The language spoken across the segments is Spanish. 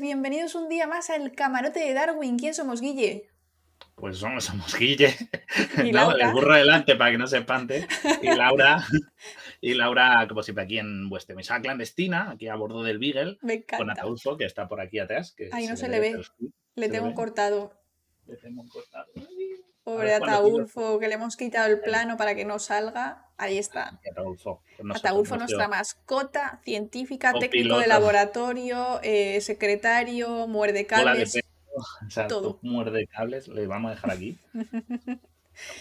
bienvenidos un día más al camarote de Darwin. ¿Quién somos, Guille? Pues somos, somos Guille. ¿Y No, Laura? el burro adelante para que no se espante. Y Laura, y Laura, como siempre, aquí en vuestra mesa clandestina, aquí a bordo del Beagle, Me con. Ataulfo, que está por aquí atrás. Que Ay, no se le ve. Le se tengo ve. cortado. Le tengo cortado. Pobre ver, Ataulfo, que le hemos quitado el plano para que no salga. Ahí está. Ataulfo. nosotros, Ataulfo, nuestra mascota, científica, técnico de laboratorio, eh, secretario, muerde cables. todo. muerde cables, le vamos a dejar aquí.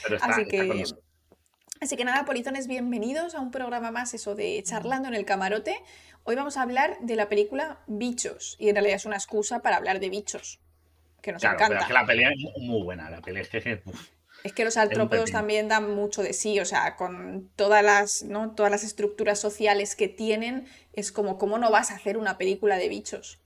Pero está, Así está que- con. Así que nada, polizones, bienvenidos a un programa más, eso de charlando en el camarote. Hoy vamos a hablar de la película Bichos, y en realidad es una excusa para hablar de bichos, que nos Claro, pero encanta. es que la pelea es mu- muy buena. La pelea es que. uf, Es que los artrópodos también dan mucho de sí, o sea, con todas las, ¿no? todas las estructuras sociales que tienen, es como, ¿cómo no vas a hacer una película de bichos?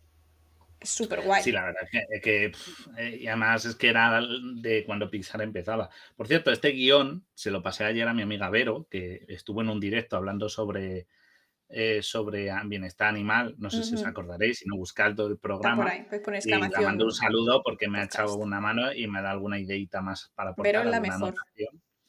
Es súper guay. Sí, la verdad es que, que, eh, y además es que era de cuando Pixar empezaba. Por cierto, este guion se lo pasé ayer a mi amiga Vero, que estuvo en un directo hablando sobre, eh, sobre bienestar animal. No sé si os acordaréis, si no buscad todo el programa. ahí, poner Y le mando un saludo porque me ha echado una mano y me da alguna ideita más para aportar. Vero es la mejor.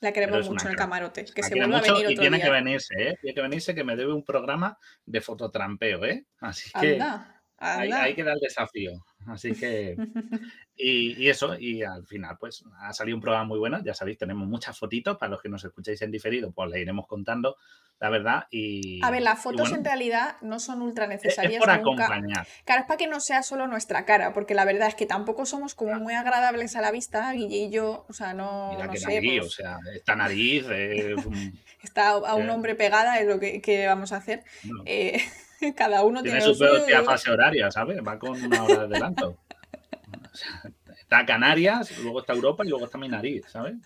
La queremos pero mucho en el camarote. Que La se vuelva a venir y otro tiene que venirse, ¿eh? Tiene que venirse que me debe un programa de fototrampeo, ¿eh? Así que Anda, hay, anda. hay que dar el desafío. Así que... Y, y eso, y al final, pues ha salido un programa muy bueno. Ya sabéis, tenemos muchas fotitos. Para los que nos escucháis en diferido, pues le iremos contando, la verdad. Y, A ver, las fotos bueno, en realidad no son ultra es- es necesarias por nunca. acompañar. Claro, es para que no sea solo nuestra cara, porque la verdad es que tampoco somos como muy agradables a la vista, Guille y yo, o sea, no, Mira no que sé, nariz, pues, o sea, esta nariz es un- está a un hombre pegada, es lo que, que vamos a hacer. bueno, Eh, cada uno tiene, tiene su propia fase horaria, ¿sabes? Va con una hora de adelanto. O sea, está Canarias, luego está Europa y luego está mi nariz, ¿sabes?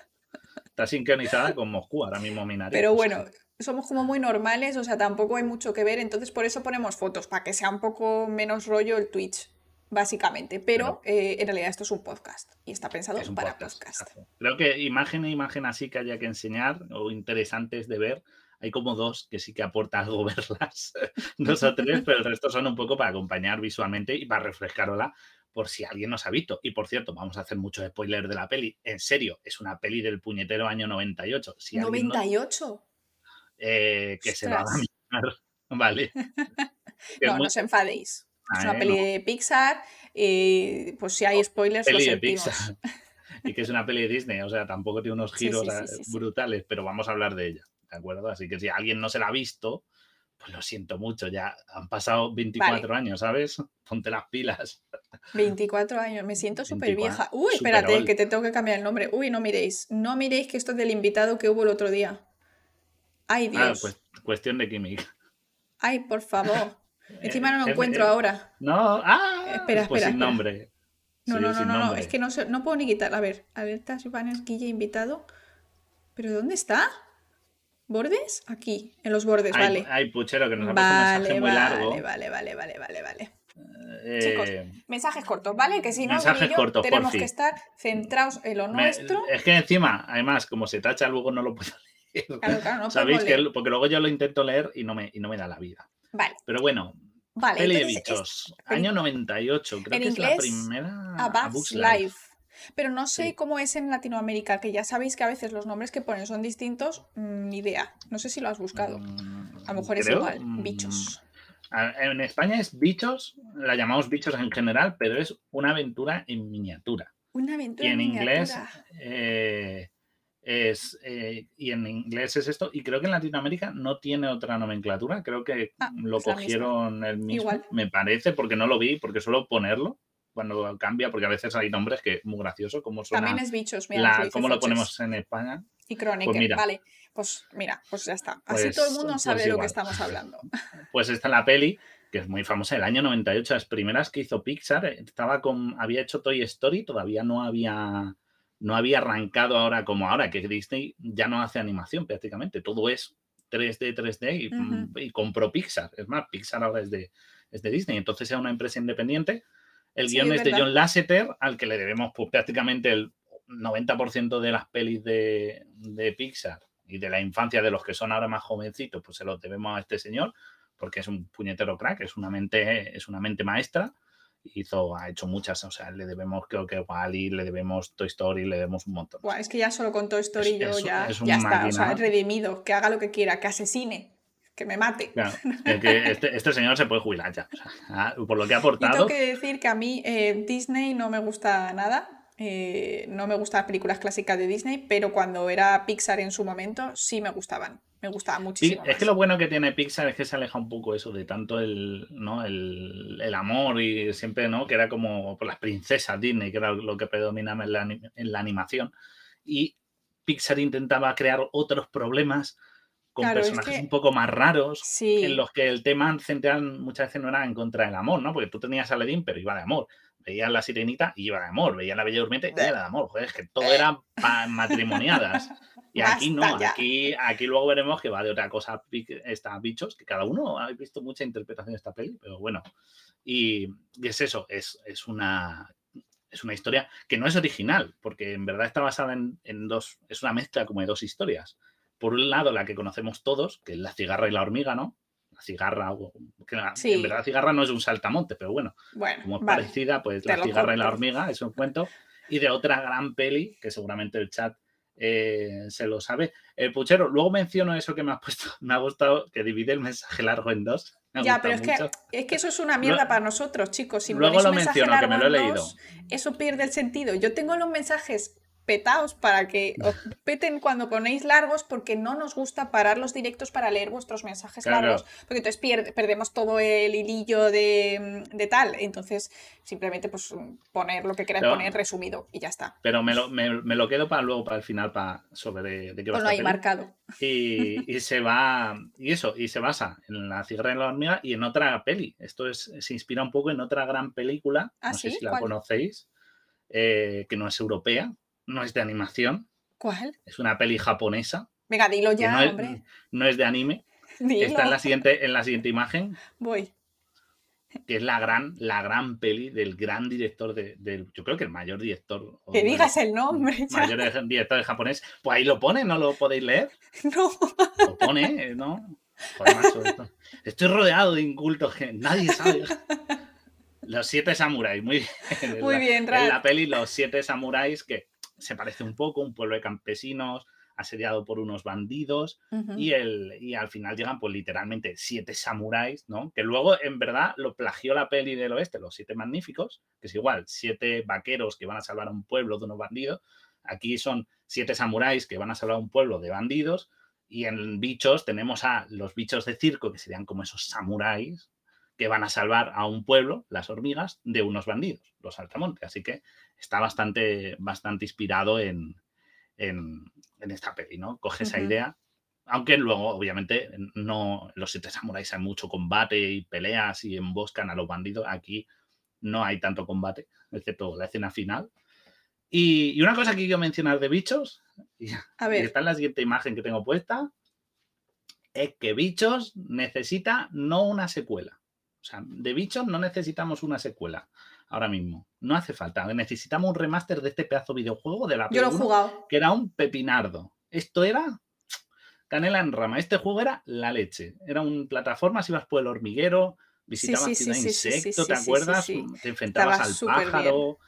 Está sincronizada con Moscú ahora mismo mi nariz. Pero bueno, somos como muy normales, o sea, tampoco hay mucho que ver, entonces por eso ponemos fotos, para que sea un poco menos rollo el Twitch, básicamente. Pero eh, en realidad esto es un podcast y está pensado Es para podcast, podcast. Creo que imagen e imagen así que haya que enseñar o interesantes de ver. Hay como dos que sí que aporta algo verlas, dos o tres, pero el resto son un poco para acompañar visualmente y para refrescarla por si alguien nos ha visto. Y por cierto, vamos a hacer muchos spoilers de la peli. En serio, es una peli del puñetero año 98. Si alguien no- 98. eh, que se va a Ostras. dominar, ¿vale? No, muy- no os enfadéis. Es una peli no. de Pixar y pues si hay spoilers peli de. Pixar. Y que es una peli de Disney, o sea, tampoco tiene unos giros sí, eh, sí, sí. brutales, pero vamos a hablar de ella, ¿de acuerdo? Así que si alguien no se la ha visto, pues lo siento mucho, ya han pasado 24 años, ¿sabes? Ponte las pilas. 24 años, me siento súper 24, vieja. Uy, espérate, old. que te tengo que cambiar el nombre. Uy, no miréis. No miréis que esto es del invitado que hubo el otro día. Ay, Ah, Dios. pues cuestión de química. Ay, por favor. Encima no lo Eh, encuentro eh, ahora. No, ah, Espera, pues espera, sin espera. nombre. No, no, no, no, no. Es que no, no puedo ni quitar. A ver, alerta, banners, Guille, invitado. ¿Pero dónde está? ¿Bordes? Aquí, en los bordes, vale. ay, puchero, que nos ha puesto un Vale, mensaje muy vale, largo. vale, vale, vale, vale, vale. Eh, Chicos, Mensajes cortos, ¿vale? Que si no, Mensajes yo cortos, tenemos que estar centrados en lo me- nuestro. es que encima, además, como se tacha, luego no lo puedo leer. Claro, claro, no Sabéis que leer. porque luego yo lo intento leer y no me, y no me da la vida. Vale, Pero bueno, vale. peli de entonces es bichos, peli- año 98, creo en que es la primera A Bug's Life. Pero no sé Sí. cómo es en Latinoamérica, que ya sabéis que a veces los nombres que ponen son distintos. mm, Ni idea. No sé si lo has buscado. Mm, A lo mejor es igual. mm, Bichos. En España es bichos, la llamamos bichos en general, pero es una aventura en miniatura. Una aventura Y en en inglés miniatura. eh, es eh, y en inglés es esto y creo que en Latinoamérica no tiene otra nomenclatura creo que Ah, lo cogieron el mismo Igual. me parece porque no lo vi porque suelo ponerlo cuando cambia porque a veces hay nombres que es muy gracioso como suena También es bichos, mira, la- cómo lo ponemos en España Y Kronecker, mira. vale. Pues mira, pues ya está. Así Pues- todo el mundo pues sabe de lo que estamos hablando. pues está la peli que es muy famosa el año 98 las primeras que hizo Pixar eh, estaba con había hecho Toy Story todavía no había no había arrancado ahora como ahora que Disney ya no hace animación prácticamente todo es 3D 3D y, y compró Pixar es más Pixar ahora es de es de Disney entonces era una empresa independiente el Sí, guion es es de. John Lasseter al que le debemos pues, prácticamente el 90% de las pelis de, de Pixar y de la infancia de los que son ahora más jovencitos, pues se los debemos a este señor, porque es un puñetero crack, es una mente, es una mente maestra. hizo, ha hecho muchas, o sea, le debemos creo que Wally, le debemos Toy Story, le debemos un montón. Buah, es que ya solo con Toy Story yo ya, ya está, o sea, redimido, que haga lo que quiera, que asesine, que me mate. Claro, que este, este, señor se puede jubilar ya, o sea, ah, por lo que ha aportado. tengo que decir que a mí eh, Disney no me gusta nada. Eh, no me gustan las películas clásicas de Disney, pero cuando era Pixar en su momento sí me gustaban. Me gustaba muchísimo. es que lo bueno que tiene Pixar es que se aleja un poco eso de tanto el, ¿no? el, el amor y siempre, ¿no? Que era como por las princesas Disney, que era lo que predominaba en la, en la animación. Y Pixar intentaba crear otros problemas con personajes un poco más raros, en los que el tema central muchas veces no era en contra del amor, ¿no? Porque tú tenías a Aladdin, pero iba de amor. Veías la sirenita y iba de amor. Veías la bella durmiente y era de amor. Joder, es que todo era matrimoniadas. Y aquí no, aquí, aquí luego veremos que va de otra cosa está bichos, que cada uno ha visto mucha interpretación de esta peli, pero bueno. Y, es eso, es, es, una, es una historia que no es original, porque en verdad está basada en, en dos, es una mezcla como de dos historias por un lado, la que conocemos todos, que es la cigarra y la hormiga, ¿no? La cigarra, que en verdad la cigarra no es un saltamonte, pero bueno, como es parecida, pues la cigarra y la hormiga, es un cuento. Y de otra gran peli, que seguramente el chat eh, se lo sabe. Eh, Puchero, luego menciono eso que me has puesto, me ha gustado, que divide el mensaje largo en dos. ya, pero es que, es que, eso es una mierda para nosotros, chicos. Si luego lo menciono, que me lo he leído. eso pierde el sentido. Yo tengo los mensajes petaos para que os peten cuando ponéis largos porque no nos gusta parar los directos para leer vuestros mensajes largos porque entonces perdemos todo el hilillo de, tal. Entonces simplemente pues poner lo que queráis poner resumido y ya está. pero me lo, me, lo quedo para luego para el final para sobre de, qué va ahí marcado. Y, y, se va y eso y se basa en la cigarra en la hormiga y en otra peli. Esto es se inspira un poco en otra gran película ¿Ah, no sé si la conocéis eh, que no es europea no es de animación. ¿Cuál? Es una peli japonesa. Venga, dilo ya, no hombre. No es de anime. Está en la siguiente, en la siguiente imagen. Voy. Que es la gran, la gran peli del gran director de, del, yo creo que el mayor director. Que digas el nombre. Mayor director de japonés. Pues ahí lo pone, ¿no lo podéis leer? No. Lo pone, ¿no? Estoy rodeado de incultos que nadie sabe. Los siete samuráis, muy bien. Muy bien, En la peli, los siete samuráis que se parece un poco, un pueblo de campesinos asediado por unos bandidos y, el, y al final llegan pues literalmente siete samuráis, ¿no? Que luego en verdad lo plagió la peli del oeste, los siete magníficos, que es igual, siete vaqueros que van a salvar a un pueblo de unos bandidos. Aquí son siete samuráis que van a salvar a un pueblo de bandidos y en bichos tenemos a los bichos de circo, que serían como esos samuráis, que van a salvar a un pueblo, las hormigas, de unos bandidos, los altamontes. Así que está bastante, bastante inspirado en, en, esta peli, ¿no? Coge esa idea, aunque luego, obviamente, no, los siete samuráis hay mucho combate y peleas y emboscan a los bandidos. Aquí no hay tanto combate, excepto la escena final. Y, una cosa que quiero mencionar de bichos, y, a ver. está en la siguiente imagen que tengo puesta, es que bichos necesita no una secuela. O sea, de bichos no necesitamos una secuela ahora mismo. No hace falta. Necesitamos un remaster de este pedazo de videojuego de la Yo lo he jugado. Que era un pepinardo. Esto era canela en rama. Este juego era la leche. Era un plataforma, si ibas por el hormiguero, visitabas sí, sí, insecto, ¿te acuerdas? Te enfrentabas al pájaro,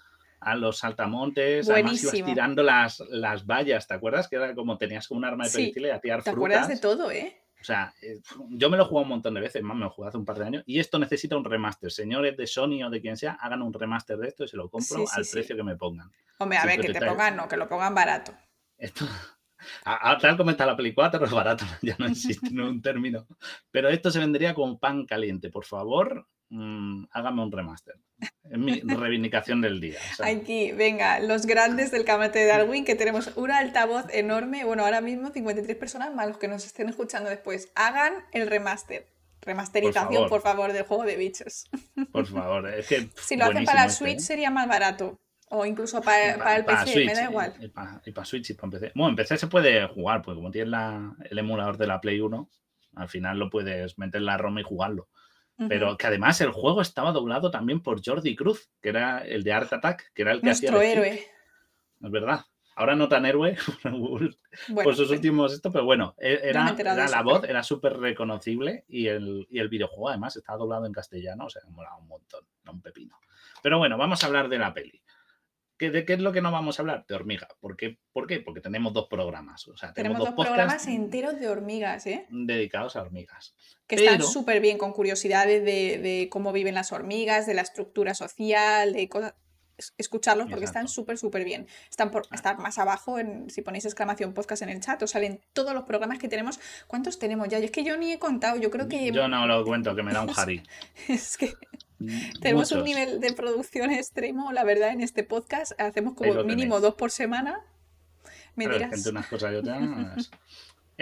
a los saltamontes, además ibas tirando las, las vallas, ¿te acuerdas? Que era como tenías como un arma de proyectil y a tirar ¿Te acuerdas de todo, eh? O sea, eh, yo me lo he jugado un montón de veces, más me lo he jugado hace un par de años, y esto necesita un remaster. Señores de Sony o de quien sea, hagan un remaster de esto y se lo compro al precio que me pongan. Hombre, a ver, que te pongan, no, que lo pongan barato. Esto, tal como está la Play 4, es barato, ya no existe un término. Pero esto se vendería como pan caliente. Por favor, mmm, hágame un remaster. Es mi reivindicación del día. Aquí, venga, los grandes del camate de Darwin, que tenemos una altavoz enorme. Bueno, ahora mismo 53 personas más los que nos estén escuchando después. Hagan el remaster. Remasterización, por favor, del juego de bichos. Por favor, es que. si lo hacen para Switch ¿eh? sería más barato. O incluso para, el PC, me da igual. Y para, Switch y para PC. Bueno, en PC se puede jugar, porque como tienes el emulador de la Play 1, al final lo puedes meter en la ROM y jugarlo. Pero que además el juego estaba doblado también por Jordi Cruz, que era el de Art Attack, que era el que Nuestro héroe. Es verdad. Ahora no tan héroe por sus últimos esto, pero bueno, e, era, la voz, era súper reconocible y el, y el, videojuego además estaba doblado en castellano, o sea, me molaba un montón, no un pepino. Pero bueno, vamos a hablar de la peli. ¿De qué es lo que no vamos a hablar? De hormiga. ¿Por qué? ¿Por qué? Porque tenemos dos programas. O sea, tenemos, dos, programas enteros de hormigas, ¿eh? Dedicados a hormigas. Que están súper bien, con curiosidades de, cómo viven las hormigas, de la estructura social, de cosas. Escucharlos porque están súper, súper bien. Están por estar más abajo, en, si ponéis exclamación podcast en el chat, os salen todos los programas que tenemos. ¿Cuántos tenemos ya? Y es que yo ni he contado, yo creo que. Yo no lo cuento, que me da un jari. es que tenemos un nivel de producción extremo, la verdad, en este podcast. Hacemos como mínimo dos por semana. Me dirás. unas cosas y otras.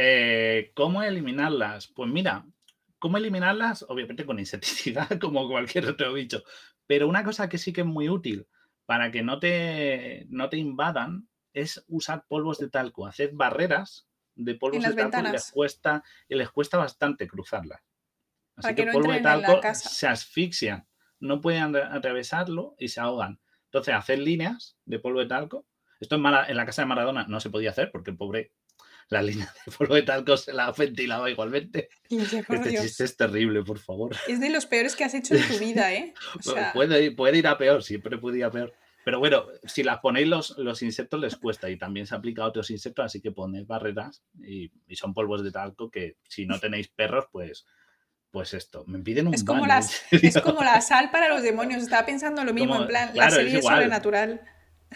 Eh, ¿Cómo eliminarlas? Pues mira, ¿cómo eliminarlas? Obviamente con insecticida, como cualquier otro bicho. Pero una cosa que sí que es muy útil para que no te, no te invadan es usar polvos de talco. Hacer barreras de polvos de talco y les, cuesta, y les cuesta bastante cruzarlas. Así que, polvo de talco se asfixian no pueden atravesarlo y se ahogan. Entonces, hacer líneas de polvo de talco. Esto en, en la casa de Maradona no se podía hacer porque el pobre la línea de polvo de talco se la ventilaba igualmente. Este chiste es terrible, por favor. Es de los peores que has hecho en tu vida, ¿eh? puede, ir a peor, siempre puede ir a peor. Pero bueno, si las ponéis los, los insectos les cuesta y también se aplica a otros insectos, así que ponéis barreras y, y son polvos de talco que si no tenéis perros, pues pues esto, me piden un es como, es como la sal para los demonios, estaba pensando lo mismo, en plan, la serie sobrenatural.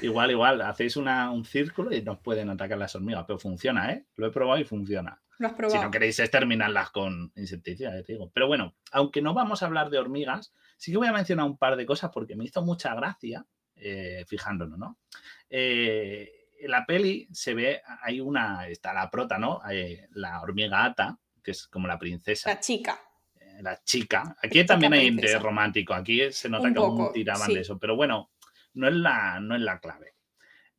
Igual, igual, hacéis un círculo y nos pueden atacar las hormigas, pero funciona, ¿eh? Lo he probado y funciona. Lo has probado. Si no queréis exterminarlas con insecticida, te digo. Pero bueno, aunque no vamos a hablar de hormigas, sí que voy a mencionar un par de cosas porque me hizo mucha gracia, eh, fijándonos, ¿no? Eh, en la peli se ve, hay una, está la prota, ¿no? Eh, la hormiga Ata, que es como la princesa. La chica la chica. Aquí también hay interés romántico, aquí se nota que aún tiraban de eso, pero bueno, no es la, no es la clave.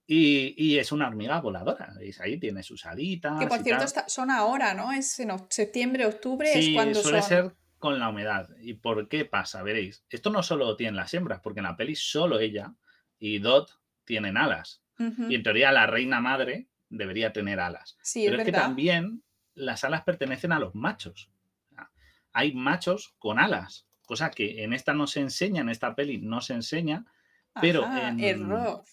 Y, es una hormiga voladora, ¿veis? Ahí tiene sus alitas. Que por cierto son ahora, ¿no? Es en septiembre, octubre, es cuando suele ser con la humedad. ¿Y por qué pasa? Veréis. Esto no solo tiene las hembras, porque en la peli solo ella y Dot tienen alas. Y en teoría la reina madre debería tener alas. Pero es que también las alas pertenecen a los machos hay machos con alas, cosa que en esta no se enseña, en esta peli no se enseña, pero en, error.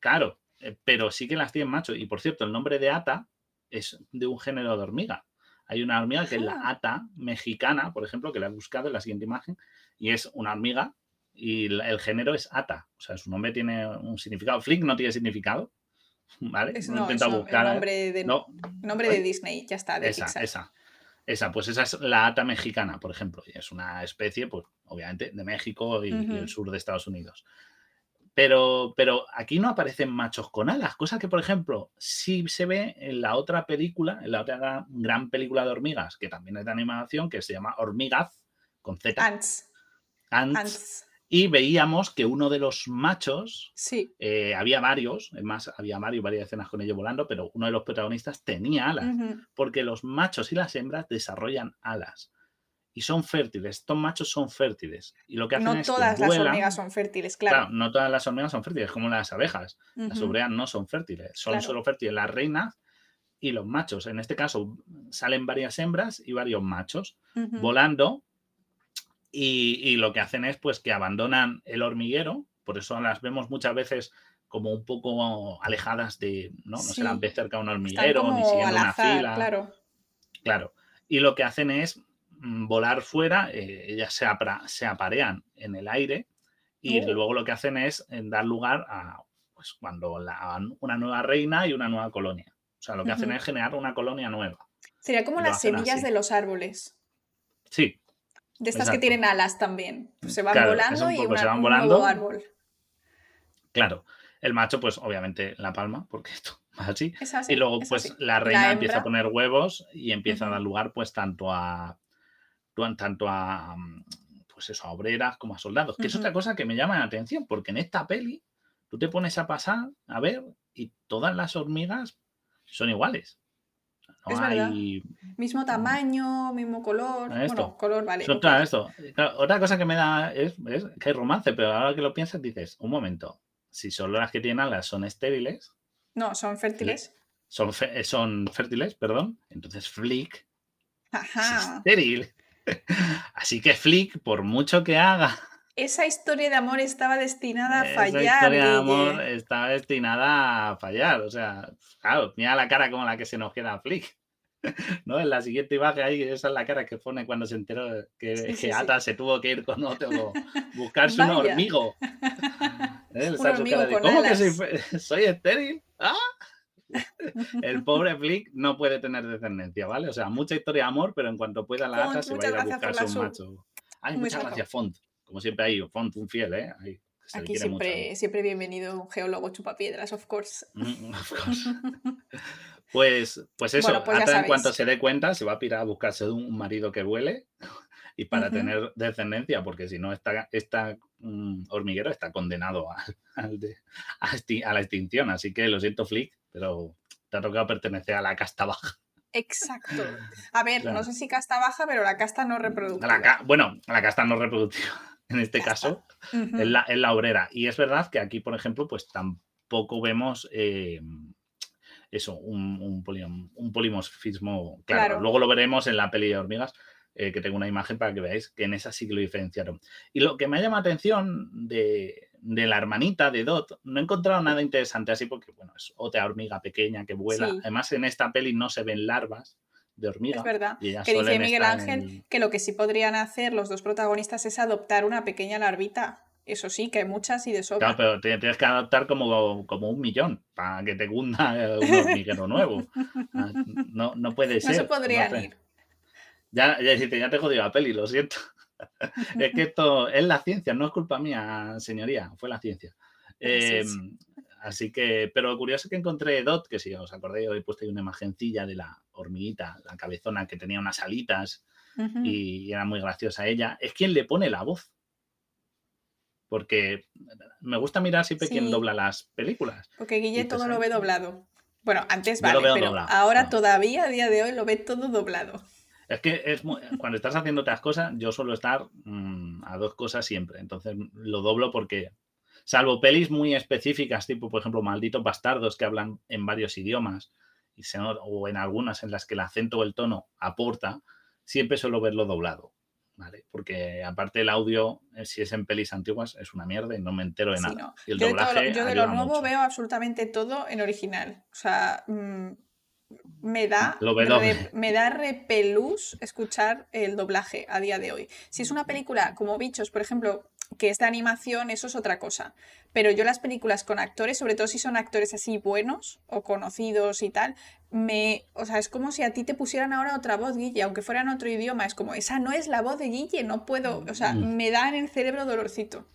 Claro, eh, pero sí que las tienen machos. Y por cierto, el nombre de ata es de un género de hormiga. Hay una hormiga que es la ata mexicana, por ejemplo, que la he buscado en la siguiente imagen, y es una hormiga y el género es ata. O sea, su nombre tiene un significado. Flick no tiene significado. ¿Vale? Es, no, buscar. nombre, de, nombre de Disney, ya está. De esa, esa. Esa, pues esa es la ata mexicana, por ejemplo. Y es una especie, pues, obviamente, de México y, el sur de Estados Unidos. Pero, pero aquí no aparecen machos con alas, cosa que, por ejemplo, sí se ve en la otra película, en la otra gran película de hormigas, que también es de animación, que se llama Hormigaz, con Z. Ants. Ants y veíamos que uno de los machos, sí. Eh, había varios, es más, había varios, varias escenas con ellos volando, pero uno de los protagonistas tenía alas, porque los machos y las hembras desarrollan alas y son fértiles. Estos machos son fértiles. Y lo que hacen no todas las hormigas son fértiles, claro. No todas las hormigas son fértiles, como las abejas. Las obreas no son fértiles, son solo fértiles las reinas y los machos. En este caso salen varias hembras y varios machos volando y, lo que hacen es pues que abandonan el hormiguero, por eso las vemos muchas veces como un poco alejadas de, ¿no? No se las ve cerca de un hormiguero, ni siguiendo una fila. Claro. Claro. Y lo que hacen es volar fuera, eh, ellas se, se, aparean en el aire y uh. luego lo que hacen es eh, dar lugar a pues, cuando la, una nueva reina y una nueva colonia. O sea, lo que hacen es generar una colonia nueva. Sería como las semillas de los árboles. Sí, de estas que tienen alas también. Pues se van volando y una, se van volando. nuevo árbol. Claro. El macho, pues obviamente la palma, porque esto va así. y luego, pues la reina empieza a poner huevos y empieza a dar lugar, pues, tanto a. tanto a. Pues eso, a obreras como a soldados. Que es otra cosa que me llama la atención, porque en esta peli tú te pones a pasar, a ver, y todas las hormigas son iguales es. Mismo tamaño, mismo color. Bueno, color, vale. esto. otra cosa que me da es, que hay romance, pero ahora que lo piensas dices, un momento, si solo las que tienen alas son estériles, No, son fértiles. Son, eh, son fértiles, perdón. Entonces Flick Ajá. es estéril. Así que Flick, por mucho que haga esa historia de amor estaba destinada a fallar. Esa historia de amor está destinada a fallar. O sea, claro, mira la cara como la que se nos queda a Flick. ¿No? En la siguiente imagen ahí, esa es la cara que pone cuando se enteró que, que Ata se tuvo que ir con otro, buscarse un hormigo. ¿Eh? Un hormigo ¿Cómo que soy, soy estéril? ¿Ah? El pobre Flick no puede tener descendencia, ¿vale? O sea, mucha historia de amor, pero en cuanto pueda la Ata se va a ir a buscarse un macho. Ay, muchas gracias, Font. Como siempre hay Font, un fiel, ¿eh? Aquí siempre, siempre bienvenido un geólogo chupapiedras, of course. Mm, of course. pues, pues eso, pues en cuanto se dé cuenta, se va a pirar a buscarse un marido que vuele y para tener descendencia, porque si no, esta, esta mm, hormiguero está condenado a, a, la extinción. Así que lo siento, Flick, pero te ha tocado pertenecer a la casta baja. Exacto. A ver, no sé si casta baja, pero la casta no reproductiva. bueno, la casta no reproductiva en este caso, es, la, obrera. Y es verdad que aquí, por ejemplo, pues tampoco vemos eh, eso, un, un, polimorfismo claro. Luego lo veremos en la peli de hormigas, eh, que tengo una imagen para que veáis que en esa sí que lo diferenciaron. Y lo que me ha llamado atención de, la hermanita de Dot, no he encontrado nada interesante así porque, bueno, es otra hormiga pequeña que vuela. Además, en esta peli no se ven larvas de hormiga. Es verdad. Que dice Miguel Ángel que lo que sí podrían hacer los dos protagonistas es adoptar una pequeña larvita. Eso sí, que hay muchas y de sobra. Claro, pero tienes que adoptar como, como un millón para que te cunda un hormiguero nuevo. Ah, no, no puede ser. No se podrían ir. Ya, ya, ya te jodido la peli, lo siento. es que esto es la ciencia, no es culpa mía, señoría, fue la ciencia. Eh, Así que, pero curioso que encontré Dot, que si os acordáis, he puesto ahí una imagencilla de la hormiguita, la cabezona que tenía unas alitas y era muy graciosa ella, es quien le pone la voz. Porque me gusta mirar siempre quién dobla las películas. Porque Guille todo lo ve doblado. Bueno, antes vale, pero ahora todavía, a día de hoy, lo ve todo doblado. Es que es cuando estás haciendo otras cosas, yo suelo estar mm, a dos cosas siempre. Entonces lo doblo porque salvo pelis muy específicas, tipo, por ejemplo, Malditos Bastardos, que hablan en varios idiomas, y o en algunas en las que el acento o el tono aporta, siempre suelo verlo doblado. ¿Vale? Porque aparte el audio, eh, si es en pelis antiguas, es una mierda y no me entero de nada. yo, de lo nuevo veo absolutamente todo en original. O sea, mm, me da, me da repelús escuchar el doblaje a día de hoy. Si es una película como Bichos, por ejemplo, que esta animación, eso es otra cosa. Pero yo las películas con actores, sobre todo si son actores así buenos o conocidos y tal, me, o sea, es como si a ti te pusieran ahora otra voz, Guille, aunque fuera en otro idioma, es como, esa no es la voz de Guille, no puedo, o sea, mm. me da en el cerebro dolorcito.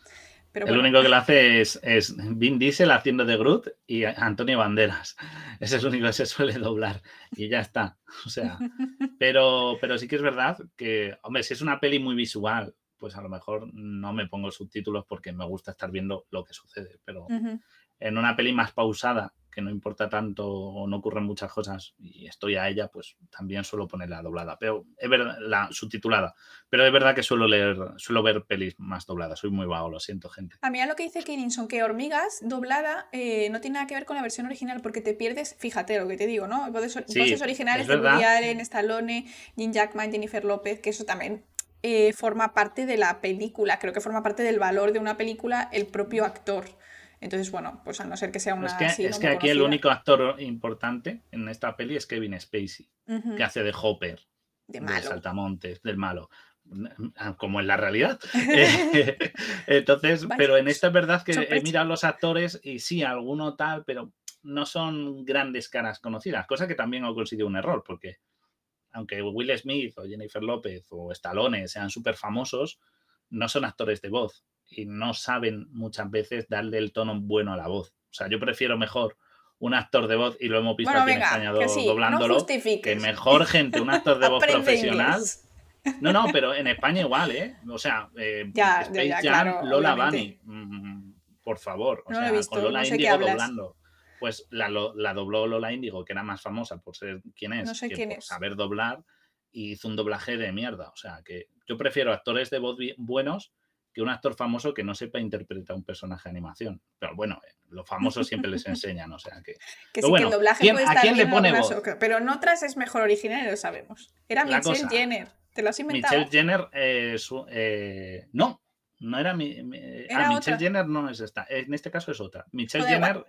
Pero el único que lo hace es, es Vin Diesel haciendo de Groot y Antonio Banderas. Ese es el único que se suele doblar y ya está. O sea, pero, pero sí que es verdad que, hombre, si es una peli muy visual, pues a lo mejor no me pongo subtítulos porque me gusta estar viendo lo que sucede. Pero en una peli más pausada, que no importa tanto o no ocurren muchas cosas y estoy a ella, pues también suelo ponerla doblada, pero es verdad, la subtitulada. Pero es verdad que suelo leer, suelo ver pelis más dobladas. Soy muy vago, lo siento, gente. A mí a lo que dice Kirinson, que Hormigas doblada eh, no tiene nada que ver con la versión original porque te pierdes, fíjate lo que te digo, ¿no? Voces, originales de Woody Allen, Stallone, Jim Jackman, Jennifer López, que eso también eh, forma parte de la película, creo que forma parte del valor de una película el propio actor. Entonces, bueno, pues a no ser que sea una. Es que, es que aquí el único actor importante en esta peli es Kevin Spacey, que hace de Hopper, de, malo. Saltamontes, del malo como en la realidad. Entonces, pero en esta es verdad que he mirado los actores y sí, alguno tal, pero no son grandes caras conocidas, cosa que también ha conseguido un error, porque aunque Will Smith o Jennifer López o Stallone sean súper famosos, no son actores de voz y no saben muchas veces darle el tono bueno a la voz. O sea, yo prefiero mejor un actor de voz, y lo hemos visto aquí en España doblándolo, que mejor gente, un actor de voz profesional. No, no, pero en España igual, ¿eh? O sea, eh, Space Jam, Lola Bunny, mm, por favor. O sea, con Lola Indigo doblando pues la, la, dobló Lola Índigo, que era más famosa por ser quien es, no sé quién por es. saber doblar, y hizo un doblaje de mierda. O sea, que yo prefiero actores de voz buenos que un actor famoso que no sepa interpretar un personaje de animación. Pero bueno, eh, los famosos siempre les enseñan, o sea que. Que sí, que el doblaje puede estar ¿a quién le pone voz? pero en otras es mejor original, lo sabemos. Era Michelle Jenner. ¿Te lo has inventado? Michelle Jenner, eh, eh, no, no era mi. ah, Michelle Jenner no es esta. En este caso es otra. Michelle Jenner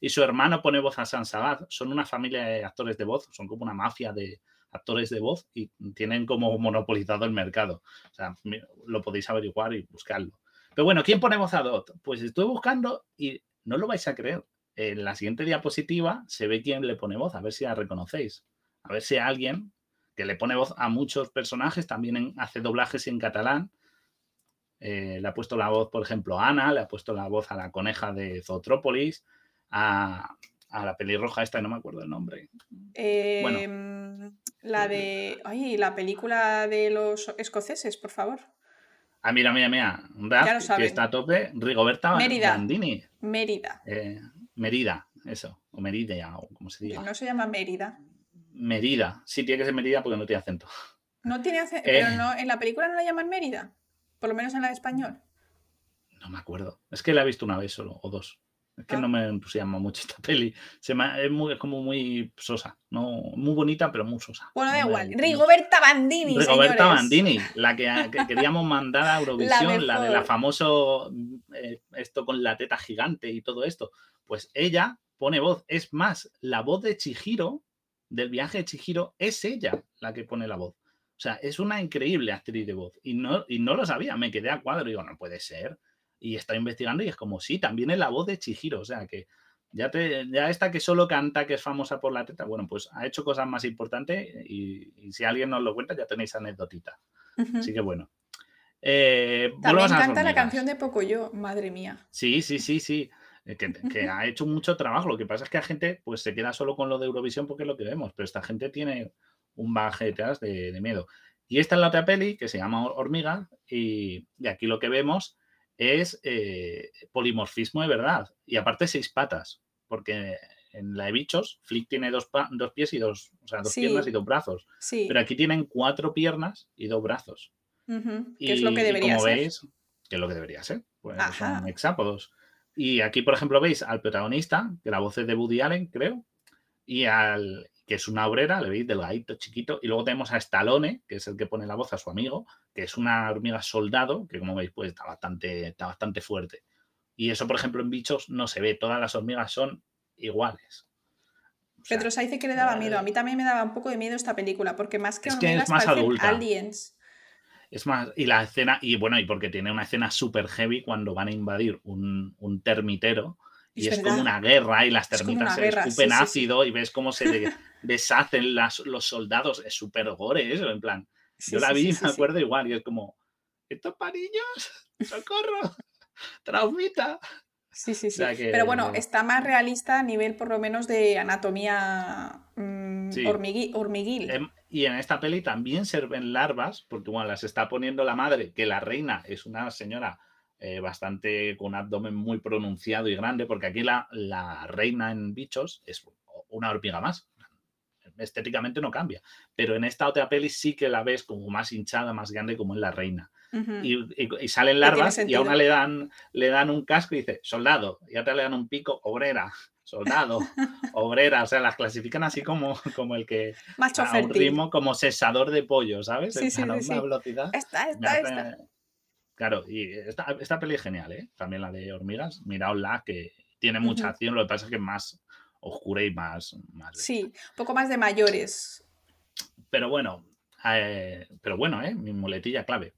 y, su hermano pone voz a Sansabad. Son una familia de actores de voz, son como una mafia de actores de voz y tienen como monopolizado el mercado. O sea, lo podéis averiguar y buscarlo. Pero bueno, ¿quién pone voz a Dot? Pues estoy buscando y no lo vais a creer. En la siguiente diapositiva se ve quién le pone voz, a ver si la reconocéis. A ver si alguien que le pone voz a muchos personajes, también hace doblajes en catalán. Eh, le ha puesto la voz, por ejemplo, a Ana, le ha puesto la voz a la coneja de Zootrópolis, a, la pelirroja esta, no me acuerdo el nombre. Em, la de. Ay, la película de los escoceses, por favor. Ah, mira, mira, mira. Que está a tope. Rigoberta Mérida. Bandini. Mérida. Eh, Merida, eso. O Merida, o como se diga. No se llama Mérida. Mérida. Sí, tiene que ser Mérida porque no tiene acento. No tiene acento, pero eh. no, en la película no la llaman Mérida. Por lo menos en la de español. No me acuerdo. Es que la he visto una vez solo, o dos. Es que ah. no me entusiasma mucho esta peli. Se es, muy, como muy sosa. No, muy bonita, pero muy sosa. Bueno, da igual. Rigoberta Bandini. Rigoberta Bandini, la que, queríamos mandar a Eurovisión, la, de la famoso eh, esto con la teta gigante y todo esto. Pues ella pone voz. Es más, la voz de Chihiro del viaje de Chihiro es ella la que pone la voz. O sea, es una increíble actriz de voz. Y no, y no lo sabía, me quedé a cuadro y digo, no puede ser. Y está investigando y es como, sí, también es la voz de Chihiro. O sea, que ya, te, ya esta que solo canta, que es famosa por la teta, bueno, pues ha hecho cosas más importantes y, si alguien nos lo cuenta ya tenéis anécdotita. Así que bueno. Eh, también canta la canción de Pocoyo, madre mía. Sí, sí, sí, sí. Eh, que, ha hecho mucho trabajo. Lo que pasa es que la gente pues, se queda solo con lo de Eurovisión porque es lo que vemos, pero esta gente tiene un baje detrás de, miedo. Y esta es la otra peli que se llama Hormiga y, aquí lo que vemos es eh, polimorfismo de verdad y aparte seis patas, porque en la de bichos Flick tiene dos, dos pies y dos, o sea, dos piernas y dos brazos, pero aquí tienen cuatro piernas y dos brazos. Que es lo que debería como veis, que es lo que debería ser, pues son hexápodos. Y aquí, por ejemplo, veis al protagonista, que la voz es de Woody Allen, creo, y al que es una obrera, le veis delgadito, chiquito, y luego tenemos a Stallone, que es el que pone la voz a su amigo, que es una hormiga soldado, que como veis, pues está bastante, está bastante fuerte. Y eso, por ejemplo, en bichos no se ve, todas las hormigas son iguales. Pedro dice que le daba miedo. A mí también me daba un poco de miedo esta película, porque más que es que es más adulta. aliens. Es más, y la escena, y bueno, y porque tiene una escena súper heavy cuando van a invadir un, termitero y es, como una guerra y las termitas se escupen ácido y ves cómo se deshacen las, los soldados. Es súper gore eso, en plan. yo la vi, me acuerdo igual, y es como, estos parillos, socorro, traumita. Sí, sí, sí. Pero bueno, está más realista a nivel por lo menos de anatomía mm, hormiguil. Em, y en esta peli también sirven larvas, porque bueno, las está poniendo la madre, que la reina es una señora eh, bastante con un abdomen muy pronunciado y grande, porque aquí la, la reina en bichos es una hormiga más. Estéticamente no cambia, pero en esta otra peli sí que la ves como más hinchada, más grande, como en la reina. y, salen larvas y a una le dan, le dan un casco y dice soldado, y a otra le dan un pico obrera soldado, obrera, o sea, las clasifican así como, como el que Macho a un ritmo como cesador de pollo, ¿sabes? Sí, sí, sí, velocidad. Esta, esta, esta. Claro, y esta, esta, peli es genial, ¿eh? También la de hormigas, miraosla, que tiene mucha acción, lo que pasa es que es más oscura y más... más sí, un poco más de mayores. Pero bueno, eh, pero bueno, ¿eh? Mi muletilla clave.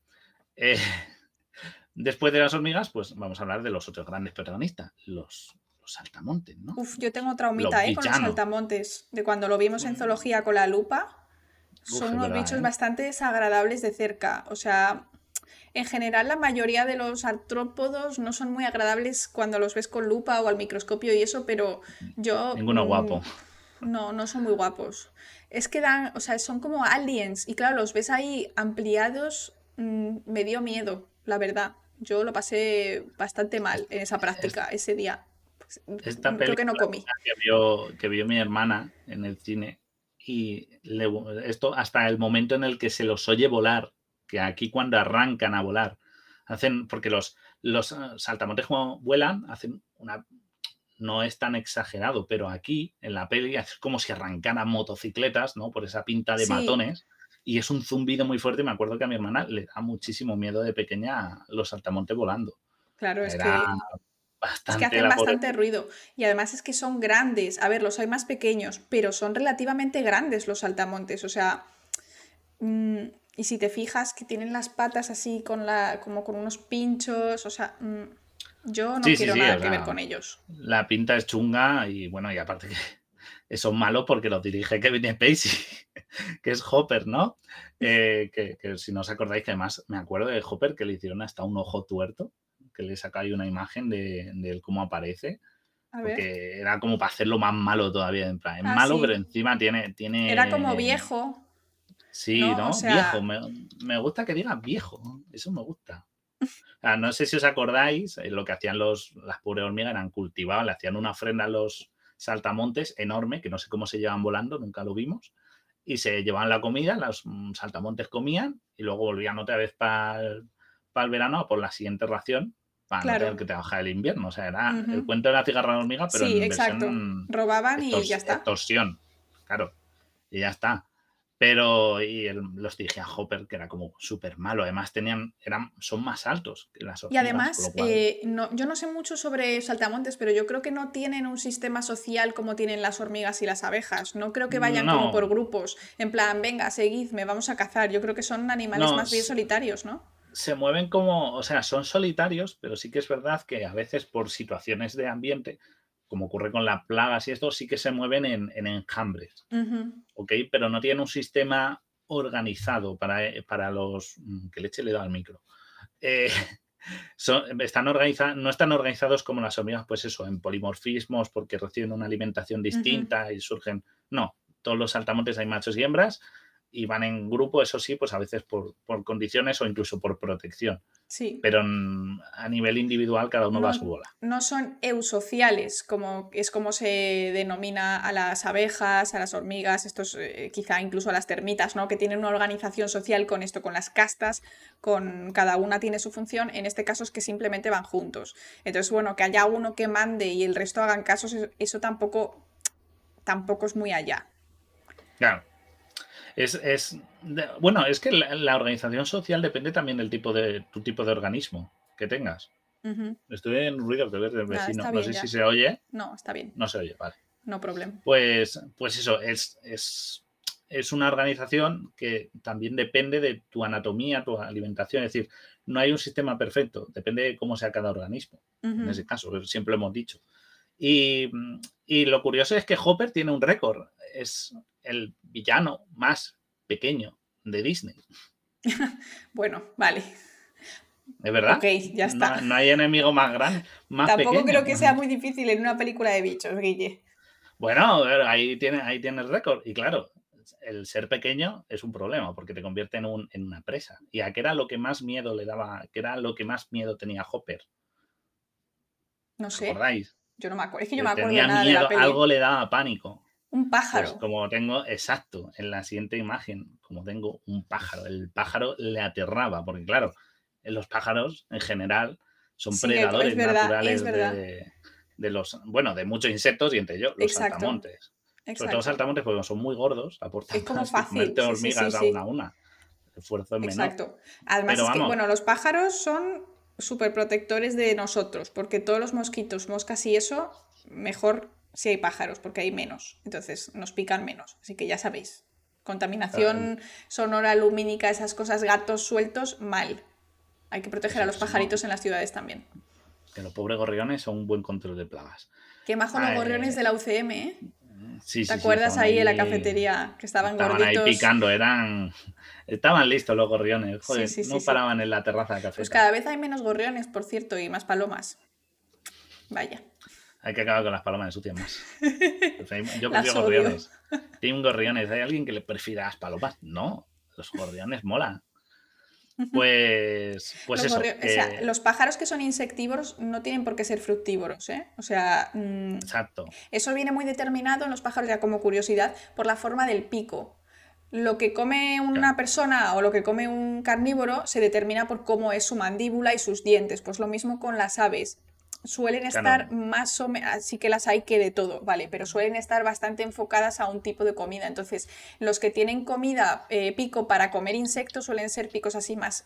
Eh, después de las hormigas, pues vamos a hablar de los otros grandes protagonistas, los saltamontes, ¿no? Uf, yo tengo traumita, ¿eh? Con los saltamontes. De cuando lo vimos en zoología con la lupa. son unos bichos ¿eh? bastante desagradables de cerca. O sea, en general la mayoría de los artrópodos no son muy agradables cuando los ves con lupa o al microscopio y eso, pero yo... Ninguno mm, guapo. No, no son muy guapos. Es que dan, o sea, son como aliens y claro, los ves ahí ampliados, mm, me dio miedo, la verdad. Yo lo pasé bastante mal en esa práctica ese día. Esta Creo que no comí. Que vio, que vio mi hermana en el cine y esto hasta el momento en el que se los oye volar, que aquí cuando arrancan a volar, hacen, porque los, los ah, saltamontes como vuelan, hacen una, no es tan exagerado, pero aquí en la peli es como si arrancaran motocicletas, ¿no? Por esa pinta de matones. Y es un zumbido muy fuerte. Me acuerdo que a mi hermana le da muchísimo miedo de pequeña los saltamontes volando. Claro, es que es que hacen bastante ruido. Y además es que son grandes. A ver, los hay más pequeños, pero son relativamente grandes los saltamontes. O sea. Mm, y si te fijas que tienen las patas así con la. como con unos pinchos. O sea. Mm, yo no quiero nada que ver con ellos. La pinta es chunga y bueno, y aparte que son malos porque los dirige Kevin Spacey, que es Hopper, ¿no? Eh, que, que, si no os acordáis, que además me acuerdo de Hopper que le hicieron hasta un ojo tuerto que le sacáis una imagen de, de cómo aparece. porque era como para hacerlo más malo todavía. En plan, es ah, malo, pero encima tiene, tiene. Era como viejo. Sí, ¿no? Viejo. Me, gusta que diga viejo. Eso me gusta. no sé si os acordáis, eh, lo que hacían los, las pobres hormigas eran cultivaban, le hacían una ofrenda a los saltamontes enorme, que no sé cómo se llevan volando, nunca lo vimos, y se llevaban la comida, los mm, saltamontes comían y luego volvían otra vez para el verano por la siguiente ración para que te baja el invierno. O sea, era el cuento de la cigarra hormiga, pero sí, exacto. Robaban y ya está. Extorsión, claro. Y ya está. Pero y los dije a Hopper, que era como súper malo. Además, tenían, eran, son más altos que las. Y además, eh, no, yo no sé mucho sobre saltamontes, pero yo creo que no tienen un sistema social como tienen las hormigas y las abejas. No creo que vayan como por grupos. En plan, venga, seguidme, vamos a cazar. Yo creo que son animales más bien solitarios, ¿no? se mueven como, o sea, son solitarios, pero sí que es verdad que a veces por situaciones de ambiente, como ocurre con las plagas y esto, sí que se mueven en, enjambres. ¿Ok? Pero no tienen un sistema organizado para, eh, para los. Mm, que leche le da al micro. Eh, son, están organizados, no están organizados como las hormigas, pues eso, en polimorfismos, porque reciben una alimentación distinta y surgen. No, todos los saltamontes hay machos y hembras y van en grupo, eso sí, pues a veces por, condiciones o incluso por protección. Sí. Pero a nivel individual cada uno va a su bola. No son eusociales, como es como se denomina a las abejas, a las hormigas, estos eh, quizá incluso a las termitas, ¿no? Que tienen una organización social con esto, con las castas, con cada una tiene su función. En este caso es que simplemente van juntos. Entonces, bueno, que haya uno que mande y el resto hagan casos, eso tampoco, tampoco es muy allá. Claro. Es, bueno, es que la, organización social depende también del tipo de tu tipo de organismo que tengas. Estoy en ruido que ves del vecino. no sé si se oye. No, está bien. No se oye, vale. No problema. Pues, pues eso, es, es, es una organización que también depende de tu anatomía, tu alimentación. Es decir, no hay un sistema perfecto, depende de cómo sea cada organismo. En ese caso, siempre lo hemos dicho. Y, y, lo curioso es que Hopper tiene un récord. Es el villano más pequeño de Disney. bueno, vale. ¿Es verdad? Ok, ya está. No, hay enemigo más grande, más Tampoco creo que sea muy difícil en una película de bichos, Guille. Bueno, ahí tiene, ahí tiene el récord. Y claro, el ser pequeño es un problema porque te convierte en, un, en una presa. ¿Y a qué era lo que más miedo le daba? ¿Qué era lo que más miedo tenía Hopper? No sé. ¿Recordáis? Yo no me acuerdo. Es que yo me acuerdo nada de la Algo le daba pánico. Un pájaro. Pues como tengo, exacto, en la siguiente imagen, como tengo un pájaro, el pájaro le aterraba, porque claro, los pájaros en general son predadores naturales de, los, bueno, de muchos insectos y entre ellos los saltamontes. Sobre todo los saltamontes, porque son muy gordos, aportan es como fácil. hormigas a una a una. El esfuerzo es menor. Exacto. Además, es que, bueno, los pájaros son súper protectores de nosotros, porque todos los mosquitos, moscas y eso, mejor si hay pájaros, porque hay menos. Entonces nos pican menos. Así que ya sabéis. Contaminación sonora, lumínica, esas cosas, gatos sueltos, mal. Hay que proteger a los pajaritos en las ciudades también. Que los pobres gorriones son un buen control de plagas. Qué majo los gorriones de la UCM, ¿eh? Sí, ¿Te acuerdas ahí, en la cafetería que estaban, estaban ahí picando, eran estaban listos los gorriones, joder, no paraban en la terraza de café. Pues cada vez hay menos gorriones, por cierto, y más palomas. Vaya. Hay que acabar con las palomas, ensucian más. Yo prefiero gorriones. Team gorriones. ¿Hay alguien que le prefiera las palomas? No, los gorriones molan. Pues, pues eso. los pájaros que son insectívoros no tienen por qué ser fructívoros, ¿eh? O sea, mm, Exacto. eso viene muy determinado en los pájaros, ya como curiosidad, por la forma del pico. Lo que come una persona o lo que come un carnívoro se determina por cómo es su mandíbula y sus dientes. Pues lo mismo con las aves. Suelen estar más o menos, así que las hay que de todo, ¿vale? Pero suelen estar bastante enfocadas a un tipo de comida. Entonces, los que tienen comida eh, pico para comer insectos suelen ser picos así más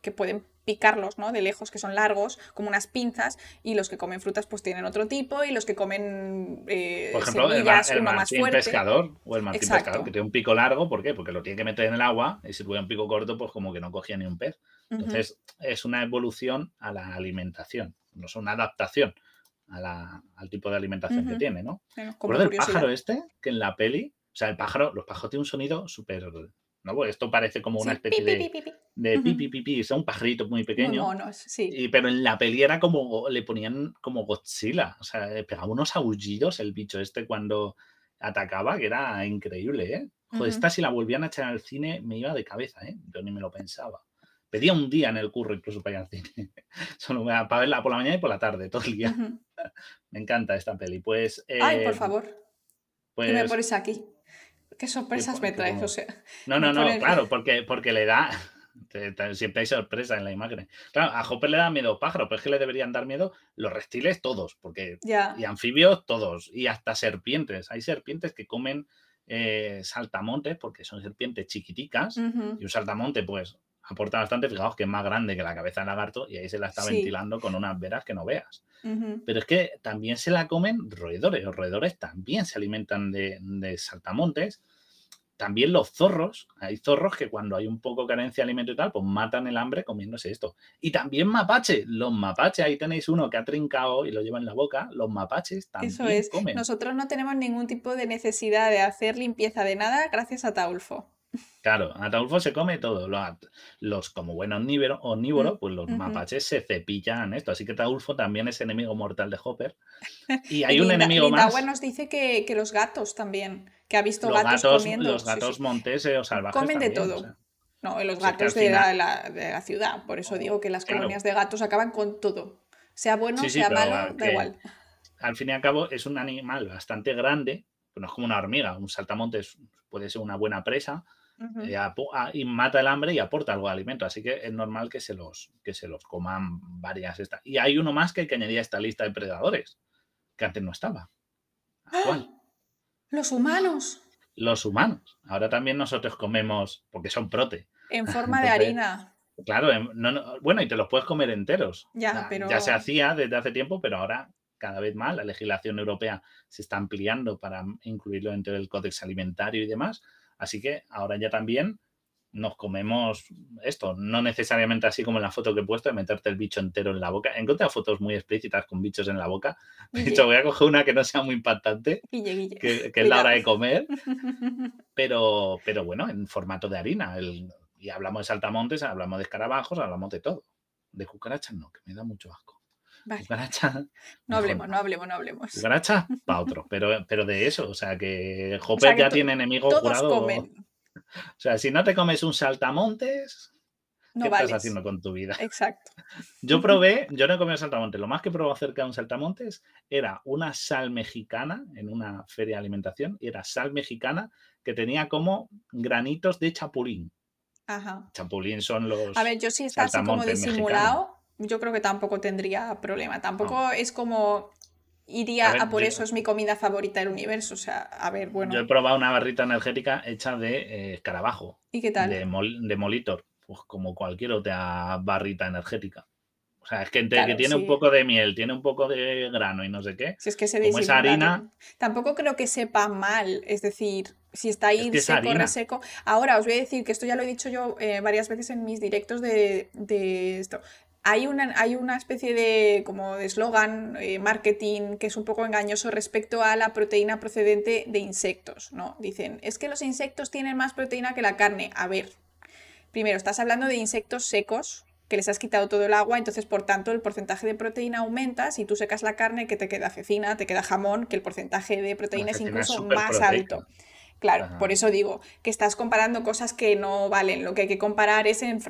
que pueden picarlos, ¿no? De lejos, que son largos, como unas pinzas, y los que comen frutas pues tienen otro tipo, y los que comen eh, Por ejemplo, el, martín pescador, o el martín pescador, que tiene un pico largo, ¿por qué? Porque lo tiene que meter en el agua, y si tuviera un pico corto, pues como que no cogía ni un pez. Entonces, es una evolución a la alimentación, no es una adaptación al tipo de alimentación que tiene, ¿no? Bueno, el pájaro este, que en la peli, o sea, el pájaro, los pájaros tienen un sonido súper ¿no? Pues esto parece como una especie de, de pipi, pipi, es un pajarito muy pequeño. Y, pero en la peli era como, le ponían como Godzilla, o sea, pegaba unos aullidos el bicho este cuando atacaba, que era increíble, ¿eh? Joder, esta si la volvían a echar al cine me iba de cabeza, ¿eh? Yo ni me lo pensaba. Pedía un día en el curro incluso para ir al cine. Solo para verla por la mañana y por la tarde, todo el día. me encanta esta peli. Pues. Ay, por eh, favor. Pues, me pones aquí? ¿Qué sorpresas me traes? O sea, no, no, no, claro, porque, porque le da. Siempre hay sorpresa en la imagen. Claro, a Hopper le da miedo pájaro, pero es que le deberían dar miedo los reptiles todos, porque y anfibios todos, y hasta serpientes. Hay serpientes que comen eh, saltamontes porque son serpientes chiquiticas, y un saltamonte, pues, aporta bastante. Fijaos que es más grande que la cabeza del lagarto, y ahí se la está ventilando con unas veras que no veas. Pero es que también se la comen roedores. Los roedores también se alimentan de, de saltamontes también los zorros, hay zorros que cuando hay un poco carencia de alimento y tal, pues matan el hambre comiéndose esto. Y también mapache, los mapaches, ahí tenéis uno que ha trincado y lo lleva en la boca, los mapaches también Eso es. Nosotros no tenemos ningún tipo de necesidad de hacer limpieza de nada gracias a Taulfo. Claro, Ataulfo se come todo. Los, como buenos omnívoros, pues los mapaches se cepillan esto. Así que Taulfo también es enemigo mortal de Hopper. Y hay un enemigo más. nos dice que, los gatos también, que ha visto gatos, comiendo. Los gatos monteses o salvajes. Comen de todo. No, los gatos de, la, ciudad. Por eso digo que las colonias de gatos acaban con todo. Sea bueno, sea malo, da igual. Al fin y al cabo es un animal bastante grande, no es como una hormiga. Un saltamontes puede ser una buena presa eh, y mata el hambre y aporta algo de alimento. Así que es normal que se los, que se los coman varias. Estas. Y hay uno más que hay que añadir a esta lista de predadores, que antes no estaba. ¿Cuál? ¡Ah! Los humanos. Los humanos. Ahora también nosotros comemos, porque son prote. En forma de harina. Claro, bueno, y te los puedes comer enteros. Ya, pero... ya se hacía desde hace tiempo, pero ahora cada vez más la legislación europea se está ampliando para incluirlo dentro del códex alimentario y demás. Así que ahora ya también nos comemos esto, no necesariamente así como en la foto que he puesto de meterte el bicho entero en la boca. He encontrado fotos muy explícitas con bichos en la boca. De hecho, voy a coger una que no sea muy impactante, Que, es la hora de comer, pero, pero bueno, en formato de harina. y hablamos de saltamontes, hablamos de escarabajos, hablamos de todo. De cucarachas no, que me da mucho asco. No hablemos, no hablemos, no hablemos. Cucaracha para otro, pero, pero de eso, o sea que Hopper ya tiene enemigo jurado. O sea, si no te comes un saltamontes, ¿qué estás haciendo con tu vida? Exacto. Yo probé, yo no he comido saltamontes, lo más que probé acerca de un saltamontes era una sal mexicana en una feria de alimentación, y era sal mexicana que tenía como granitos de chapulín. Ajá. Chapulín son los. A ver, yo sí está así como disimulado, yo creo que tampoco tendría problema. Tampoco es como iría a, por eso es mi comida favorita del universo. O sea, a ver, bueno. Yo he probado una barrita energética hecha de eh, escarabajo. ¿Y qué tal? De, Molitor. Pues como cualquier otra barrita energética. O sea, es que, que tiene un poco de miel, tiene un poco de grano y no sé qué. Si es que se como esa harina. Tampoco creo que sepa mal. Es decir, si está ahí seco, reseco. Ahora os voy a decir que esto ya lo he dicho yo eh, varias veces en mis directos de, de esto hay una, hay una especie de como de eslogan, eh, marketing, que es un poco engañoso respecto a la proteína procedente de insectos, ¿no? Dicen, es que los insectos tienen más proteína que la carne. A ver, primero, estás hablando de insectos secos, que les has quitado todo el agua, entonces por tanto el porcentaje de proteína aumenta, si tú secas la carne, que te queda cecina, te queda jamón, que el porcentaje de proteína es incluso más alto. Claro, por eso digo que estás comparando cosas que no valen. Lo que hay que comparar es en,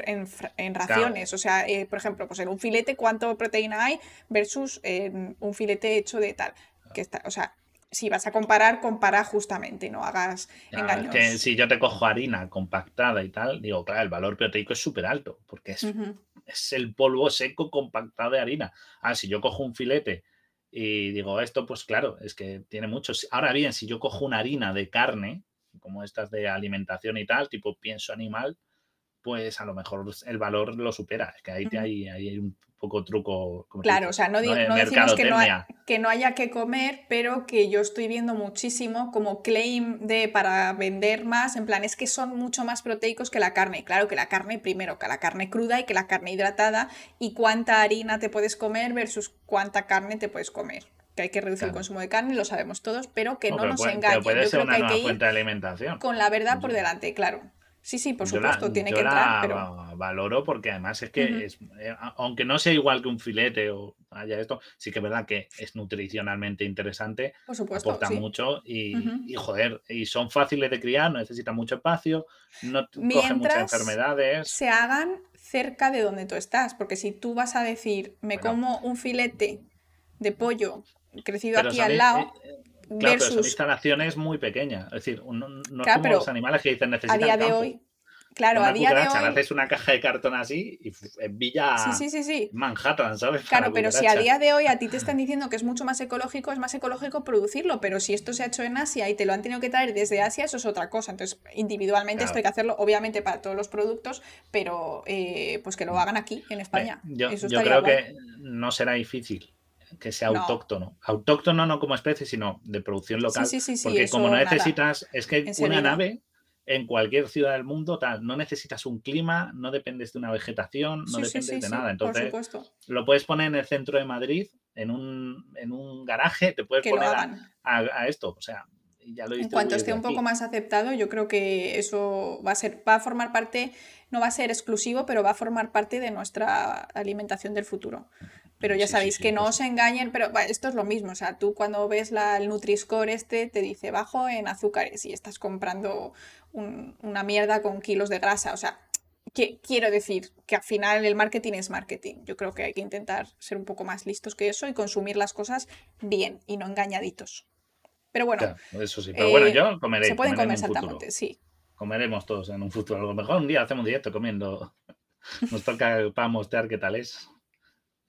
raciones. O sea, eh, por ejemplo, pues en un filete, ¿cuánto proteína hay versus en un filete hecho de tal? Que está, o sea, si vas a comparar, compara justamente, no hagas engaños. que si yo te cojo harina compactada y tal, digo, claro, el valor proteico es súper alto, porque es, es el polvo seco compactado de harina. Ah, si yo cojo un filete y digo, esto, pues claro, es que tiene muchos. Ahora bien, si yo cojo una harina de carne, como estas de alimentación y tal, tipo pienso animal, pues a lo mejor el valor lo supera. Es que ahí, hay, ahí hay un poco truco. claro, o sea, no, decimos que no, que no, haya que comer, pero que yo estoy viendo muchísimo como claim de para vender más, en plan, es que son mucho más proteicos que la carne. Claro que la carne primero, que la carne cruda y que la carne hidratada, y cuánta harina te puedes comer versus cuánta carne te puedes comer. Que hay que reducir el consumo de carne, lo sabemos todos, pero que no, nos engañen. Puede ser una nueva fuente de alimentación. Con la verdad por delante, claro. Sí, sí, por supuesto, tiene que entrar. Pero... valoro porque además es que, es, eh, aunque no sea igual que un filete o haya esto, sí que es verdad que es nutricionalmente interesante. Por supuesto. Aporta mucho y, joder, y son fáciles de criar, no necesitan mucho espacio, no cogen muchas enfermedades. Se hagan cerca de donde tú estás, porque si tú vas a decir, me como un filete de pollo crecido aquí al lado. Eh, Claro, pero son instalaciones muy pequeñas. Es decir, no, no es como los animales que dicen necesitan A día de hoy, Claro, a día de hoy. Haces una caja de cartón así y en Villa sí, sí, sí, Manhattan, ¿sabes? Claro, pero si a día de hoy a ti te están diciendo que es mucho más ecológico, es más ecológico producirlo. Pero si esto se ha hecho en Asia y te lo han tenido que traer desde Asia, eso es otra cosa. Entonces, individualmente esto hay que hacerlo, obviamente, para todos los productos, pero eh, pues que lo hagan aquí, en España. yo, yo creo que no será difícil que sea autóctono. Autóctono no como especie, sino de producción local. Sí, sí, sí, porque como no necesitas, es que una nave en cualquier ciudad del mundo, tal, no necesitas un clima, no dependes de una vegetación, no dependes de nada. Entonces, lo puedes poner en el centro de Madrid, en un, en un garaje, te puedes poner a, esto. O sea, ya lo En cuanto esté un poco más aceptado, yo creo que eso va a ser, va a formar parte, no va a ser exclusivo, pero va a formar parte de nuestra alimentación del futuro. Pero ya sabéis que no pues os engañen, pero esto es lo mismo, o sea, tú cuando ves la, el Nutri-Score este te dice bajo en azúcares y estás comprando una mierda con kilos de grasa, o sea, que, quiero decir que al final el marketing es marketing. Yo creo que hay que intentar ser un poco más listos que eso y consumir las cosas bien y no engañaditos. Pero bueno, eso sí, pero bueno, eh, yo comeré. Se pueden comer saltamontes, sí. Comeremos todos en un futuro. A lo mejor un día hacemos directo comiendo. Nos toca para mostrar qué tal es.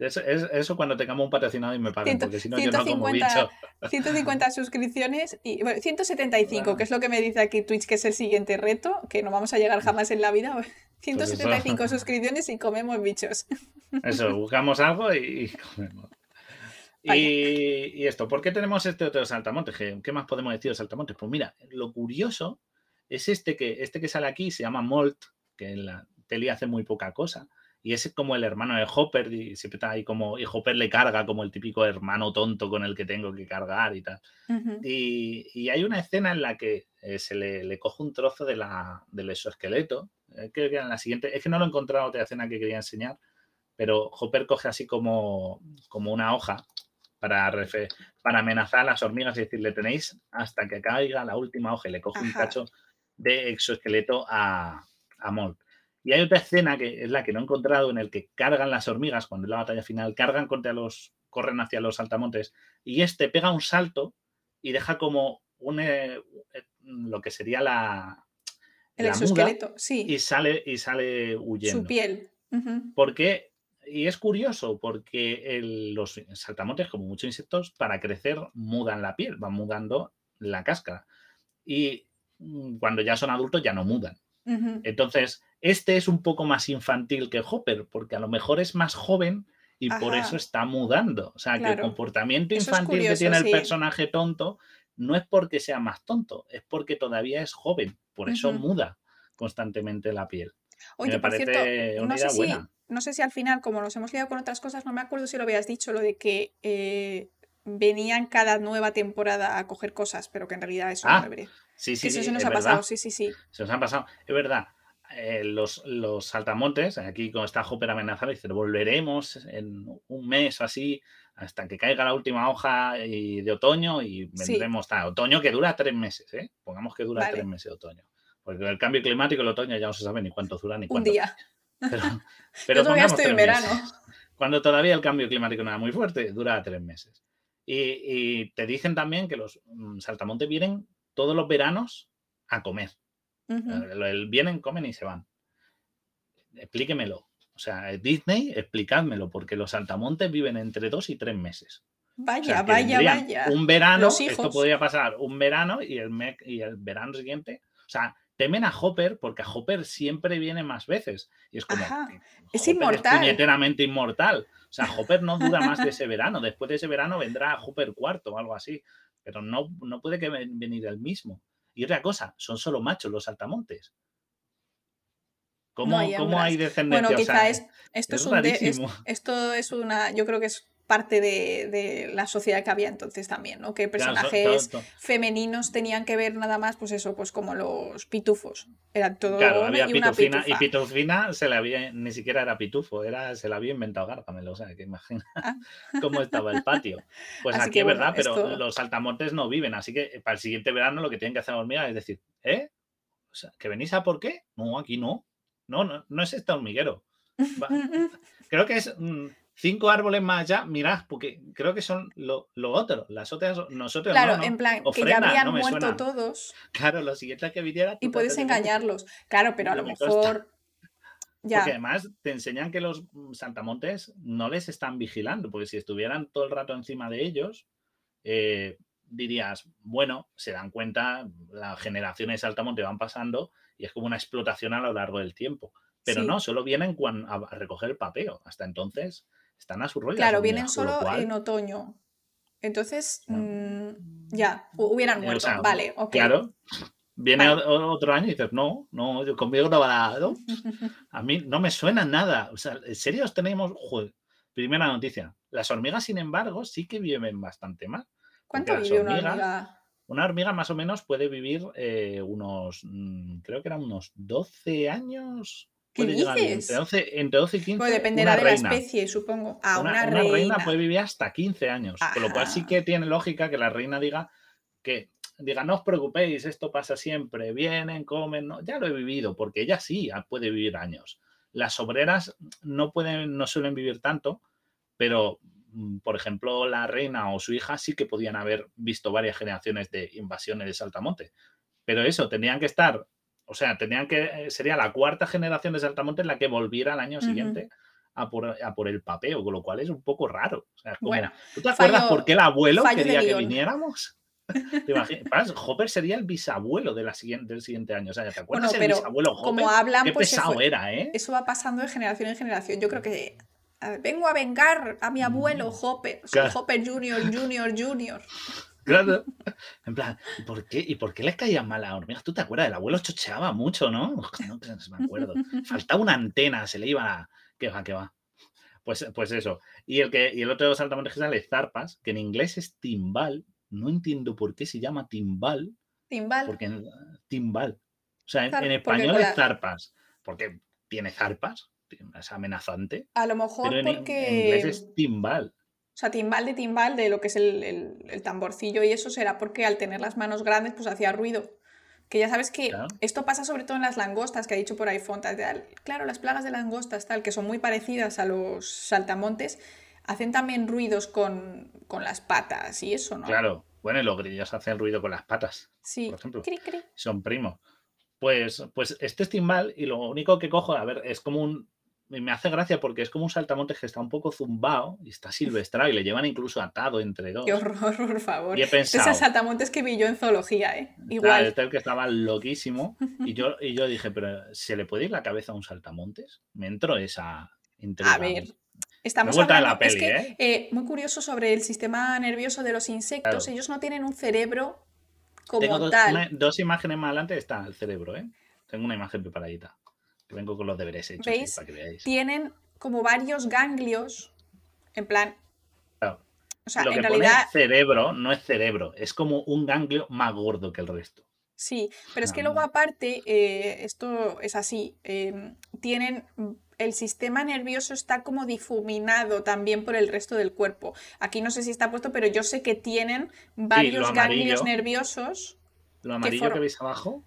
Eso, eso, cuando tengamos un patrocinado y me paguen, porque si no yo no como bicho. 150 suscripciones y bueno, 175, que es lo que me dice aquí Twitch que es el siguiente reto, que no vamos a llegar jamás en la vida. 175 pues suscripciones y comemos bichos. Eso, buscamos algo y, comemos. Y, esto, ¿por qué tenemos este otro saltamontes? ¿Qué, más podemos decir de saltamontes? Pues mira, lo curioso es este que, este que sale aquí, se llama Molt, que en la tele hace muy poca cosa y es como el hermano de Hopper, y siempre está ahí como, y Hopper le carga como el típico hermano tonto con el que tengo que cargar y tal. y, hay una escena en la que eh, se le, coge un trozo de la, del exoesqueleto, eh, que en la siguiente, es que no lo he encontrado otra escena que quería enseñar, pero Hopper coge así como, como una hoja para, para amenazar a las hormigas y decirle, tenéis hasta que caiga la última hoja y le coge un cacho de exoesqueleto a, a Molt. Y hay otra escena que es la que no he encontrado en el que cargan las hormigas cuando es la batalla final, cargan contra los, corren hacia los saltamontes y este pega un salto y deja como un, eh, lo que sería la, el exoesqueleto, sí. Y sale, y sale huyendo. Su piel. Porque, y es curioso, porque los saltamontes, como muchos insectos, para crecer mudan la piel, van mudando la cáscara. Y mm, cuando ya son adultos ya no mudan. Entonces, este es un poco más infantil que Hopper, porque a lo mejor es más joven y por eso está mudando. O sea, que el comportamiento infantil que tiene el personaje tonto no es porque sea más tonto, es porque todavía es joven, por eso muda constantemente la piel. Oye, me parece una idea buena. No sé si al final, como nos hemos liado con otras cosas, no me acuerdo si lo habías dicho, lo de que eh, venían cada nueva temporada a coger cosas, pero que en realidad eso ah, no Sí, sí, sí. Eso se nos ha pasado, sí, sí, sí. Se nos ha pasado. Es verdad. Eh, los, los, saltamontes, aquí con esta Hopper amenazada, dice, volveremos en un mes o así, hasta que caiga la última hoja y de otoño y vendremos sí. otoño que dura tres meses, ¿eh? Pongamos que dura tres meses de otoño. Porque el cambio climático, el otoño ya no se sabe ni cuánto dura ni cuánto. Un día. Pero, pero Yo todavía estoy en verano. Cuando todavía el cambio climático no era muy fuerte, dura tres meses. Y, te dicen también que los mm, saltamontes vienen todos los veranos a comer. vienen, comen y se van. Explíquemelo. O sea, Disney, explicádmelo, porque los saltamontes viven entre dos y tres meses. Vaya, vaya, vaya. Un verano, esto podría pasar un verano y el, y el verano siguiente. O sea, temen a Hopper porque a Hopper siempre viene más veces. Y es como. es inmortal. Es inmortal. O sea, Hopper no dura más de ese verano. Después de ese verano vendrá Hopper cuarto o algo así. Pero no, no puede que venir el mismo. Y otra cosa, son solo machos los saltamontes. ¿Cómo, hay, descendencia? Bueno, quizá esto es, un esto es una, yo creo que es parte de, la sociedad que había entonces también, ¿no? Que personajes femeninos tenían que ver nada más, pues eso, pues como los pitufos. Era todo claro, había y pitufina, y pitufina se le había, ni siquiera era pitufo, era, se la había inventado Gargamel, o sea, que imagina ah. cómo estaba el patio. Pues aquí es verdad, pero los saltamontes no viven, así que para el siguiente verano lo que tienen que hacer hormigas es decir, ¿eh? O sea, ¿que venís a por qué? No, aquí no. No, no, no es este hormiguero. Creo que es mm, cinco árboles más allá, mirad, porque creo que son lo, otro. Las otras, nosotros Claro, en plan, que ya habían muerto todos. Claro, lo siguiente que viniera. Y puedes engañarlos. Claro, pero a lo mejor. Ya. Porque además te enseñan que los mm, santamontes no les están vigilando, porque si estuvieran todo el rato encima de ellos, eh, dirías, bueno, se dan cuenta, las generaciones de saltamonte van pasando y es como una explotación a lo largo del tiempo. Pero no, solo vienen a recoger el papeo. Hasta entonces están a su rollo. Claro, vienen solo en otoño. Entonces, mm, ya, hubieran muerto. vale, ok. Claro. Viene otro año y dices, no, no, yo conmigo no va a A mí no me suena nada. O sea, ¿en serio tenemos? primera noticia. Las hormigas, sin embargo, sí que viven bastante más. ¿Cuánto vive una hormiga? Una hormiga más o menos puede vivir eh, unos, mm, creo que eran unos 12 años ¿Qué dices? Entre 12, y 15. Pues dependerá de la especie, supongo. A una, una, una reina. puede vivir hasta 15 años. Con lo cual sí que tiene lógica que la reina diga que diga, no os preocupéis, esto pasa siempre, vienen, comen, no, ya lo he vivido, porque ella sí puede vivir años. Las obreras no pueden, no suelen vivir tanto, pero mm, por ejemplo, la reina o su hija sí que podían haber visto varias generaciones de invasiones de Saltamonte. Pero eso, tenían que estar o sea, tenían que, eh, sería la cuarta generación de Saltamontes la que volviera al año siguiente a, por, el papeo, con lo cual es un poco raro. bueno, ¿Tú te acuerdas por qué el abuelo quería que viniéramos? ¿Te imaginas? Hopper sería el bisabuelo de la siguiente, del siguiente año. O sea, ¿te acuerdas del bisabuelo Hopper? Como hablan, qué pues pesado era, ¿eh? Eso va pasando de generación en generación. Yo creo que vengo a vengar a mi abuelo mm, Hopper. Hopper Junior, Junior, Junior. Claro. En plan, ¿y por qué, ¿y por qué les caían mal a hormigas? ¿Tú te acuerdas? El abuelo chocheaba mucho, ¿no? No, me acuerdo. Faltaba una antena, se le iba a... ¿Qué va, qué va? Pues, pues eso. Y el, que, y el otro saltamontes que sale zarpas, que en inglés es timbal. No entiendo por qué se llama timbal. Timbal. Porque timbal. O sea, en, español es zarpas. Porque tiene zarpas. Es amenazante. A lo mejor pero en, porque... en inglés es timbal. O sea, timbal de timbal, de lo que es el, tamborcillo y eso será porque al tener las manos grandes, pues hacía ruido. Que ya sabes que esto pasa sobre todo en las langostas, que ha dicho por ahí Fonta. Claro, las plagas de langostas, tal, que son muy parecidas a los saltamontes, hacen también ruidos con, las patas y eso, ¿no? Claro, bueno, y los grillos hacen ruido con las patas. Sí, por ejemplo. Cri, cri. Son primos. Pues, pues este es timbal y lo único que cojo, a ver, es como un, me hace gracia porque es como un saltamontes que está un poco zumbado y está silvestrado y le llevan incluso atado entre dos. Qué horror, por favor. Y he pensado. Ese saltamontes que vi yo en zoología, ¿eh? Igual. Este el que estaba loquísimo. Y yo, y yo dije, pero ¿se le puede ir la cabeza a un saltamontes? Me entró esa intriga. A ver. Estamos hablando, la peli, es que, ¿eh? ¿eh? muy curioso sobre el sistema nervioso de los insectos. Ellos no tienen un cerebro como Tengo tal. dos imágenes más adelante está el cerebro, ¿eh? Tengo una imagen preparadita vengo con los deberes hechos ¿Veis? para que veáis. Tienen como varios ganglios, en plan. O sea, en realidad. cerebro no es cerebro, es como un ganglio más gordo que el resto. Sí, pero es que luego aparte, eh, esto es así, em, tienen el sistema nervioso está como difuminado también por el resto del cuerpo. Aquí no sé si está puesto, pero yo sé que tienen varios ganglios nerviosos. Lo amarillo que veis abajo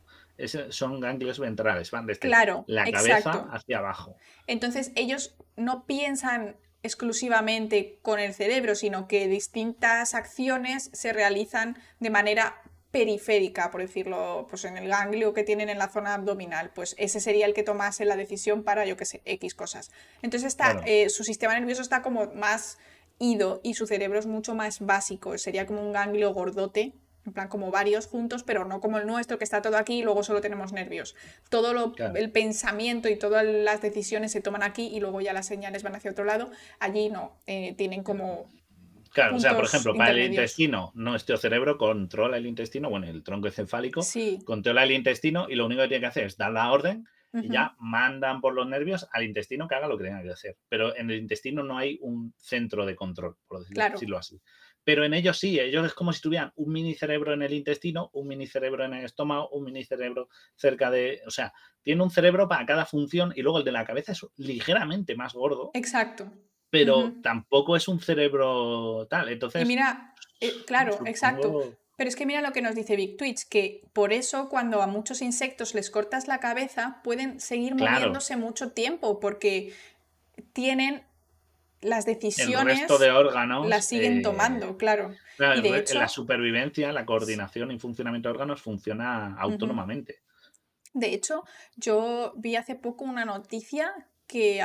son ganglios ventrales, van desde claro, la cabeza hacia abajo. Entonces ellos no piensan exclusivamente con el cerebro, sino que distintas acciones se realizan de manera periférica, por decirlo, pues en el ganglio que tienen en la zona abdominal, pues ese sería el que tomase la decisión para, yo qué sé, X cosas. Entonces está, eh, su sistema nervioso está como más ido y su cerebro es mucho más básico, sería como un ganglio gordote, en plan como varios juntos, pero no como el nuestro que está todo aquí y luego solo tenemos nervios. Todo lo, el pensamiento y todas las decisiones se toman aquí y luego ya las señales van hacia otro lado. Allí no, eh, tienen como Claro, o sea, por ejemplo, para el intestino, nuestro cerebro controla el intestino, bueno, el tronco encefálico controla el intestino y lo único que tiene que hacer es dar la orden y ya mandan por los nervios al intestino que haga lo que tenga que hacer. Pero en el intestino no hay un centro de control, por decirlo, así. Pero en ellos sí, ellos es como si tuvieran un mini cerebro en el intestino, un mini cerebro en el estómago, un mini cerebro cerca de. O sea, tiene un cerebro para cada función y luego el de la cabeza es ligeramente más gordo. Exacto pero tampoco es un cerebro tal. Entonces. Y mira, eh, claro, exacto. Pero es que mira lo que nos dice Big Twitch, que por eso cuando a muchos insectos les cortas la cabeza, pueden seguir moviéndose mucho tiempo, porque tienen las decisiones. El resto de órganos. Las siguen tomando, eh, claro. y de hecho, la supervivencia, la coordinación y funcionamiento de órganos funciona autónomamente. De hecho, yo vi hace poco una noticia que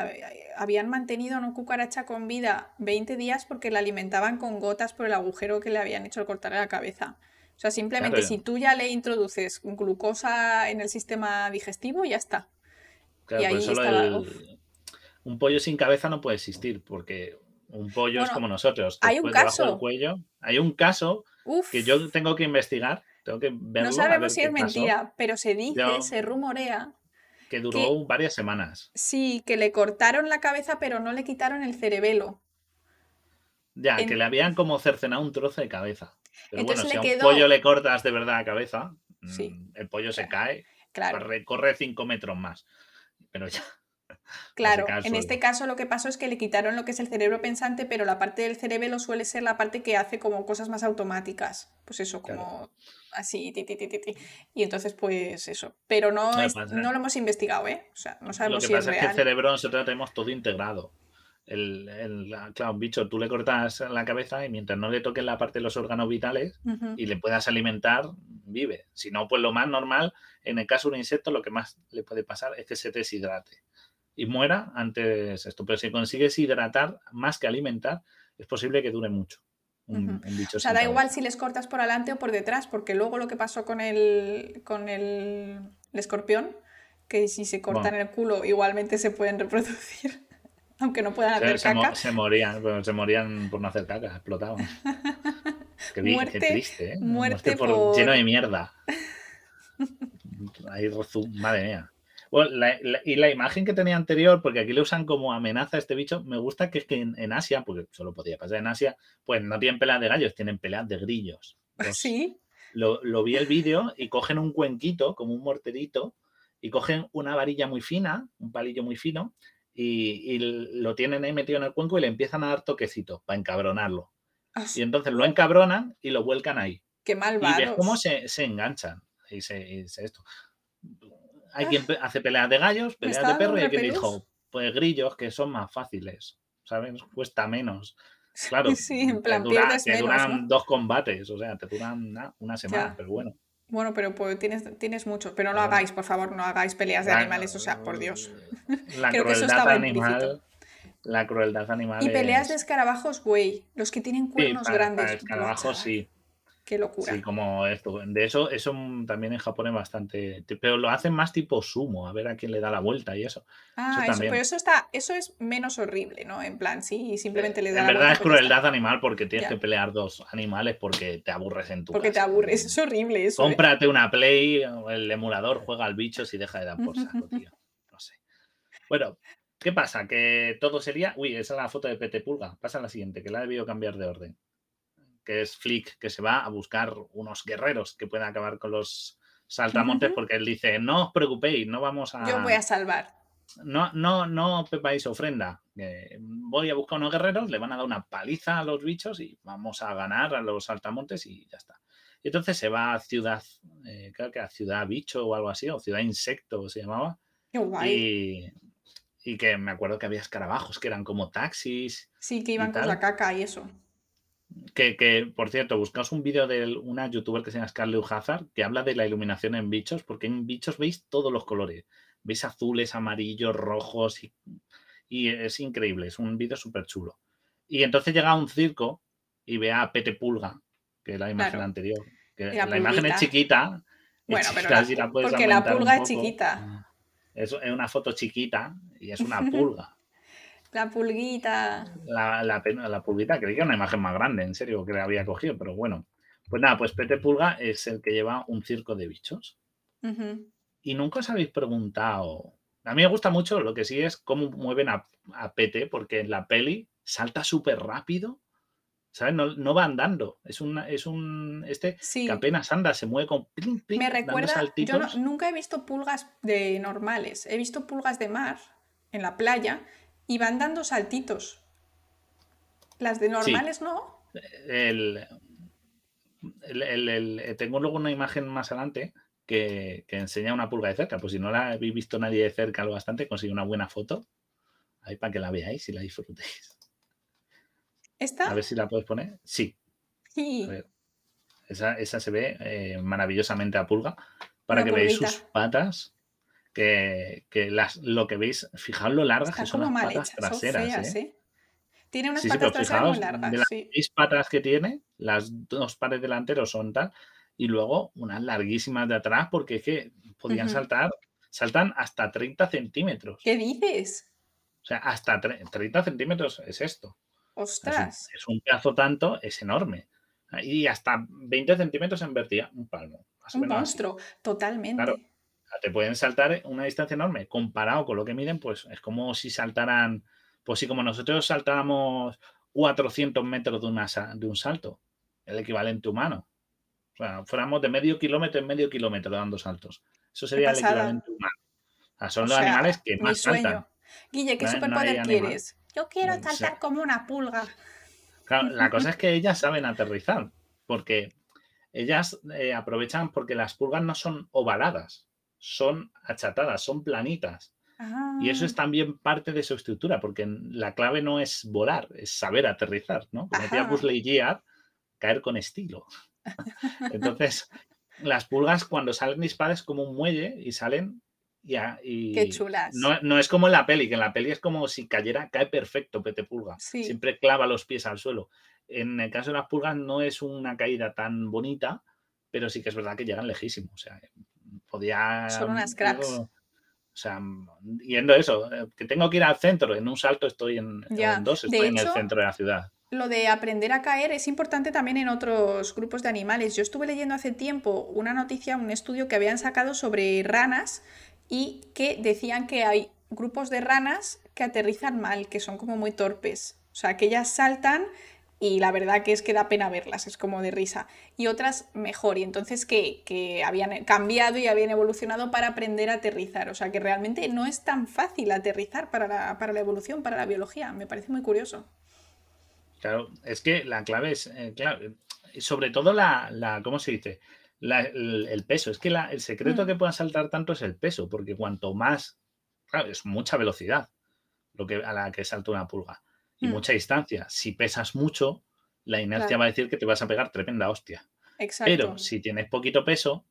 habían mantenido a una cucaracha con vida 20 días porque la alimentaban con gotas por el agujero que le habían hecho al cortarle la cabeza. O sea, simplemente si tú ya le introduces glucosa en el sistema digestivo, ya está. y ahí está Un pollo sin cabeza no puede existir porque un pollo es como nosotros. Hay un caso. cuello. Hay un caso que yo tengo que investigar. Tengo que verlo, no sabemos si es mentira, pero se dice, se rumorea que duró varias semanas. Sí, que le cortaron la cabeza, pero no le quitaron el cerebelo. Ya, que le habían como cercenado un trozo de cabeza. Pero bueno, si a un pollo le cortas de verdad la cabeza, mm, el pollo se cae, claro. corre cinco metros más. Pero ya. Claro, en este caso lo que pasó es que le quitaron lo que es el cerebro pensante, pero la parte del cerebelo suele ser la parte que hace como cosas más automáticas. Pues eso, como así, ti, ti, ti, Y entonces, pues eso. Pero no, no lo hemos investigado, ¿eh? O sea, no sabemos si es real. es que el cerebro nosotros tenemos todo integrado. El, el, claro, un bicho, tú le cortas la cabeza y mientras no le toquen la parte de los órganos vitales y le puedas alimentar, vive. Si no, pues lo más normal, en el caso de un insecto, lo que más le puede pasar es que se deshidrate y muera antes esto. Pero si consigues hidratar más que alimentar, es posible que dure mucho. o sea, da igual si les cortas por adelante o por detrás, porque luego lo que pasó con el, con el, escorpión, que si se cortan el culo igualmente se pueden reproducir, aunque no puedan hacer caca. se morían, se morían por no hacer caca, explotaban. Qué, muerte, triste, ¿eh? Muerte, por... lleno de mierda. Ahí, madre mía y la imagen que tenía anterior, porque aquí le usan como amenaza a este bicho, me gusta que es que en, Asia, porque solo podía pasar en Asia, pues no tienen peleas de gallos, tienen peleas de grillos. sí. Lo, vi el vídeo y cogen un cuenquito, como un morterito, y cogen una varilla muy fina, un palillo muy fino, y, lo tienen ahí metido en el cuenco y le empiezan a dar toquecitos para encabronarlo. Ah, y entonces lo encabronan y lo vuelcan ahí. Qué malvados. Y ves cómo se, enganchan. Y se, y se esto hay quien hace peleas de gallos, peleas de perro y hay quien dijo, pues grillos que son más fáciles, ¿sabes? Cuesta menos. Claro, sí, en plan, te, duran dos combates, o sea, te duran una, semana, pero bueno. Bueno, pero pues tienes, tienes mucho, pero no lo hagáis, por favor, no hagáis peleas de animales, o sea, por Dios. La Creo animal, La crueldad animal. Y peleas de escarabajos, güey, los que tienen cuernos grandes. Para escarabajos, sí. Qué locura. Sí, como esto. De eso, eso también en Japón es bastante. Pero lo hacen más tipo sumo, a ver a quién le da la vuelta y eso. Ah, eso, pero eso está, eso es menos horrible, ¿no? En plan, sí, simplemente le da en verdad es crueldad animal porque tienes que pelear dos animales porque te aburres en tu Porque te aburres, es horrible eso. ¿eh? Cómprate una Play, el emulador, juega al bicho si deja de dar por saco, tío. No sé. Bueno, ¿qué pasa? Que todo sería. Uy, esa es la foto de PT Pulga. Pasa a la siguiente, que la he debido cambiar de orden que es Flick, que se va a buscar unos guerreros que puedan acabar con los saltamontes, porque él dice, no os preocupéis, no vamos a... Yo voy a salvar. No, no, no pepáis ofrenda. voy a buscar unos guerreros, le van a dar una paliza a los bichos y vamos a ganar a los saltamontes y ya está. Y entonces se va a ciudad, eh, creo que a ciudad bicho o algo así, o ciudad insecto se llamaba. Qué guay. y que me acuerdo que había escarabajos que eran como taxis. Sí, que iban con la caca y eso. Que, por cierto, buscaos un vídeo de una youtuber que se llama Scarlett Hazard que habla de la iluminación en bichos, porque en bichos veis todos los colores. Veis azules, amarillos, rojos y, y es increíble. Es un vídeo súper chulo. Y entonces llega a un circo y ve a Pete Pulga, que es la imagen anterior. Que la, imagen es chiquita. Bueno, pero porque la pulga es chiquita. Es, una foto chiquita y es una pulga. La pulguita. La, la, la, pulguita, creí que era una imagen más grande, en serio, que le había cogido, pero bueno. Pues nada, pues Pete Pulga es el que lleva un circo de bichos. Y nunca os habéis preguntado. A mí me gusta mucho lo que sí es cómo mueven a, a Pete, porque en la peli salta súper rápido. ¿Sabes? No, va andando. Es un, es un este que apenas anda, se mueve con Me recuerda, yo nunca he visto pulgas de normales. He visto pulgas de mar en la playa y van dando saltitos. Las de normales no. El, tengo luego una imagen más adelante que, que, enseña una pulga de cerca. Pues si no la habéis visto nadie de cerca lo bastante, consigue una buena foto. Ahí para que la veáis y la disfrutéis. ¿Esta? A ver si la puedes poner. Sí. sí. Esa, se ve eh, maravillosamente a pulga. Para que veáis sus patas. Que, las, lo que veis, fijaos lo largas que son las patas traseras. ¿eh? ¿eh? Tiene unas patas traseras muy largas. De las seis patas que tiene, las dos pares delanteros son tal. Y luego unas larguísimas de atrás, porque es que podían saltar, saltan hasta 30 centímetros. ¿Qué dices? O sea, hasta 30 centímetros es esto. Ostras. Es un, pedazo tanto, es enorme. Y hasta 20 centímetros en vertical, un palmo. un monstruo, totalmente. Claro, te pueden saltar una distancia enorme. Comparado con lo que miden, pues es como si saltaran, pues si como nosotros saltáramos 400 metros de, una, de un salto, el equivalente humano. O sea, fuéramos de medio kilómetro en medio kilómetro dando saltos. Eso sería el equivalente humano. son los animales que más saltan. Guille, ¿qué superpoder quieres? Yo quiero saltar como una pulga. la cosa es que ellas saben aterrizar, porque ellas eh, aprovechan porque las pulgas no son ovaladas, son achatadas, son planitas. Y eso es ah. también parte de su estructura, porque la clave no es volar, es saber aterrizar, ¿no? Como decía Buzz Lightyear, caer con estilo. Entonces, las pulgas cuando salen dispares como un muelle y salen y, Qué chulas. No, es como en la peli, que en la peli es como si cayera, cae perfecto Pete Pulga. Siempre clava los pies al suelo. En el caso de las pulgas no es una caída tan bonita, pero sí que es verdad que llegan lejísimos. O sea, podía. Son unas cracks. o sea, yendo eso, eh, que tengo que ir al centro, en un salto estoy en, dos, estoy en el centro de la ciudad. Lo de aprender a caer es importante también en otros grupos de animales. Yo estuve leyendo hace tiempo una noticia, un estudio que habían sacado sobre ranas y que decían que hay grupos de ranas que aterrizan mal, que son como muy torpes. O sea, que ellas saltan y la verdad que es que da pena verlas, es como de risa. Y otras mejor, y entonces que, que, habían cambiado y habían evolucionado para aprender a aterrizar. O sea, que realmente no es tan fácil aterrizar para la, para la evolución, para la biología. Me parece muy curioso. Claro, es que la clave es, eh, claro, sobre todo la, la, ¿cómo se dice? el, peso. Es que el secreto mm. que puedan saltar tanto es el peso, porque cuanto más, claro, es mucha velocidad lo que, a la que salta una pulga y mm. mucha distancia. Si pesas mucho, la inercia va a decir que te vas a pegar tremenda hostia. Pero si tienes poquito peso,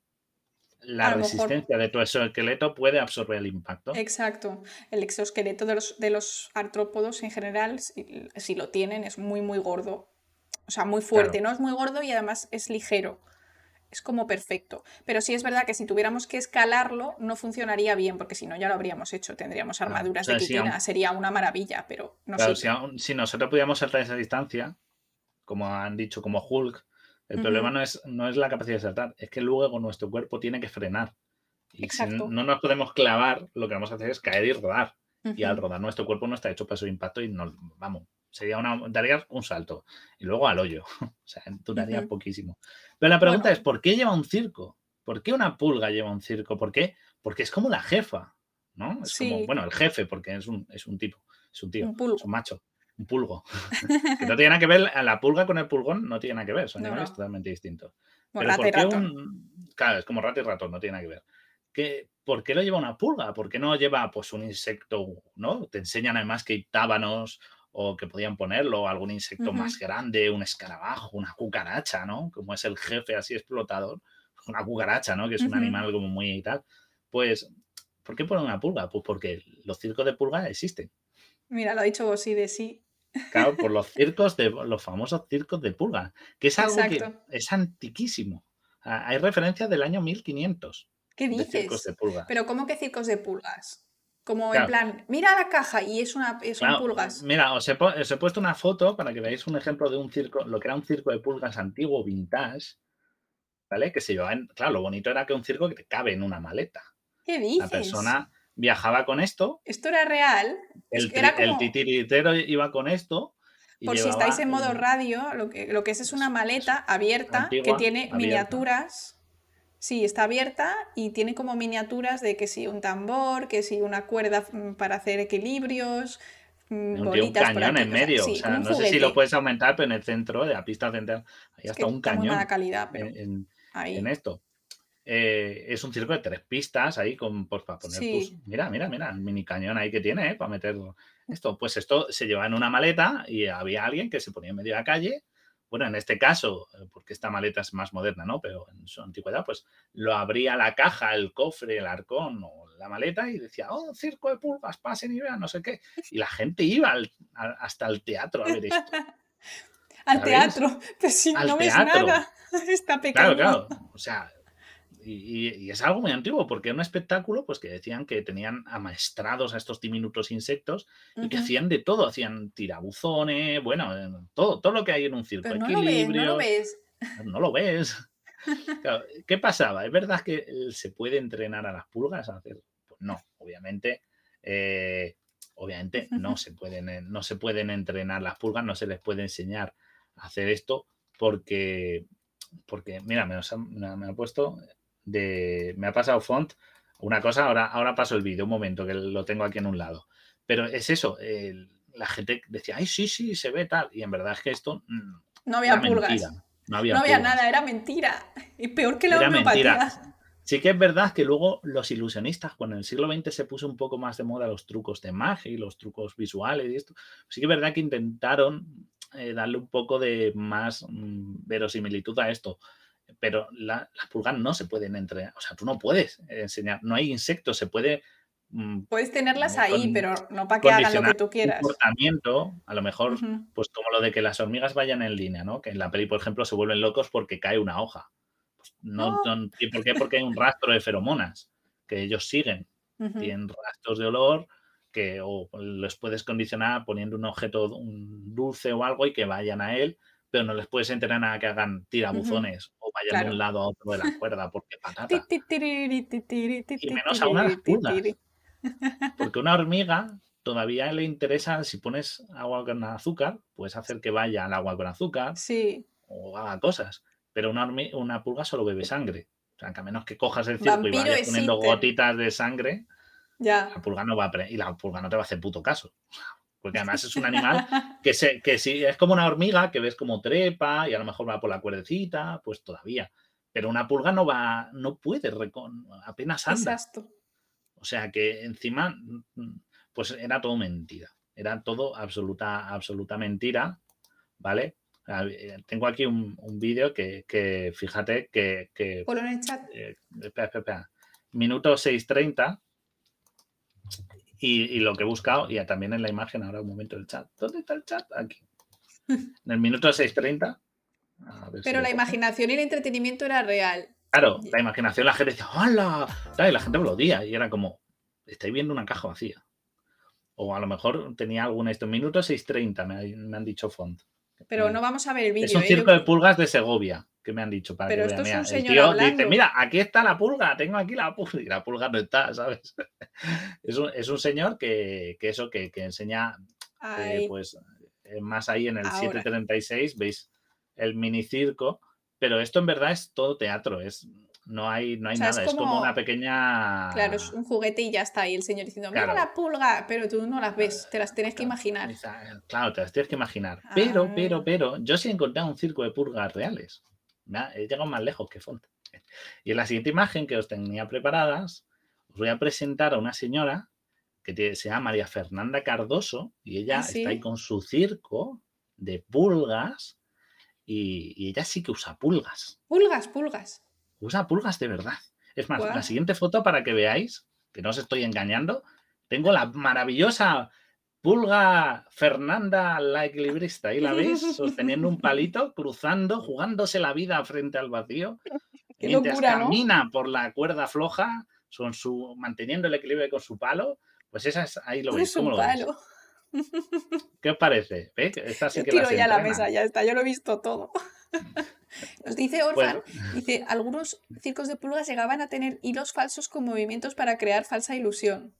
la resistencia de tu exoesqueleto puede absorber el impacto. Exacto. El exoesqueleto de los, de los artrópodos en general, si, lo tienen, es muy, muy gordo. O sea, muy fuerte. No es muy gordo y además es ligero es como perfecto. Pero sí es verdad que si tuviéramos que escalarlo, no funcionaría bien, porque si no ya lo habríamos hecho. Tendríamos armaduras de quitina, sería una maravilla, pero no sé. Si, nosotros pudiéramos saltar esa distancia, como han dicho, como Hulk, el problema no es, no es la capacidad de saltar, es que luego nuestro cuerpo tiene que frenar. Y si no nos podemos clavar, lo que vamos a hacer es caer y rodar. Y al rodar nuestro cuerpo no está hecho para su impacto y no, vamos, sería una, daría un salto y luego al hoyo. o sea, duraría poquísimo. Pero la pregunta es, ¿por qué lleva un circo? ¿Por qué una pulga lleva un circo? ¿Por qué? Porque es como la jefa, ¿no? Es como, bueno, el jefe, porque es un, es un tipo, es un tío, es un macho, un pulgo. que no tiene nada que ver, la pulga con el pulgón no tiene nada que ver, son animales totalmente distintos. Pero ¿por qué un... Claro, es como rato y ratón, no tiene nada que ver. que, ¿por qué lo lleva una pulga? ¿Por qué no lleva pues un insecto, ¿no? Te enseñan además que hay tábanos o que podían ponerlo, algún insecto más grande, un escarabajo, una cucaracha, ¿no? Como es el jefe así explotador, una cucaracha, ¿no? Que es un animal como muy y tal. Pues, ¿por qué ponen una pulga? Pues porque los circos de pulga existen. Mira, lo ha dicho vos sí de sí. Claro, por los circos de los famosos circos de pulga, que es algo que es antiquísimo. Hay referencias del año 1500. ¿Qué dices? De circos de pulga. Pero ¿cómo que circos de pulgas? Como en plan, mira la caja y es una, son pulgas. Mira, os he, puesto una foto para que veáis un ejemplo de un circo, lo que era un circo de pulgas antiguo, vintage, ¿vale? Que se llevaba en, claro, lo bonito era que un circo que te cabe en una maleta. ¿Qué dices? La persona viajaba con esto. ¿Esto era real? El, el titiritero iba con esto. Por si estáis en modo radio, lo que, lo que es es una maleta abierta que tiene miniaturas Sí, está abierta y tiene como miniaturas de que si un tambor, que si una cuerda mm, para hacer equilibrios, mm, un, cañón en medio. o sea, no sé si lo puedes aumentar, pero en el centro de la pista central hay hasta un cañón. Muy calidad, en, en, esto. Eh, es un circo de tres pistas ahí con, pues, para poner tus. Mira, mira, mira, el mini cañón ahí que tiene, ¿eh? para meter esto. Pues esto se lleva en una maleta y había alguien que se ponía en medio de la calle bueno, en este caso, eh, porque esta maleta es más moderna, ¿no? Pero en su antigüedad, pues lo abría la caja, el cofre, el arcón o la maleta y decía, oh, circo de pulgas, pasen y vean, no sé qué. Y la gente iba hasta el teatro a ver esto. al teatro, pues si no ves nada, está pequeño. Claro, claro. O sea, y, es algo muy antiguo, porque era un espectáculo pues, que decían que tenían amaestrados a estos diminutos insectos y que hacían de todo, hacían tirabuzones, bueno, eh, todo, todo lo que hay en un circo. no Equilibrio, lo ves, no lo ves. ¿Qué pasaba? ¿Es verdad que se puede entrenar a las pulgas a hacer? Pues no, obviamente. Eh, obviamente no se, pueden, no se pueden entrenar las pulgas, no se les puede enseñar a hacer esto porque, porque mira, me, me ha puesto me ha pasado font una cosa, ahora, ahora paso el vídeo, un momento, que lo tengo aquí en un lado. Pero es eso, la gente decía, ay, sí, sí, se ve tal. Y en verdad es que esto... Mm, no había pulgas. No había, nada, era mentira. Y peor que la era Mentira. Sí que es verdad que luego los ilusionistas, cuando en el siglo XX se puso un poco más de moda los trucos de magia y los trucos visuales y esto, sí que es verdad que intentaron eh, darle un poco de más mm, verosimilitud a esto pero las pulgas no se pueden entrenar. O sea, tú no puedes enseñar, no hay insectos, se puede. Mm, Puedes tenerlas ahí, pero no para que hagan lo que tú quieras. Comportamiento, a lo mejor, pues como lo de que las hormigas vayan en línea, ¿no? Que en la peli, por ejemplo, se vuelven locos porque cae una hoja. Pues no, ¿Por qué? Porque hay un rastro de feromonas que ellos siguen. Tienen rastros de olor que o les puedes condicionar poniendo un objeto, un dulce o algo y que vayan a él pero no les puedes entrenar a que hagan tirabuzones o vayan de un lado a otro de la cuerda, porque patata. y menos a una pulgas. Porque una hormiga todavía le interesa, si pones agua con azúcar, puedes hacer que vaya al agua con azúcar sí. o haga cosas. Pero una, una pulga solo bebe sangre. O sea, que a menos que cojas el circo y vayas poniendo gotitas de sangre, ya. la pulga no va a y la pulga no te va a hacer puto caso. Porque además es un animal que, se, que si es como una hormiga que ves como trepa y a lo mejor va por la cuerdecita, pues todavía. Pero una pulga no va, no puede, apenas anda. Exacto. O sea que encima, pues era todo mentira. Era todo absoluta, absoluta mentira, ¿vale? Eh, tengo aquí un, vídeo que, fíjate que... que en el chat. Eh, espera, espera, espera. Minuto 6.30 y, lo que he buscado, y también en la imagen, ahora un momento el chat. ¿Dónde está el chat? Aquí. En el minuto 6.30. Pero la imaginación y el entretenimiento era real. Claro, la imaginación, la gente decía, ¡hola! Y la gente aplaudía y era como, estáis viendo una caja vacía. O a lo mejor tenía alguna esto. Minuto 6.30 me, me han dicho font. Pero no vamos a ver el vídeo. Es un ¿eh? circo de pulgas de Segovia que me han dicho para Pero que esto Es un señor tío dice, mira, aquí está la pulga, tengo aquí la pulga, y la pulga no está, ¿sabes? es, un, es un señor que, que eso, que, que enseña, eh, pues, eh, más ahí en el 736, veis el minicirco, pero esto en verdad es todo teatro, es no hay, no hay nada, es como... una pequeña. Claro, es un juguete y ya está. Y el señor diciendo, mira la pulga, pero tú no las ves, te las tienes que imaginar. Claro, te las tienes que imaginar. Pero, pero, ah. pero, yo sí he encontrado un circo de pulgas reales he llegado más lejos que Font. Y en la siguiente imagen que os tenía preparadas os voy a presentar a una señora que se llama María Fernanda Cardoso y ella ¿Ah, está ahí con su circo de pulgas y, ella sí que usa pulgas. Pulgas, pulgas. Usa pulgas de verdad. Es más, la siguiente foto para que veáis, que no os estoy engañando, tengo la maravillosa pulga Fernanda la equilibrista. Ahí la veis, sosteniendo un palito, cruzando, jugándose la vida frente al vacío. Qué mientras locura, ¿no? camina por la cuerda floja, son su, manteniendo el equilibrio con su palo. Pues esa es, ahí lo veis. ¿Cómo lo palo. ¿Qué os parece? Que Esta sí Yo que tiro ya la mesa, ya está, yo lo he visto todo. Nos dice Orfan, dice, algunos circos de pulgas llegaban a tener hilos falsos con movimientos para crear falsa ilusión.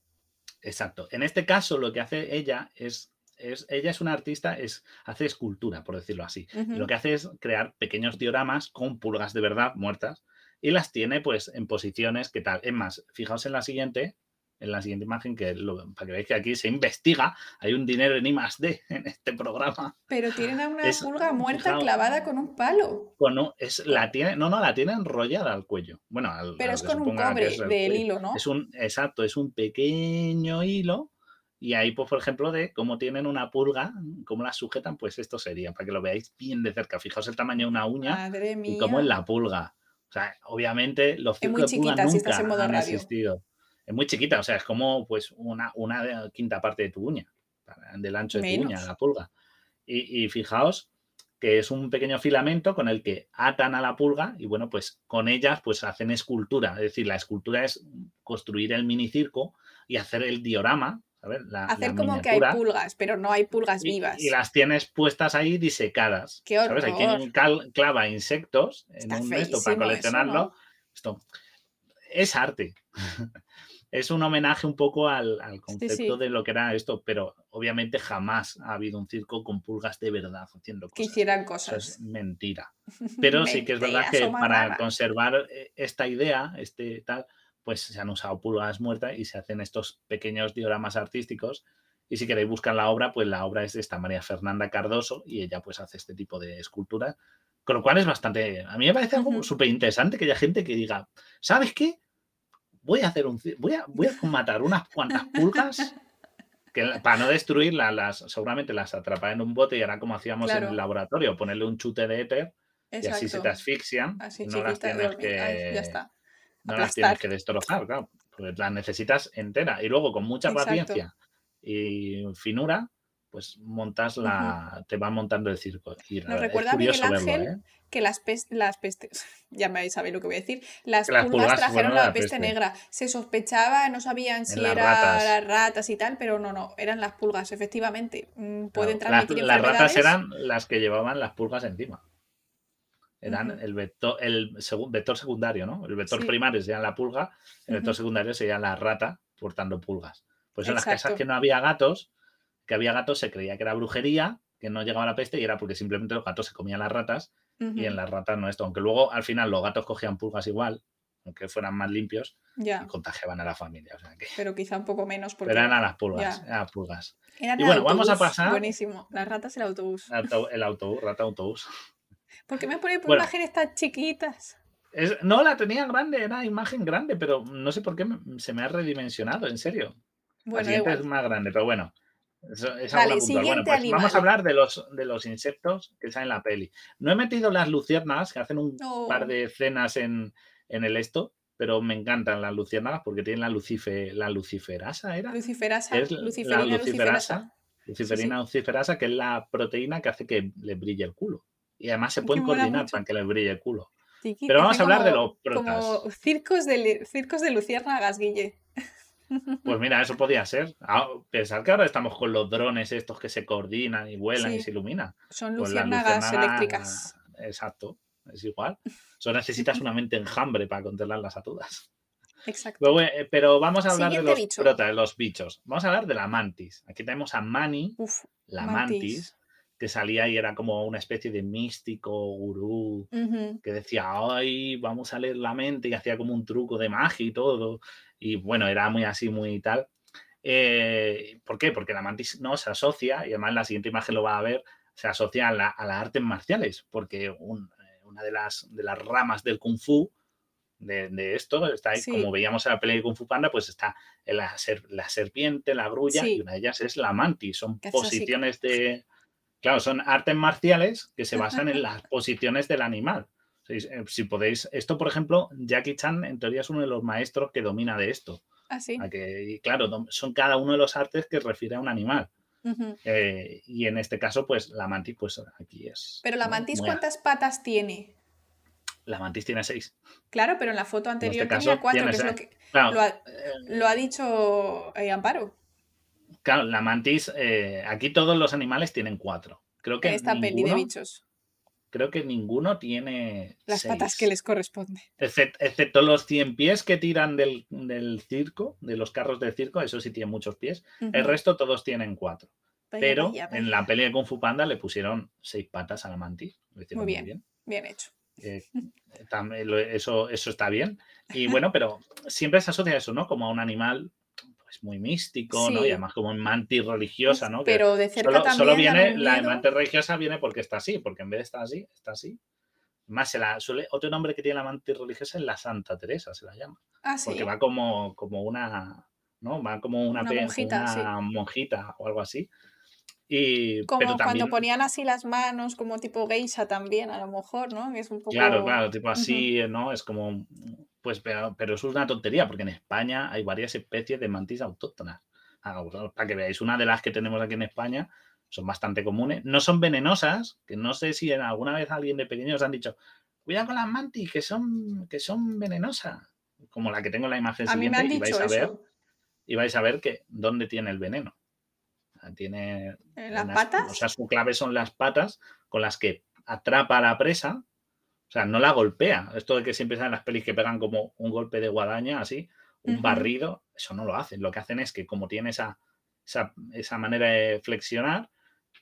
Exacto. En este caso, lo que hace ella es, es ella es una artista, es, hace escultura, por decirlo así. Y lo que hace es crear pequeños dioramas con pulgas de verdad muertas y las tiene pues en posiciones que tal. Es más, fijaos en la siguiente, en la siguiente imagen, que lo- para que veáis que aquí se investiga, hay un dinero en I más D en este programa. Pero tienen a una Es- pulga muerta clavada con un palo. Con un- es, la tiene, no, no, la tiene enrollada al cuello. Bueno, al, Pero es con un cobre es el del cuello. hilo, ¿no? Es un, exacto, es un pequeño hilo. Y ahí, pues, por ejemplo, de cómo tienen una pulga, cómo la sujetan, pues esto sería, para que lo veáis bien de cerca. Fijaos el tamaño de una uña Madre mía. y cómo es la pulga. O sea, obviamente los Es circos muy de pulga chiquita si nunca estás en modo han radio. existido. Es muy chiquita, o sea, es como pues una, una quinta parte de tu uña, del ancho de tu uña, la pulga. Y, y fijaos que es un pequeño filamento con el que atan a la pulga y bueno, pues con ellas pues hacen escultura. Es decir, la escultura es construir el minicirco y hacer el diorama, ¿sabes? La, Hacer la como que hay pulgas, pero no hay pulgas y- vivas. Y, las tienes puestas ahí disecadas. ¡Qué ¿Sabes? Hay quien cal- clava insectos en Está un esto para eso, coleccionarlo. ¿no? Esto es arte. es un homenaje un poco al, al concepto sí. de lo que era esto, pero obviamente jamás ha habido un circo con pulgas de verdad haciendo Que cosas. hicieran Eso es cosas. mentira. Pero sí que es verdad que para conservar eh, esta idea, este tal, pues se han usado pulgas muertas y se hacen estos pequeños dioramas artísticos. Y si queréis buscar la obra, pues la obra es de esta María Fernanda Cardoso y ella pues hace este tipo de esculturas. Con lo cual es bastante, a mí me parece algo Ujú. súper interesante que haya gente que diga, ¿sabes qué? Voy a hacer un, voy a, voy a matar unas cuantas pulgas que para no destruirlas, las, seguramente las atraparé en un bote y hará como hacíamos en el laboratorio, ponerle un chute de éter y así se te asfixian. Así no las tienes ay, que, ya está. no las tienes que destrozar, claro. Porque las necesitas entera. Y luego con mucha Exacto. paciencia y finura, pues montas la. te va montando el circo. Y Nos recuerda a Miguel verlo, Ángel ¿eh? que las, pes- las pestes, ya me sabéis lo que voy a decir, las pulgas pulgas trajeron la, la peste, peste. negra. Se sospechaba, no sabían si las eran ratas. las ratas y tal, pero no, no, eran las pulgas, efectivamente. Mm, Pueden Claro, las, transmitir las ratas eran las que llevaban las pulgas encima. Eran el vector, el segun- vector secundario, ¿no? El vector Sí. primario sería la pulga, el vector secundario sería la rata portando pulgas. Pues en las casas que no había gatos, que había gatos se creía que era brujería, que no llegaba la peste y era porque simplemente los gatos se comían las ratas y en las ratas no esto. Aunque luego al final los gatos cogían pulgas igual, aunque fueran más limpios, Ya, y contagiaban a la familia. O sea que, pero quizá un poco menos porque pero eran las pulgas, eran las pulgas. eran Y bueno, vamos a pasar- Buenísimo, las ratas el autobús. Auto- El autobús, rata autobús. ¿Por qué me ponen Bueno. imágenes tan chiquitas? Es- no, la tenía grande, era imagen grande, pero no sé por qué me- se me ha redimensionado, en serio. Bueno, siguiente es más grande, pero bueno. Es Vale. Bueno, pues vamos a hablar de los, de los insectos que salen en la peli. No he metido las luciérnagas, que hacen un par de escenas en, en el esto, pero me encantan las luciérnagas porque tienen la, lucife, la luciferasa, ¿era? Luciferasa, Es la luciferina, luciferasa, luciferasa. luciferina luciferasa, que es la proteína que hace que le brille el culo. Y además se pueden coordinar mucho. para que les brille el culo. Pero vamos a hablar de los protas. Como circos de, circos de luciérnagas, Guille. Pues mira, eso podía ser. Ah, pensar que ahora estamos con los drones estos que se coordinan y vuelan y se iluminan. Son Pues luciérnagas eléctricas. Exacto, es igual. Solo necesitas una mente enjambre para controlarlas a todas. Exacto. Pero, bueno, eh, pero vamos a hablar de los bicho. protas, de los bichos. Vamos a hablar de la mantis. Aquí tenemos a Mani, Uf, la mantis. mantis, que salía y era como una especie de místico, gurú, que decía, ay, vamos a leer la mente y hacía como un truco de magia y todo. Y bueno, era muy así, muy tal. Eh, ¿Por qué? Porque la mantis no se asocia, y además la siguiente imagen lo va a ver, se asocia a, la- a las artes marciales, porque un- eh, una de las, de las ramas del kung fu de, esto. Está ahí, como veíamos en la pelea de Kung Fu Panda, pues está la, la serpiente, la grulla, y una de ellas es la mantis. Son posiciones de. Claro, son artes marciales que se basan en las posiciones del animal. Eh, si, podéis, esto por ejemplo, Jackie Chan en teoría es uno de los maestros que domina de esto. Ah, sí. que, claro, son cada uno de los artes que refiere a un animal. Eh, y en este caso, pues la mantis, pues aquí es. Pero la mantis, ¿cuántas patas tiene? La mantis tiene seis. Claro, pero en la foto este anterior tenía cuatro, que es lo que lo, ha, dicho eh, Amparo. Claro, la mantis, aquí todos los animales tienen cuatro. Creo que. esta peli de bichos. Creo que ninguno tiene. Las patas que les corresponde. excepto los 100 pies que tiran del, circo, de los carros del circo, eso sí tiene muchos pies. El resto todos tienen cuatro. pero en la peli de Kung Fu Panda le pusieron seis patas a la mantis. muy bien. bien hecho. Eh, eso, eso está bien. Y bueno, pero siempre se asocia a eso, ¿no? Como a un animal pues, muy místico, ¿no? Y además como mantis religiosa, ¿no? Pero de cerca solo, también. Solo viene, la mantis religiosa viene porque está así, porque en vez de estar así, está así. Más se la suele, otro nombre que tiene la mantis religiosa es la Santa Teresa, se la llama. Ah, porque va como, como una, ¿no? Va como una, monjita, monjita o algo así. Y, como cuando ponían así las manos, como tipo geisha también, a lo mejor, ¿no? es un poco... Claro, claro, tipo así, ¿no? Es como, pues, pero, pero, eso es una tontería, porque en España hay varias especies de mantis autóctonas. Ah, para que veáis, una de las que tenemos aquí en España son bastante comunes. No son venenosas, que no sé si en alguna vez alguien de pequeño os han dicho, cuidado con las mantis, que son, que son venenosas. Como la que tengo en la imagen siguiente, y vais a ver, y vais a ver que dónde tiene el veneno. Tiene. ¿Las patas? O sea, su clave son las patas con las que atrapa a la presa. O sea, no la golpea. Esto de que siempre salen las pelis que pegan como un golpe de guadaña, así, un barrido, eso no lo hacen. Lo que hacen es que, como tiene esa, esa, manera de flexionar,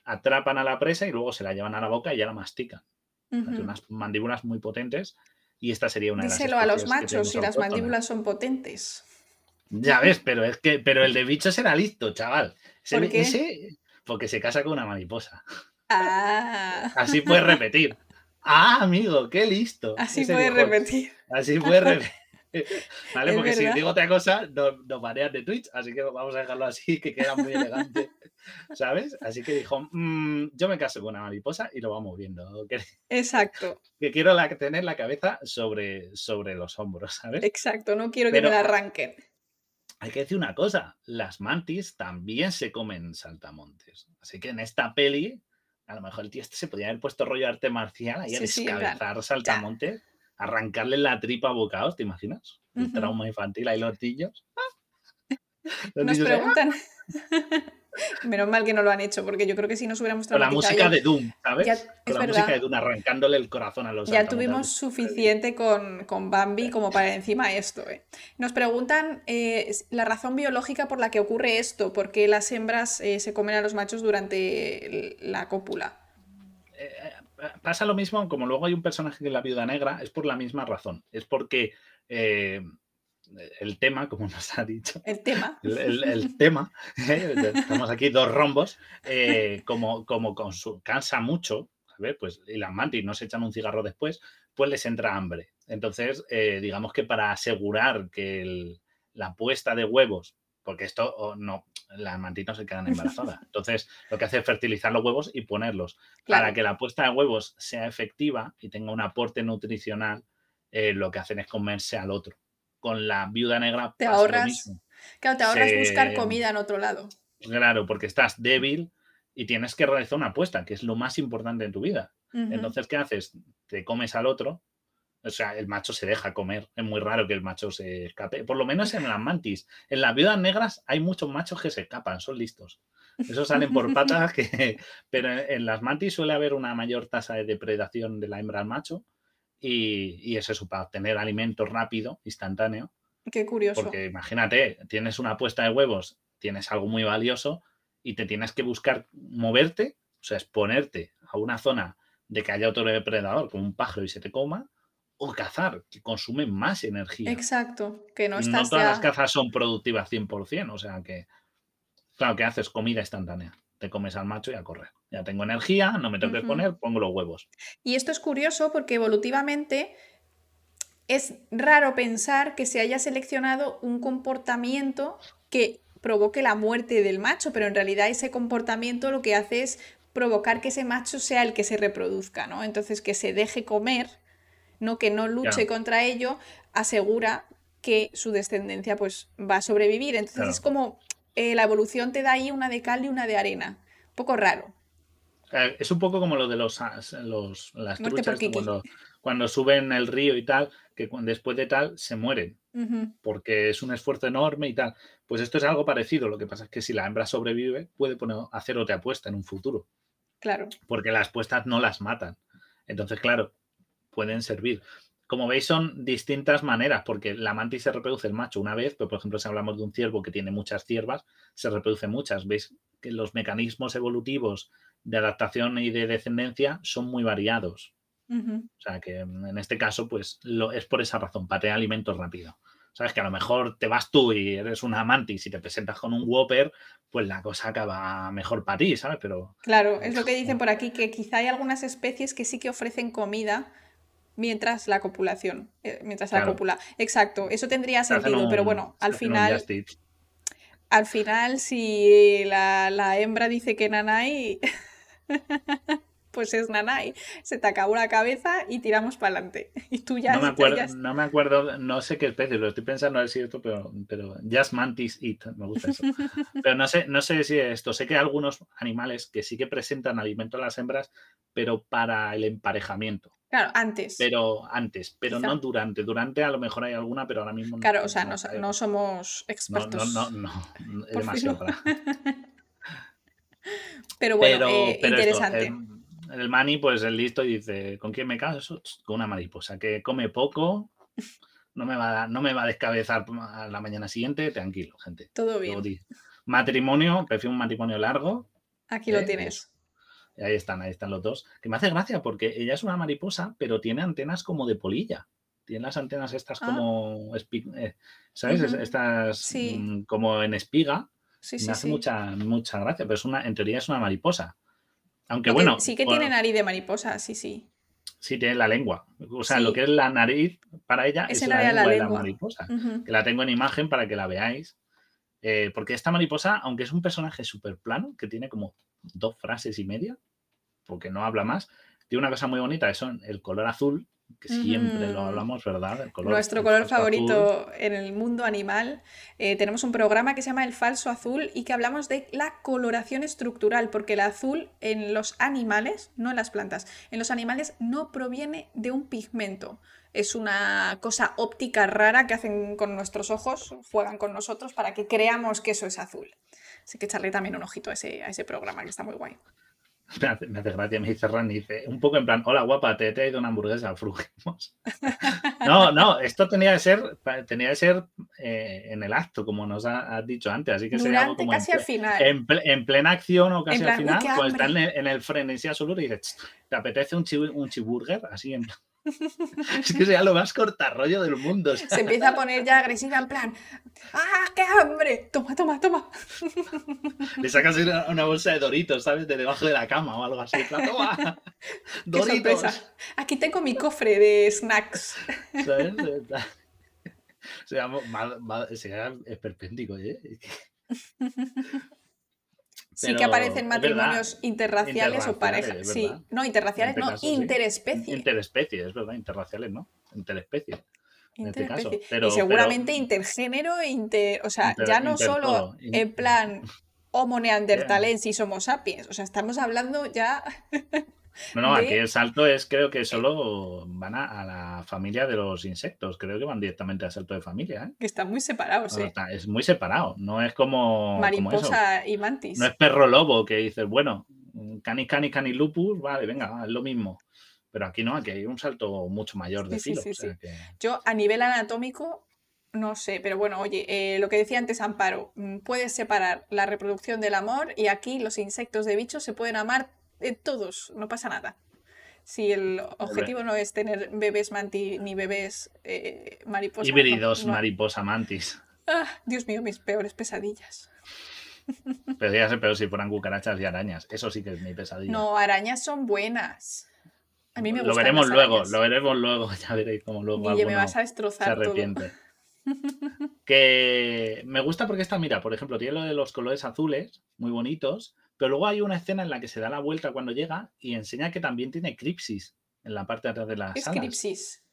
atrapan a la presa y luego se la llevan a la boca y ya la mastican. unas mandíbulas muy potentes. Y esta sería una Díselo de las a los machos si las mandíbulas son potentes. Ya ves, pero es que, pero el de bicho será listo, chaval. ¿Por qué? porque se casa con una mariposa. Ah. Así puedes repetir. Ah, amigo, qué listo. Así puedes repetir. Así puedes repetir. ¿Vale? Porque si digo otra cosa, nos, nos banean de Twitch, así que vamos a dejarlo así, que queda muy elegante. ¿Sabes? Así que dijo, mm, yo me caso con una mariposa y lo vamos viendo. Exacto. Que quiero tener la cabeza sobre, sobre los hombros, ¿sabes? Exacto, no quiero que me la arranquen hay que decir una cosa, las mantis también se comen saltamontes. Así que en esta peli, a lo mejor el tío este se podría haber puesto rollo arte marcial ahí a descabezar saltamontes, arrancarle la tripa a bocados, ¿te imaginas? El trauma infantil, ahí los niños. Nos preguntan. Menos mal que no lo han hecho, porque yo creo que si nos hubiéramos Con la música de Doom, ¿sabes? Con la música de Doom arrancándole el corazón a los Ya tuvimos suficiente con, con, Bambi como para encima esto. ¿eh? Nos preguntan eh, la razón biológica por la que ocurre esto, por qué las hembras eh, se comen a los machos durante la cópula. pasa lo mismo, como luego hay un personaje que es la viuda negra, es por la misma razón. Es porque el tema, como nos ha dicho. El tema. El, tema. ¿eh? Estamos aquí dos rombos. Eh, como, como cansa mucho, Pues, y las mantis no se echan un cigarro después, pues les entra hambre. Entonces, eh, digamos que para asegurar que la puesta de huevos, porque esto no, las mantis no se quedan embarazadas. Entonces, lo que hace es fertilizar los huevos y ponerlos. Para que la puesta de huevos sea efectiva y tenga un aporte nutricional, lo que hacen es comerse al otro con la viuda negra te ahorras, Claro, te ahorras buscar comida en otro lado. Claro, porque estás débil y tienes que realizar una apuesta, que es lo más importante en tu vida. Entonces, ¿qué haces? Te comes al otro. O sea, el macho se deja comer. Es muy raro que el macho se escape. Por lo menos en las mantis. En las viudas negras hay muchos machos que se escapan, son listos. Esos salen por patas, que... pero en las mantis suele haber una mayor tasa de depredación de la hembra al macho y, es eso, para obtener alimento rápido, instantáneo. Qué curioso. Porque imagínate, tienes una puesta de huevos, tienes algo muy valioso y te tienes que buscar moverte, o sea, exponerte a una zona de que haya otro depredador, como un pájaro y se te coma, o cazar, que consume más energía. Exacto, que no estás No todas las cazas son productivas 100%, o sea que, claro, que haces comida instantánea te comes al macho y a correr. Ya tengo energía, no me tengo que poner, pongo los huevos. Y esto es curioso porque evolutivamente es raro pensar que se haya seleccionado un comportamiento que provoque la muerte del macho, pero en realidad ese comportamiento lo que hace es provocar que ese macho sea el que se reproduzca, ¿no? Entonces que se deje comer, no que no luche contra ello, asegura que su descendencia pues va a sobrevivir. Entonces es como eh, la evolución te da ahí una de cal y una de arena. Un poco raro. Eh, es un poco como lo de los, los las truchas cuando, cuando suben el río y tal, que después de tal se mueren, porque es un esfuerzo enorme y tal. Pues esto es algo parecido, lo que pasa es que si la hembra sobrevive, puede poner, hacer otra apuesta en un futuro. Claro. Porque las puestas no las matan. Entonces, claro, pueden servir. Como veis, son distintas maneras, porque la mantis se reproduce el macho una vez, pero por ejemplo, si hablamos de un ciervo que tiene muchas ciervas, se reproduce muchas. Veis que los mecanismos evolutivos de adaptación y de descendencia son muy variados. O sea que mm, en este caso, pues lo, es por esa razón, patea alimentos rápido. Sabes que a lo mejor te vas tú y eres una mantis y te presentas con un Whopper, pues la cosa acaba mejor para ti, ¿sabes? Pero. Claro, es lo que dicen por aquí, que quizá hay algunas especies que sí que ofrecen comida mientras la copulación, eh, mientras la copula. Exacto, eso tendría sentido, pero bueno, al final. Al final, si la, la hembra dice que nanay. pues es Nanai. Se te acabó la cabeza y tiramos para adelante. Y tú ya... No me, acuerdo, no me acuerdo, no sé qué especie, lo estoy pensando a ver si esto, pero, pero Just Mantis Eat, me gusta eso. Pero no sé, no sé si esto, sé que hay algunos animales que sí que presentan alimento a las hembras, pero para el emparejamiento. Claro, antes. Pero antes, pero no durante. Durante a lo mejor hay alguna, pero ahora mismo no. Claro, o sea, no, no, somos expertos. No, no, no, no es demasiado para... Pero bueno, eh, interesante. Em, el mani, pues el listo y dice, ¿con quién me caso? Con una mariposa que come poco, no me va a, no me va a descabezar a la mañana siguiente, tranquilo, gente. Todo bien. Matrimonio, prefiero un matrimonio largo. Aquí lo eh, tienes. Ahí están, ahí están los dos. Que me hace gracia porque ella es una mariposa, pero tiene antenas como de polilla. Tiene las antenas estas ah. como, eh, ¿sabes? Estas mm, como en espiga. Sí, me hace mucha, mucha gracia, pero es una, en teoría es una mariposa. Aunque bueno. Sí que tiene nariz de mariposa, sí, sí. Sí, tiene la lengua. O sea, lo que es la nariz para ella es, la lengua, de la mariposa. Que la tengo en imagen para que la veáis. Eh, porque esta mariposa, aunque es un personaje súper plano, que tiene como dos frases y media, porque no habla más, tiene una cosa muy bonita, es el color azul, que siempre lo hablamos, ¿verdad? Nuestro color favorito en el mundo animal. Eh, tenemos un programa que se llama El Falso Azul y que hablamos de la coloración estructural, porque el azul en los animales, no en las plantas, en los animales no proviene de un pigmento. Es una cosa óptica rara que hacen con nuestros ojos, juegan con nosotros para que creamos que eso es azul. Así que echarle también un ojito a ese, a ese programa que está muy guay. Me hace, me hace, gracia, me dice Ran, dice, un poco en plan, hola guapa, te he traído una hamburguesa, frujimos. no, no, esto tenía que ser, tenía que ser eh, en el acto, como nos has dicho antes, así que sería como casi en, al final. En, plena acción o casi al final, pues está en el, en el frenesí absoluto y dices, ¿te apetece un, un chiburger? Así en plan. es que sea lo más cortarrollo del mundo. Se empieza a poner ya agresiva en plan, ¡ah, qué hambre! Toma, toma, toma. Le sacas una, bolsa de doritos, ¿sabes? De debajo de la cama o algo así. ¡Toma! ¡Doritos! Aquí tengo mi cofre de snacks. ¿Sabes? Se llama, es perpéntico, ¿eh? Sí que aparecen matrimonios interraciales, o parejas. Sí, no, interraciales, este no, interespecies. Interespecies, es verdad, interraciales, ¿no? Interespecies. En este caso. y seguramente intergénero, inter, o sea, ya no solo en plan Homo neanderthalensis, Homo sapiens, o sea, estamos hablando ya No, no, aquí el salto es, creo que solo van a, la familia de los insectos. Creo que van directamente al salto de familia. ¿eh? Que están muy separados, ¿eh? es muy separado. No es como. Mariposa y mantis. No es perro lobo que dices, bueno, canis, canis, canis lupus, vale, venga, es lo mismo. Pero aquí no, aquí hay un salto mucho mayor de filo. Yo, a nivel anatómico, no sé, pero bueno, oye, eh, lo que decía antes Amparo, mm, puedes separar la reproducción del amor y aquí los insectos de bichos se pueden amar eh, todos, no pasa nada. Si el objetivo no es tener bebés mantis ni bebés eh, mariposa. Híbridos mariposa mantis. Ah, Dios mío, mis peores pesadillas. Pero ya sé, pero si fueran cucarachas y arañas, eso sí que es mi pesadilla. No, arañas son buenas. A mí me Lo gustan veremos las luego, arañas. lo veremos luego. Ya veréis cómo luego Guille, me vas a se destrozar todo. arrepiente. Que me gusta porque esta, mira, por ejemplo, tiene lo de los colores azules, muy bonitos, pero luego hay una escena en la que se da la vuelta cuando llega y enseña que también tiene cripsis en la parte de atrás de las Es alas. cripsis.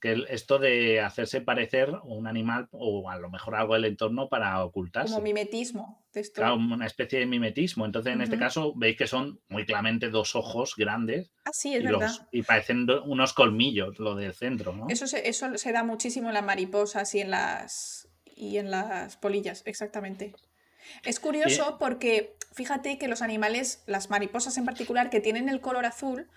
Que esto de hacerse parecer un animal o a lo mejor algo del entorno para Como ocultarse. mimetismo. de esto. Claro, una especie de mimetismo. Entonces, en este caso, veis que son muy claramente dos ojos grandes Ah, sí, es y, verdad. los, y parecen unos colmillos, lo del centro, ¿no? Eso se, eso se da muchísimo en las mariposas y en las, y en las polillas, exactamente. Es curioso porque fíjate que los animales, las mariposas en particular, que tienen el color azul,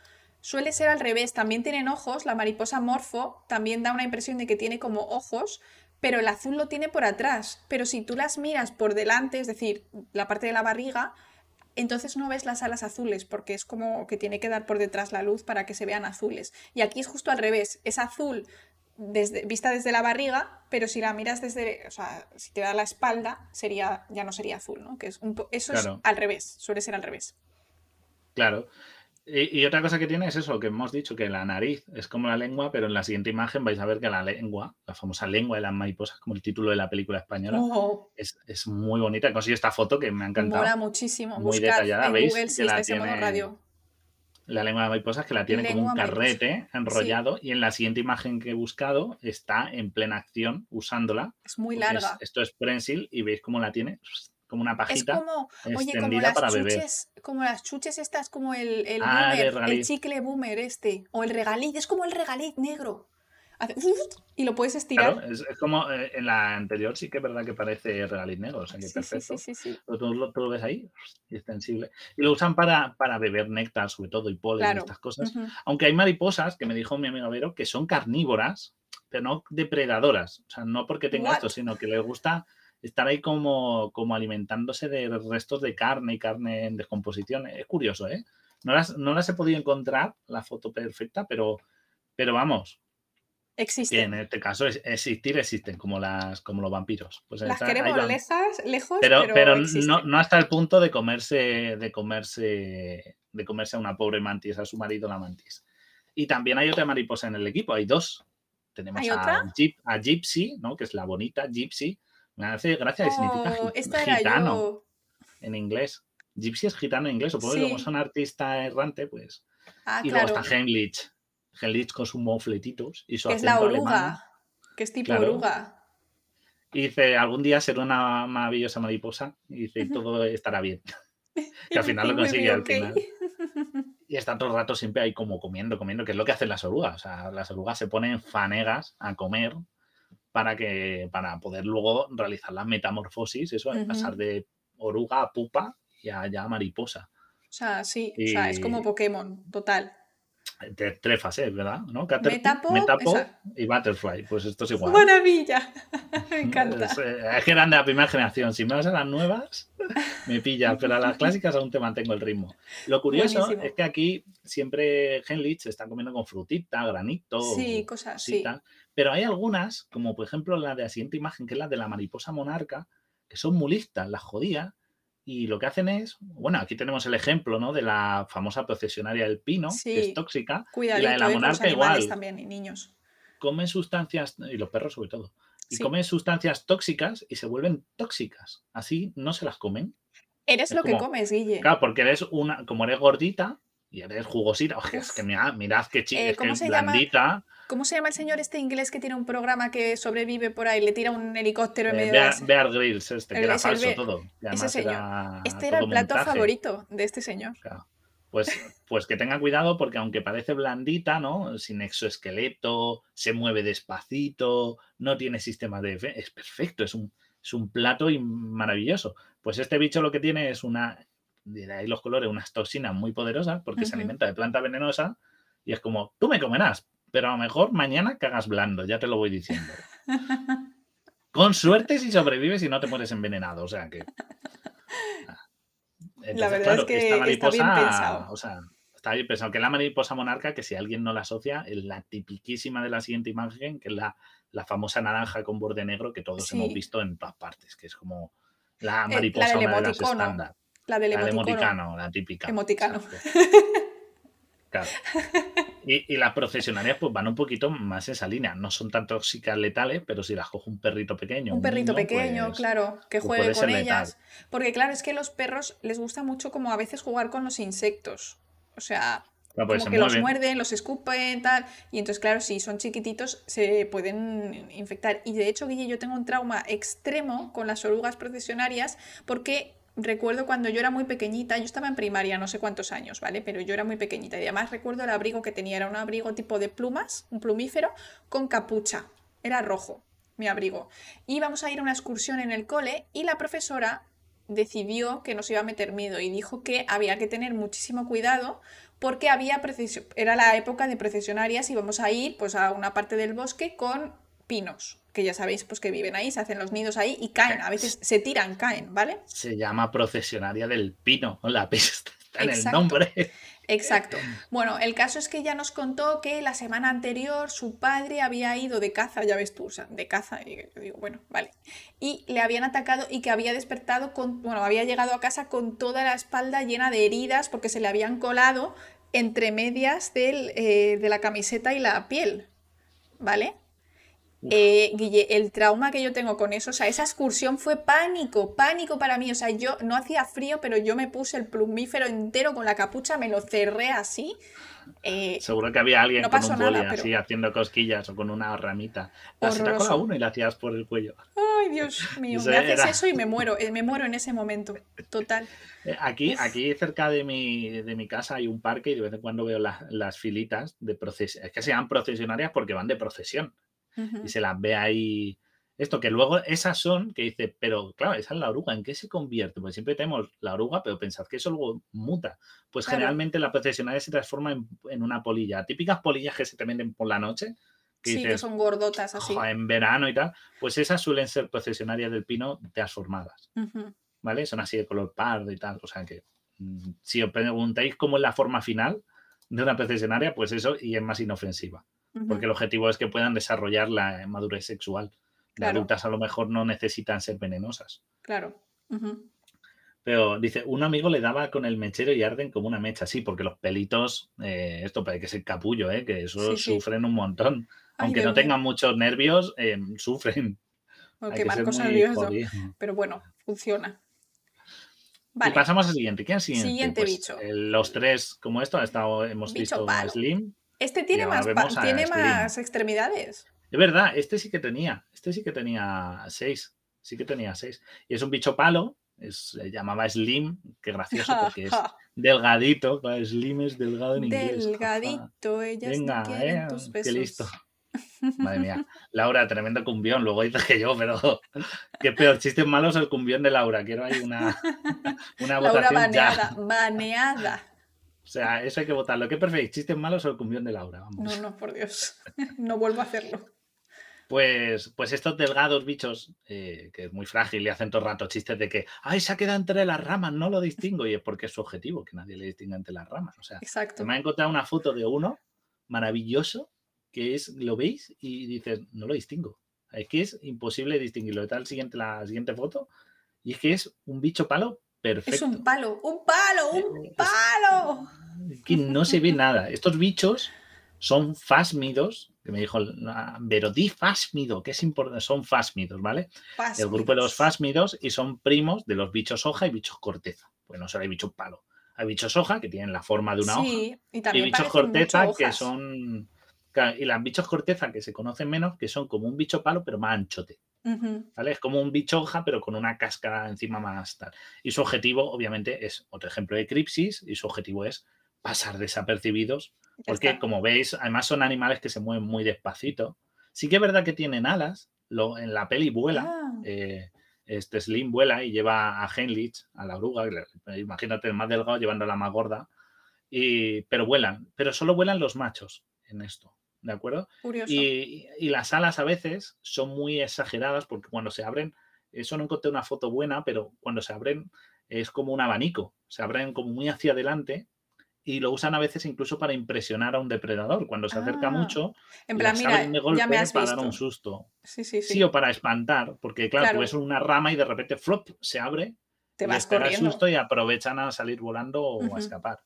suele ser al revés. También tienen ojos. La mariposa morfo también da una impresión de que tiene como ojos, pero el azul lo tiene por atrás. Pero si tú las miras por delante, es decir, la parte de la barriga, entonces no ves las alas azules porque es como que tiene que dar por detrás la luz para que se vean azules. Y aquí es justo al revés, es azul desde, vista desde la barriga, pero si la miras desde, o sea, si te da la espalda, sería, ya no sería azul, ¿no? Que es un eso Claro. es al revés, suele ser al revés. Claro. Y, y otra cosa que tiene es eso, que hemos dicho que la nariz es como la lengua, pero en la siguiente imagen vais a ver que la lengua, la famosa lengua de las mariposas, como el título de la película española, Oh, es, es muy bonita. He conseguido esta foto que me ha encantado. mola muchísimo. Muy Buscad detallada, en ¿veis? Google si en modo tiene- radio. La lengua de mariposas que la tiene como un mariposa. carrete enrollado y en la siguiente imagen que he buscado está en plena acción usándola. Es muy es- larga. esto es prensil y veis cómo la tiene como una Es pajita como, oye, como extendida las para beber. chuches, como las chuches estas, como el, el Ah, boomer, el chicle boomer este, o el regaliz, es como el regaliz negro. Y lo puedes estirar. Claro, es, es como eh, en la anterior sí que es verdad que parece regaliz negro, o sea que Sí, perfecto. sí, sí. Pero tú, lo, tú lo ves ahí, y extensible. Y lo usan para, para beber néctar, sobre todo, y polen y Claro. estas cosas. Ujú. Aunque hay mariposas, que me dijo mi amigo Vero, que son carnívoras, pero no depredadoras. O sea, no porque tenga esto, sino que les gusta estar ahí como, como alimentándose de restos de carne y carne en descomposición. Es curioso, ¿eh? No las, no las he podido encontrar, la foto perfecta, pero, pero vamos, Existen. en este caso es- existir existen, como, las, como los vampiros. Pues Las queremos van. lejas, lejos, Pero, pero, pero no, no hasta el punto de comerse, de comerse, de comerse a una pobre mantis, a su marido la mantis. Y también hay otra mariposa en el equipo, hay dos. Tenemos ¿Hay a, otra? Gyp- a Gypsy, ¿no? que es la bonita, Gypsy. Me hace gracia significa Oh, era gitano yo. en inglés. Gypsy es gitano en inglés, que como Sí. son artista errante, pues. Ah, y claro. luego está Heinrich. Con sus mofletitos y su Que es la oruga. alemán. Que es tipo Claro. oruga. Y dice, algún día será una maravillosa mariposa y dice, todo estará bien. Que al final lo consigue al final. Y está todo el rato siempre ahí como comiendo, comiendo, que es lo que hacen las orugas. O sea, las orugas se ponen fanegas a comer para que para poder luego realizar la metamorfosis, eso, de pasar de oruga a pupa y a ya mariposa. O sea, sí, o sea, es como Pokémon, total. De tres fases, ¿verdad? ¿No? Caterpie, Metapod, Metapod esa- y Butterfly. Pues esto es igual. ¡Maravilla! Me encanta. Es, eh, es que eran de la primera generación. Si me vas a las nuevas, me pillas, pero a las clásicas aún te mantengo el ritmo. Lo curioso Buenísimo. es que aquí siempre Henlich se está comiendo con frutita, granito, Sí, cosas, pero hay algunas, como por ejemplo la de la siguiente imagen, que es la de la mariposa monarca, que son muy listas, las jodías, y lo que hacen es, bueno, aquí tenemos el ejemplo ¿no? de la famosa procesionaria del pino, que es tóxica, Cuidadito la eh, con los monarca igual. también y niños. comen sustancias, y los perros sobre todo, y Sí. comen sustancias tóxicas y se vuelven tóxicas. Así no se las comen. Eres Es lo que comes, Guille. Claro, porque eres una, como eres gordita y eres jugosita, oye, es que mirad, mirad qué chica, Eh, es que ¿cómo es llama? ¿Cómo se llama el señor este inglés que tiene un programa que sobrevive por ahí? Le tira un helicóptero en Eh, medio de Bear, las- Bear Grylls, este, que El- era falso todo. además señor. era Este era el plato montaje. favorito de este señor. Claro. Pues, pues que tenga cuidado porque aunque parece blandita, ¿no? Sin exoesqueleto, se mueve despacito, no tiene sistema de... Es perfecto, es un, es un plato y maravilloso. Pues este bicho lo que tiene es una... De ahí los colores, unas toxinas muy poderosas porque se alimenta de planta venenosa y es como, tú me comerás, pero a lo mejor mañana cagas blando, ya te lo voy diciendo. Con suerte si sobrevives y no te mueres envenenado, o sea que... Entonces, verdad es que esta está bien mariposa, pensado. O sea, está bien pensado. Que la mariposa monarca, que si alguien no la asocia, es la tipiquísima de la siguiente imagen, que es la, la famosa naranja con borde negro que todos Sí. hemos visto en todas partes, que es como la la mariposa del una de las estándar. La del La emoticano, la típica. Emoticano. Claro. Y, las procesionarias pues van un poquito más en esa línea. No son tan tóxicas letales, pero si las coge un perrito pequeño. Un, perrito pequeño, pues, claro, que pues juegue con ellas. Porque claro, es que a los perros les gusta mucho como a veces jugar con los insectos. O sea, pues como que los muerden, los escupen, tal. Y entonces, claro, si son chiquititos, se pueden infectar. Y de hecho, Guille, yo tengo un trauma extremo con las orugas procesionarias porque recuerdo cuando yo era muy pequeñita, yo estaba en primaria, no sé cuántos años, ¿vale? Pero yo era muy pequeñita y además recuerdo el abrigo que tenía, era un abrigo tipo de plumas, un plumífero, con capucha, era rojo mi abrigo. Íbamos a ir a una excursión en el cole y la profesora decidió que nos iba a meter miedo y dijo que había que tener muchísimo cuidado porque había era la época de procesionarias y íbamos a ir pues a una parte del bosque con pinos que ya sabéis pues que viven ahí, se hacen los nidos ahí y caen, a veces se tiran, caen, ¿vale? Se llama procesionaria del pino, la está en el nombre. Exacto. Bueno, el caso es que ella nos contó que la semana anterior su padre había ido de caza, ya ves tú, de caza, y yo digo, bueno, vale. Y le habían atacado y que había despertado con, bueno, había llegado a casa con toda la espalda llena de heridas porque se le habían colado entre medias del, eh, de la camiseta y la piel, ¿vale? Eh, Guille, el trauma que yo tengo con eso, o sea, esa excursión fue pánico, pánico para mí. O sea, yo no hacía frío, pero yo me puse el plumífero entero con la capucha, me lo cerré así. Eh, Seguro que había alguien con un boli así haciendo cosquillas o con una ramita. La sacó a uno y la hacías por el cuello. Ay, Dios mío, me haces eso y me muero, eh, me muero en ese momento, total. Aquí, aquí cerca de mi, de mi casa hay un parque y de vez en cuando veo las filitas de procesiones. Es que se llaman procesionarias porque van de procesión y se las ve ahí. Esto que luego esas son que dice, pero claro, esa es la oruga, ¿en qué se convierte? Pues siempre tenemos la oruga, pero pensad que eso luego muta. Pues generalmente la procesionaria se transforma en, una polilla. Típicas polillas que se te venden por la noche. Que sí, que son gordotas así. En verano y tal. Pues esas suelen ser procesionarias del pino transformadas. ¿Vale? Son así de color pardo y tal. O sea que mm, si os preguntáis cómo es la forma final de una procesionaria, pues eso y es más inofensiva porque el objetivo es que puedan desarrollar la madurez sexual. Las adultas a lo mejor no necesitan ser venenosas. Claro. Pero dice, un amigo le daba con el mechero y arden como una mecha, sí, porque los pelitos, eh, esto parece que es el capullo, eh, que eso sufren un montón. Aunque no tengan muchos nervios, eh, sufren. Aunque Marcos nervioso. Pero bueno, funciona. Y pasamos al siguiente. ¿Quién es el siguiente? Siguiente pues, bicho. los tres, como esto, ha estado, hemos visto a Slim. Este tiene, más, tiene más extremidades. Es verdad, este sí que tenía. Este sí que tenía seis. Sí que tenía seis. Y es un bicho palo. se llamaba Slim. Qué gracioso porque es delgadito. Slim es delgado en inglés. Delgadito, ella Venga, eh, tus Qué listo. Madre mía. Laura, tremendo cumbión. Luego dices que yo, pero qué peor. Chistes malos el cumbión de Laura. Quiero ahí una, una Laura baneada, baneada. O sea, eso hay que votarlo. ¿Qué preferís? ¿Chistes malos o el cumbión de Laura? No, no, por Dios. No vuelvo a hacerlo. Pues, pues estos delgados bichos, eh, que es muy frágil y hacen todo el rato chistes de que, ay, se ha quedado entre las ramas, no lo distingo. Y es porque es su objetivo, que nadie le distinga entre las ramas. O sea, Exacto. me ha encontrado una foto de uno maravilloso, que es, lo veis y dices, no lo distingo. Es que es imposible distinguirlo. Está el siguiente, la siguiente foto. Y es que es un bicho palo perfecto. Es un palo, un palo, un palo que no se ve nada. Estos bichos son fásmidos, que me dijo Verodí fásmido, que es importante, son fásmidos, ¿vale? El grupo de los fásmidos y son primos de los bichos hoja y bichos corteza. Pues no solo hay bichos palo. Hay bichos hoja que tienen la forma de una hoja. Y, bichos corteza que son. Y las bichos corteza que se conocen menos, que son como un bicho palo, pero más anchote. ¿Vale? Es como un bicho hoja, pero con una cáscara encima más tal. Y su objetivo, obviamente, es otro ejemplo de cripsis, y su objetivo es pasar desapercibidos, porque como veis, además son animales que se mueven muy despacito. Sí que es verdad que tienen alas, lo, en la peli vuela, ah. eh, este Slim vuela y lleva a Heinrich, a la oruga, imagínate el más delgado llevando a la más gorda, y, pero vuelan, pero solo vuelan los machos en esto, ¿de acuerdo? Y, y, las alas a veces son muy exageradas porque cuando se abren, eso no encontré una foto buena, pero cuando se abren es como un abanico, se abren como muy hacia adelante y lo usan a veces incluso para impresionar a un depredador. Cuando se acerca ah, mucho, en plan, mira, ya me has para dar un susto. Sí, sí, sí. Sí, o para espantar, porque claro, tú ves una rama y de repente flop se abre, te vas corriendo. susto y aprovechan a salir volando o a escapar.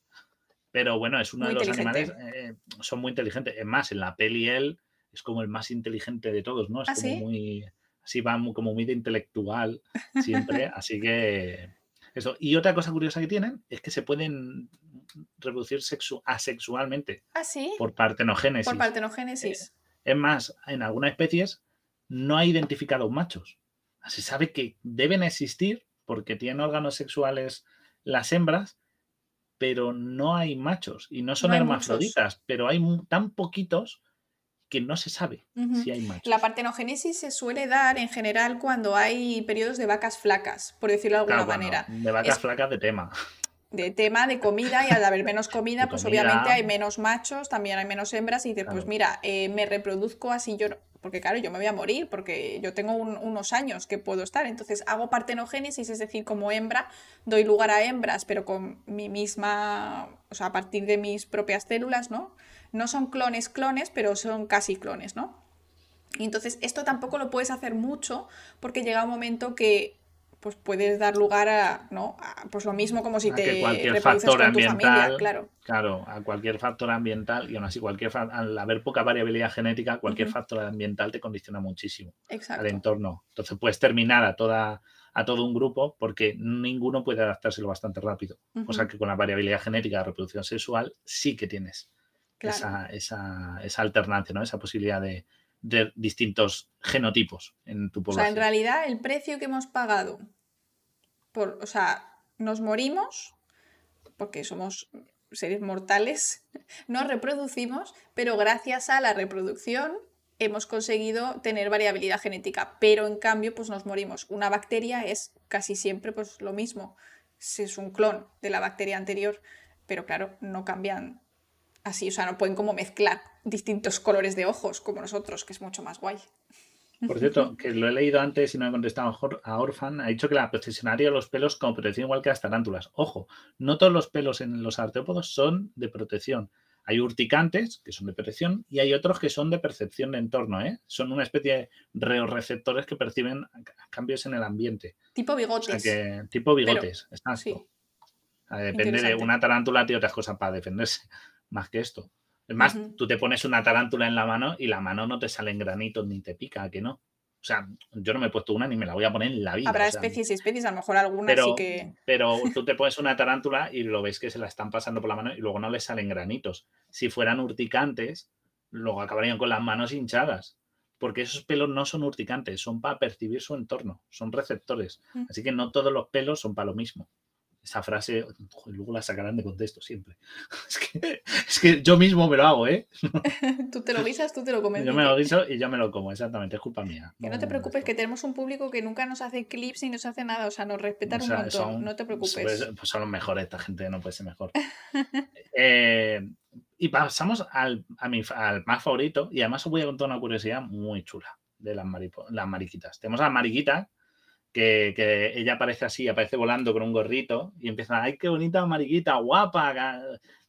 Pero bueno, es uno de los animales, eh, son muy inteligentes. Es más, en la peli él es como el más inteligente de todos, ¿no? Es ¿Ah, como muy, así va como muy de intelectual siempre, así que eso. Y otra cosa curiosa que tienen es que se pueden reproducir asexualmente. ¿Ah, sí? Por partenogénesis. Por partenogénesis. Eh, es más, en algunas especies no ha identificado machos. Se sabe que deben existir porque tienen órganos sexuales las hembras, pero no hay machos y no son hermafroditas, pero hay tan poquitos que no se sabe si hay machos. La partenogénesis se suele dar en general cuando hay periodos de vacas flacas, por decirlo de alguna manera. de vacas flacas de tema. De tema de comida y al haber menos comida, pues obviamente hay menos machos, también hay menos hembras y dices, pues mira, eh, me reproduzco así yo, porque claro, yo me voy a morir porque yo tengo unos años que puedo estar, entonces hago partenogénesis, es decir, como hembra, doy lugar a hembras, pero con mi misma, o sea, a partir de mis propias células, ¿no? No son clones clones, pero son casi clones, ¿no? Y entonces esto tampoco lo puedes hacer mucho porque llega un momento que pues puedes dar lugar a, ¿no? pues lo mismo como si te cualquier factor ambiental, claro. Claro, a cualquier factor ambiental y aún así cualquier al haber poca variabilidad genética, cualquier factor ambiental te condiciona muchísimo al entorno. Entonces puedes terminar a toda a todo un grupo porque ninguno puede adaptárselo bastante rápido. O sea que con la variabilidad genética de reproducción sexual sí que tienes esa, esa, esa alternancia, ¿no? Esa posibilidad de, de distintos genotipos en tu población. O sea, en realidad el precio que hemos pagado por, o sea, nos morimos porque somos seres mortales, nos reproducimos, pero gracias a la reproducción hemos conseguido tener variabilidad genética, pero en cambio pues nos morimos. Una bacteria es casi siempre pues lo mismo, es un clon de la bacteria anterior, pero claro, no cambian así, o sea, no pueden como mezclar distintos colores de ojos como nosotros, que es mucho más guay. Por cierto, que lo he leído antes y no he contestado a Orfan, ha dicho que la procesionaria de los pelos como protección igual que las tarántulas. Ojo, no todos los pelos en los artrópodos son de protección. Hay urticantes, que son de protección, y hay otros que son de percepción de entorno. ¿eh? Son una especie de receptores que perciben cambios en el ambiente. Tipo bigotes. O sea que, tipo bigotes, exacto. depende de una tarántula, tiene otras cosas para defenderse más que esto. Es más, tú te pones una tarántula en la mano y la mano no te salen granitos ni te pica, que no? O sea, yo no me he puesto una ni me la voy a poner en la vida. Habrá especies y especies, a lo mejor algunas pero, sí que. Pero tú te pones una tarántula y lo ves que se la están pasando por la mano y luego no le salen granitos. Si fueran urticantes, luego acabarían con las manos hinchadas. Porque esos pelos no son urticantes, son para percibir su entorno, son receptores. Mm. Así que no todos los pelos son para lo mismo esa frase, luego la sacarán de contexto siempre. Es que, yo mismo me lo hago, ¿eh? tú te lo guisas, tú te lo comes. Yo me lo guiso y yo me lo como, exactamente, es culpa mía. Que no, te preocupes, que tenemos un público que nunca nos hace clips ni nos hace nada, o sea, nos respetan un montón, no te preocupes. Pues, pues, son los mejores, esta gente no puede ser mejor. Eh, y pasamos al, al más favorito, y además os voy a contar una curiosidad muy chula de las, las mariquitas. Tenemos a la mariquita, que, ella aparece así, aparece volando con un gorrito y empieza, ay, qué bonita mariquita, guapa,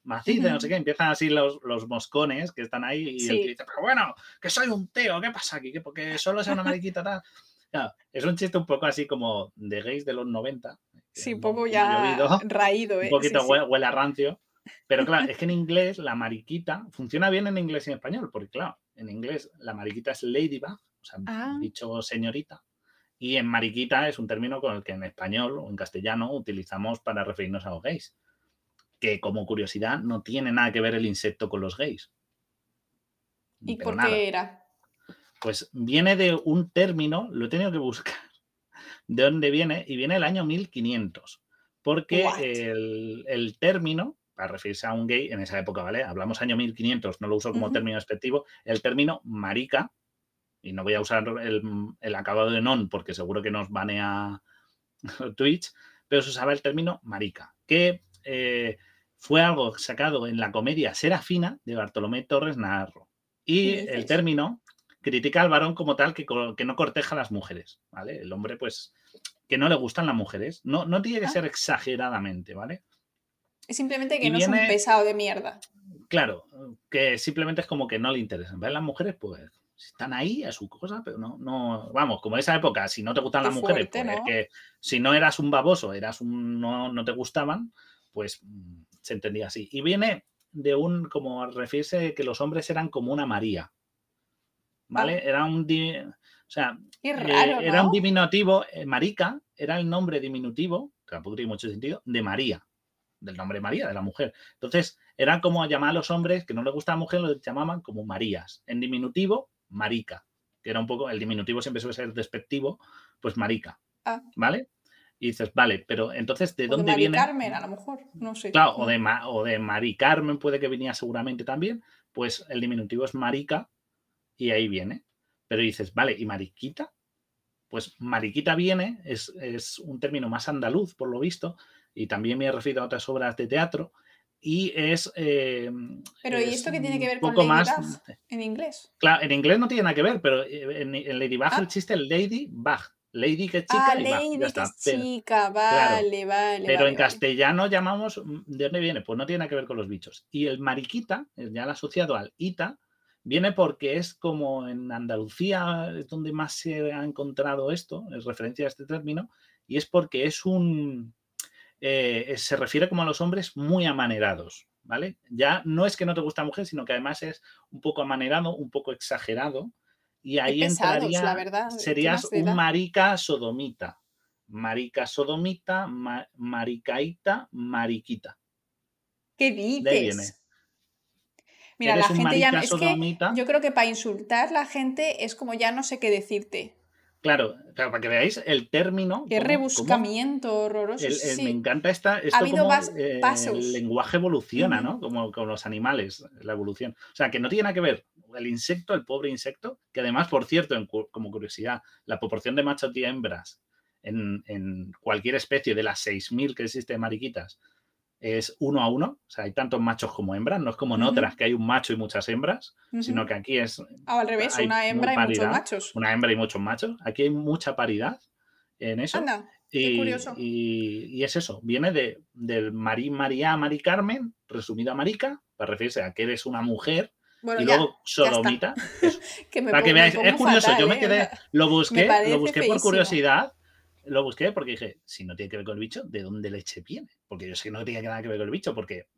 maciza, no sé qué, empiezan así los, los moscones que están ahí y él dice, pero bueno, que soy un tío, ¿qué pasa aquí? Porque solo sea una mariquita tal. es un chiste un poco así como de gays de los 90. Sí, un poco ya raído, ¿eh? Un poquito huele, a rancio. Pero claro, es que en inglés la mariquita funciona bien en inglés y en español, porque claro, en inglés la mariquita es ladybug, o sea, ah. dicho señorita, y en mariquita es un término con el que en español o en castellano utilizamos para referirnos a los gays. Que como curiosidad no tiene nada que ver el insecto con los gays. ¿Y por qué era? Pues viene de un término, lo he tenido que buscar, de dónde viene, y viene del año 1500. Porque el, término, para referirse a un gay en esa época, ¿vale? Hablamos año 1500, no lo uso como término despectivo, el término marica y no voy a usar el, acabado de non porque seguro que nos banea Twitch, pero se usaba el término marica, que eh, fue algo sacado en la comedia Serafina de Bartolomé Torres Narro. Y el término critica al varón como tal que, que, no corteja a las mujeres, ¿vale? El hombre, pues, que no le gustan las mujeres. No, no tiene que ah. ser exageradamente, ¿vale? Es simplemente que no es un pesado de mierda. Claro, que simplemente es como que no le interesan. ¿Vale? Las mujeres, pues, están ahí a su cosa, pero no, no, vamos, como esa época, si no te gustan las mujeres, pues que si no eras un baboso, eras un, no, no te gustaban, pues mm, se entendía así. Y viene de un, como refiere que los hombres eran como una María. ¿Vale? Era un. O sea, eh, era un diminutivo. Eh, marica era el nombre diminutivo, que tampoco tiene mucho sentido, de María. Del nombre María, de la mujer. Entonces, era como llamar a los hombres que no les gustaba la mujer, los llamaban como Marías. En diminutivo, marica. Que era un poco. El diminutivo siempre suele ser despectivo, pues marica. Ah. ¿Vale? Y dices, vale, pero entonces, ¿de dónde de viene? Carmen, a lo mejor, no sé. Claro, o de, o de Mari Carmen puede que venía seguramente también, pues el diminutivo es marica y ahí viene. Pero dices, vale, ¿y mariquita? Pues mariquita viene, es, un término más andaluz, por lo visto, y también me he referido a otras obras de teatro, y es... Eh, pero ¿y esto qué tiene que ver con Ladybug más, en inglés? Claro, en inglés no tiene nada que ver, pero en, en Ladybug ah. el chiste el Ladybug. Lady que es chica. Ah, Lady que es chica, vale, vale. Pero en castellano llamamos, mm, ¿de dónde viene? Pues no tiene nada que ver con los bichos. Y el mariquita, ya el asociado al ita, viene porque es como en Andalucía es donde más se ha encontrado esto, es referencia a este término, y es porque es un. Eh, se refiere como a los hombres muy amanerados, ¿vale? Ya no es que no te gusta mujer, sino que además es un poco amanerado, un poco exagerado y ahí entraría, la verdad. serías un marica sodomita. Marica sodomita, maricaita, mariquita. ¿Qué dices? Mira, la gente ya no. Es que yo creo que para insultar la gente es como ya no sé qué decirte. Claro, para que veáis el término. Qué rebuscamiento horroroso. Me encanta esta. Esto ha habido eh, pasos. El lenguaje evoluciona, ¿no? Como con los animales, la evolución. O sea, que no tiene nada que ver el insecto, el pobre insecto, que además, por cierto, como curiosidad, la proporción de machos y hembras en, cualquier especie de las 6.000 que existen mariquitas es uno a uno, o sea, hay tantos machos como hembras, no es como en otras que hay un macho y muchas hembras, sino que aquí es... Ah, al revés, una hembra y muchos machos. Una hembra y muchos machos. Aquí hay mucha paridad en eso. Anda, y, curioso. Y, es eso, viene de, del Marí María Mari Carmen, resumida marica, para referirse a que eres una mujer y luego sodomita. para que veáis, es curioso, yo me ¿eh? quedé, lo busqué, lo busqué por curiosidad, lo busqué porque dije, si no tiene que ver con el bicho, ¿de dónde leche viene? Porque yo sé que no tiene nada que ver con el bicho, porque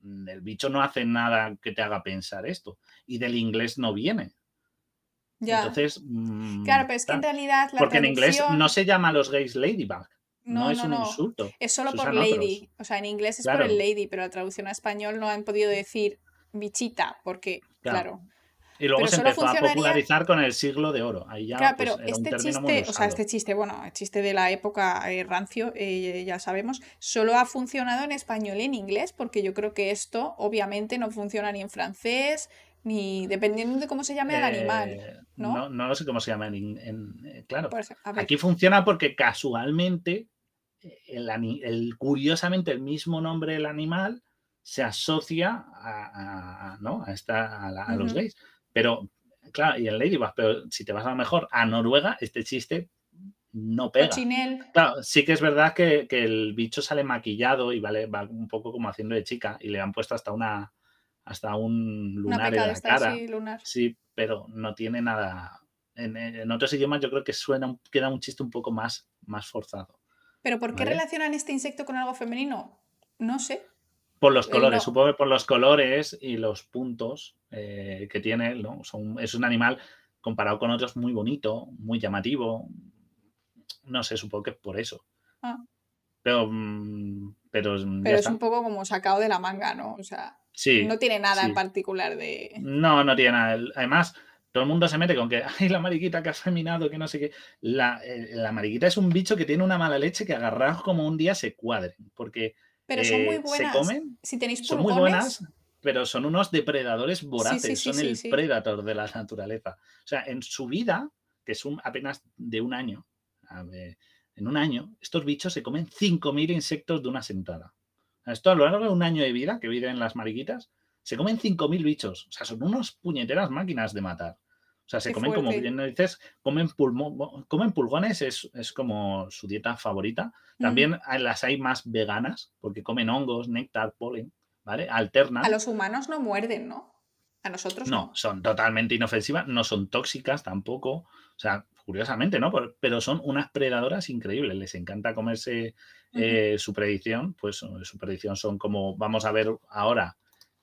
mm, el bicho no hace nada que te haga pensar esto. Y del inglés no viene. Ya. Entonces. Mm, claro, pero es que en realidad. porque en inglés no se llama a los gays ladybug. No, es un insulto. Es solo por lady. O sea, en inglés es por el lady, pero la traducción a español no han podido decir bichita, porque, claro. Y luego se empezó a popularizar con el siglo de oro. Ahí ya, claro, pues, pero este chiste, o sea, este chiste, bueno, el chiste de la época eh, rancio, eh, ya sabemos, solo ha funcionado en español y en inglés, porque yo creo que esto obviamente no funciona ni en francés, ni dependiendo de cómo se llame el animal. Eh, ¿no? ¿no? sé cómo se llama en. claro. Aquí funciona porque casualmente, el, curiosamente, el mismo nombre del animal se asocia a, ¿no? a, esta, a, los gays. Pero, claro, y en Ladybug, pero si te vas a lo mejor a Noruega, este chiste no pega. Claro, sí que es verdad que, el bicho sale maquillado y vale, va un poco como haciendo de chica y le han puesto hasta una hasta un lunar en la cara. Sí, pero no tiene nada. En, otros idiomas yo creo que suena, queda un chiste un poco más, más forzado. ¿Pero por qué relacionan este insecto con algo femenino? No sé. Por los colores, supongo que por los colores y los puntos eh, que tiene, ¿no? Son, es un animal comparado con otros muy bonito, muy llamativo. No sé, supongo que por eso. Ah. Pero, mm, pero, pero es un poco como sacado de la manga, ¿no? O sea, no tiene nada en particular de. No, no tiene nada. Además, todo el mundo se mete con que, ay, la mariquita que ha feminado, que no sé qué. La, eh, la mariquita es un bicho que tiene una mala leche que agarrados como un día se cuadren. Porque pero son muy buenas. Se comen. Si tenéis son muy buenas, pero son unos depredadores voraces, son el predator de la naturaleza. O sea, en su vida, que es un, apenas de un año, en un año, estos bichos se comen 5.000 insectos de una sentada. Esto a lo largo de un año de vida que viven las mariquitas, se comen 5.000 bichos. O sea, son unos puñeteras máquinas de matar. O sea, se comen como bien dices, comen, comen pulgones, es, como su dieta favorita. También las hay más veganas, porque comen hongos, néctar, polen, ¿vale? Alternan. A los humanos no muerden, ¿no? A nosotros no. No, son totalmente inofensivas, no son tóxicas tampoco. O sea, curiosamente, ¿no? Pero son unas predadoras increíbles, les encanta comerse eh, su predicción, pues su predicción son como, vamos a ver ahora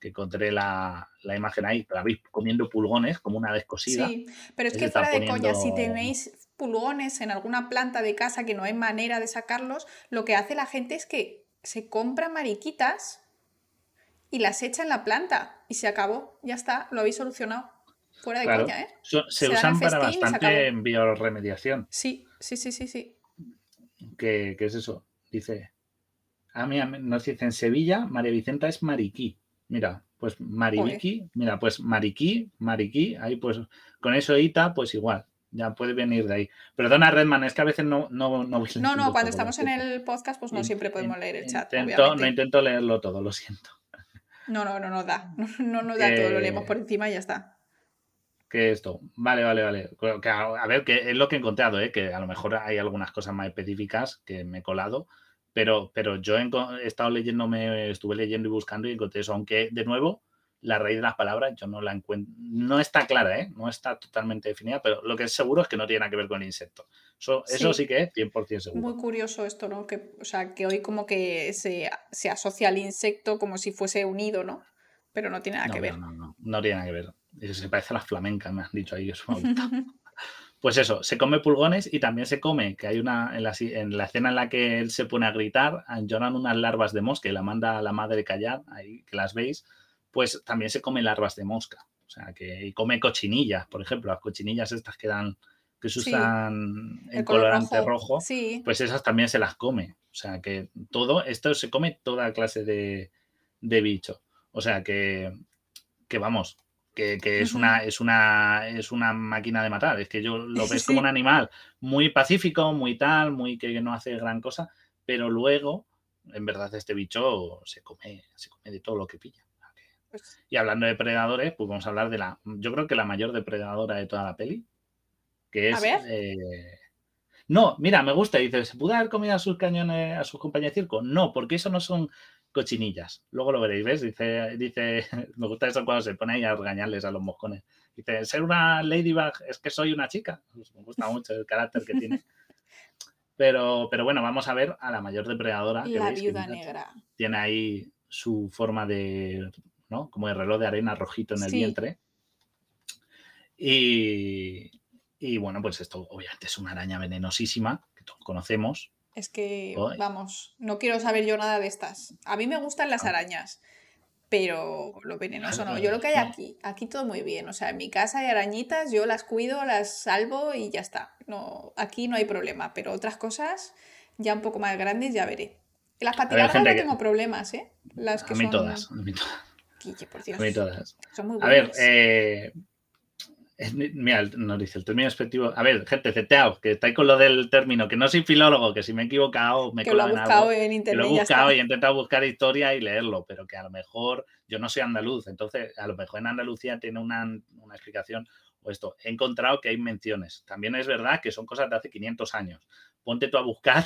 que encontré la, imagen ahí, la veis comiendo pulgones como una descosida. Sí, pero es que fuera de coña, si tenéis pulgones en alguna planta de casa que no hay manera de sacarlos, lo que hace la gente es que se compra mariquitas y las echa en la planta y se acabó, ya está, lo habéis solucionado. Fuera de coña, ¿eh? se, usan para bastante en bioremediación. Sí, sí, sí, sí, sí. ¿Qué, es eso? Dice. Ah, mira, nos dice en Sevilla, María Vicenta es mariquí. Mira, pues Maribiki, mira, pues Mariquí, Mariquí, ahí pues con eso Ita, pues igual, ya puede venir de ahí. Perdona, Redman, es que a veces no... No, no, no, no cuando estamos en el podcast, pues no siempre podemos leer el chat. no intento leerlo todo, lo siento. No, no, no nos da. No nos da todo, lo leemos por encima y ya está que esto. Vale, vale, vale. a, ver, que es lo que he encontrado, ¿eh? que a lo mejor hay algunas cosas más específicas que me he colado, pero, pero yo he, estado leyendo, me estuve leyendo y buscando y encontré eso, aunque de nuevo la raíz de las palabras yo no la encuentro, no está clara, ¿eh? no está totalmente definida, pero lo que es seguro es que no tiene nada que ver con el insecto. Eso sí, eso sí que es 100% seguro. Muy curioso esto, ¿no? Que, o sea, que hoy como que se, se asocia al insecto como si fuese unido, ¿no? Pero no tiene nada que ver. No, no, no tiene nada que ver. Se parece a las flamencas, me han dicho ahí. pues eso, se come pulgones y también se come, que hay una, en la, en la escena en la que él se pone a gritar, lloran unas larvas de mosca y la manda a la madre callar, ahí que las veis, pues también se come larvas de mosca. O sea, que y come cochinillas, por ejemplo, las cochinillas estas que dan, que se usan en colorante rojo, pues esas también se las come. O sea, que todo, esto se come toda clase de, de bicho. O sea, que, que vamos, que, es, una, es, una, es una máquina de matar. Es que yo lo ves como un animal muy pacífico, muy tal, muy que no hace gran cosa, pero luego, en verdad, este bicho se come, se come de todo lo que pilla. Pues y hablando de predadores, pues vamos a hablar de la, yo creo que la mayor depredadora de toda la peli, que es... Eh, no, mira, me gusta, dice, ¿se puede dar comida a sus cañones, a sus compañeros de circo? No, porque eso no son cochinillas. Luego lo veréis, ¿ves? Dice, dice, me gusta eso cuando se pone ahí a regañarles a los moscones. Dice, ser una ladybug es que soy una chica. Pues me gusta mucho el carácter que tiene. Pero, pero bueno, vamos a ver a la mayor depredadora. La viuda negra. Tiene ahí su forma de, ¿no? Como de reloj de arena rojito en el vientre. Y, y bueno, pues esto obviamente es una araña venenosísima que todos conocemos. Es que, vamos, no quiero saber yo nada de estas. A mí me gustan las ah. arañas, pero lo venenoso no. Yo lo que hay aquí, aquí todo muy bien. O sea, en mi casa hay arañitas, yo las cuido, las salvo y ya está. No, aquí no hay problema, pero otras cosas ya un poco más grandes ya veré. Las patiladas no tengo problemas, ¿eh? Las que a mí todas, a mí todas. por Dios. A mí todas. A ver, eh, Mira, nos dice el término despectivo. A ver, gente, ceteaos, que estáis con lo del término, que no soy filólogo, que si me he equivocado, me que lo he buscado en internet. lo he buscado y he intentado buscar historia y leerlo, pero que a lo mejor yo no soy andaluz, entonces a lo mejor en Andalucía tiene una, una explicación o esto. He encontrado que hay menciones. También es verdad que son cosas de hace 500 años. Ponte tú a buscar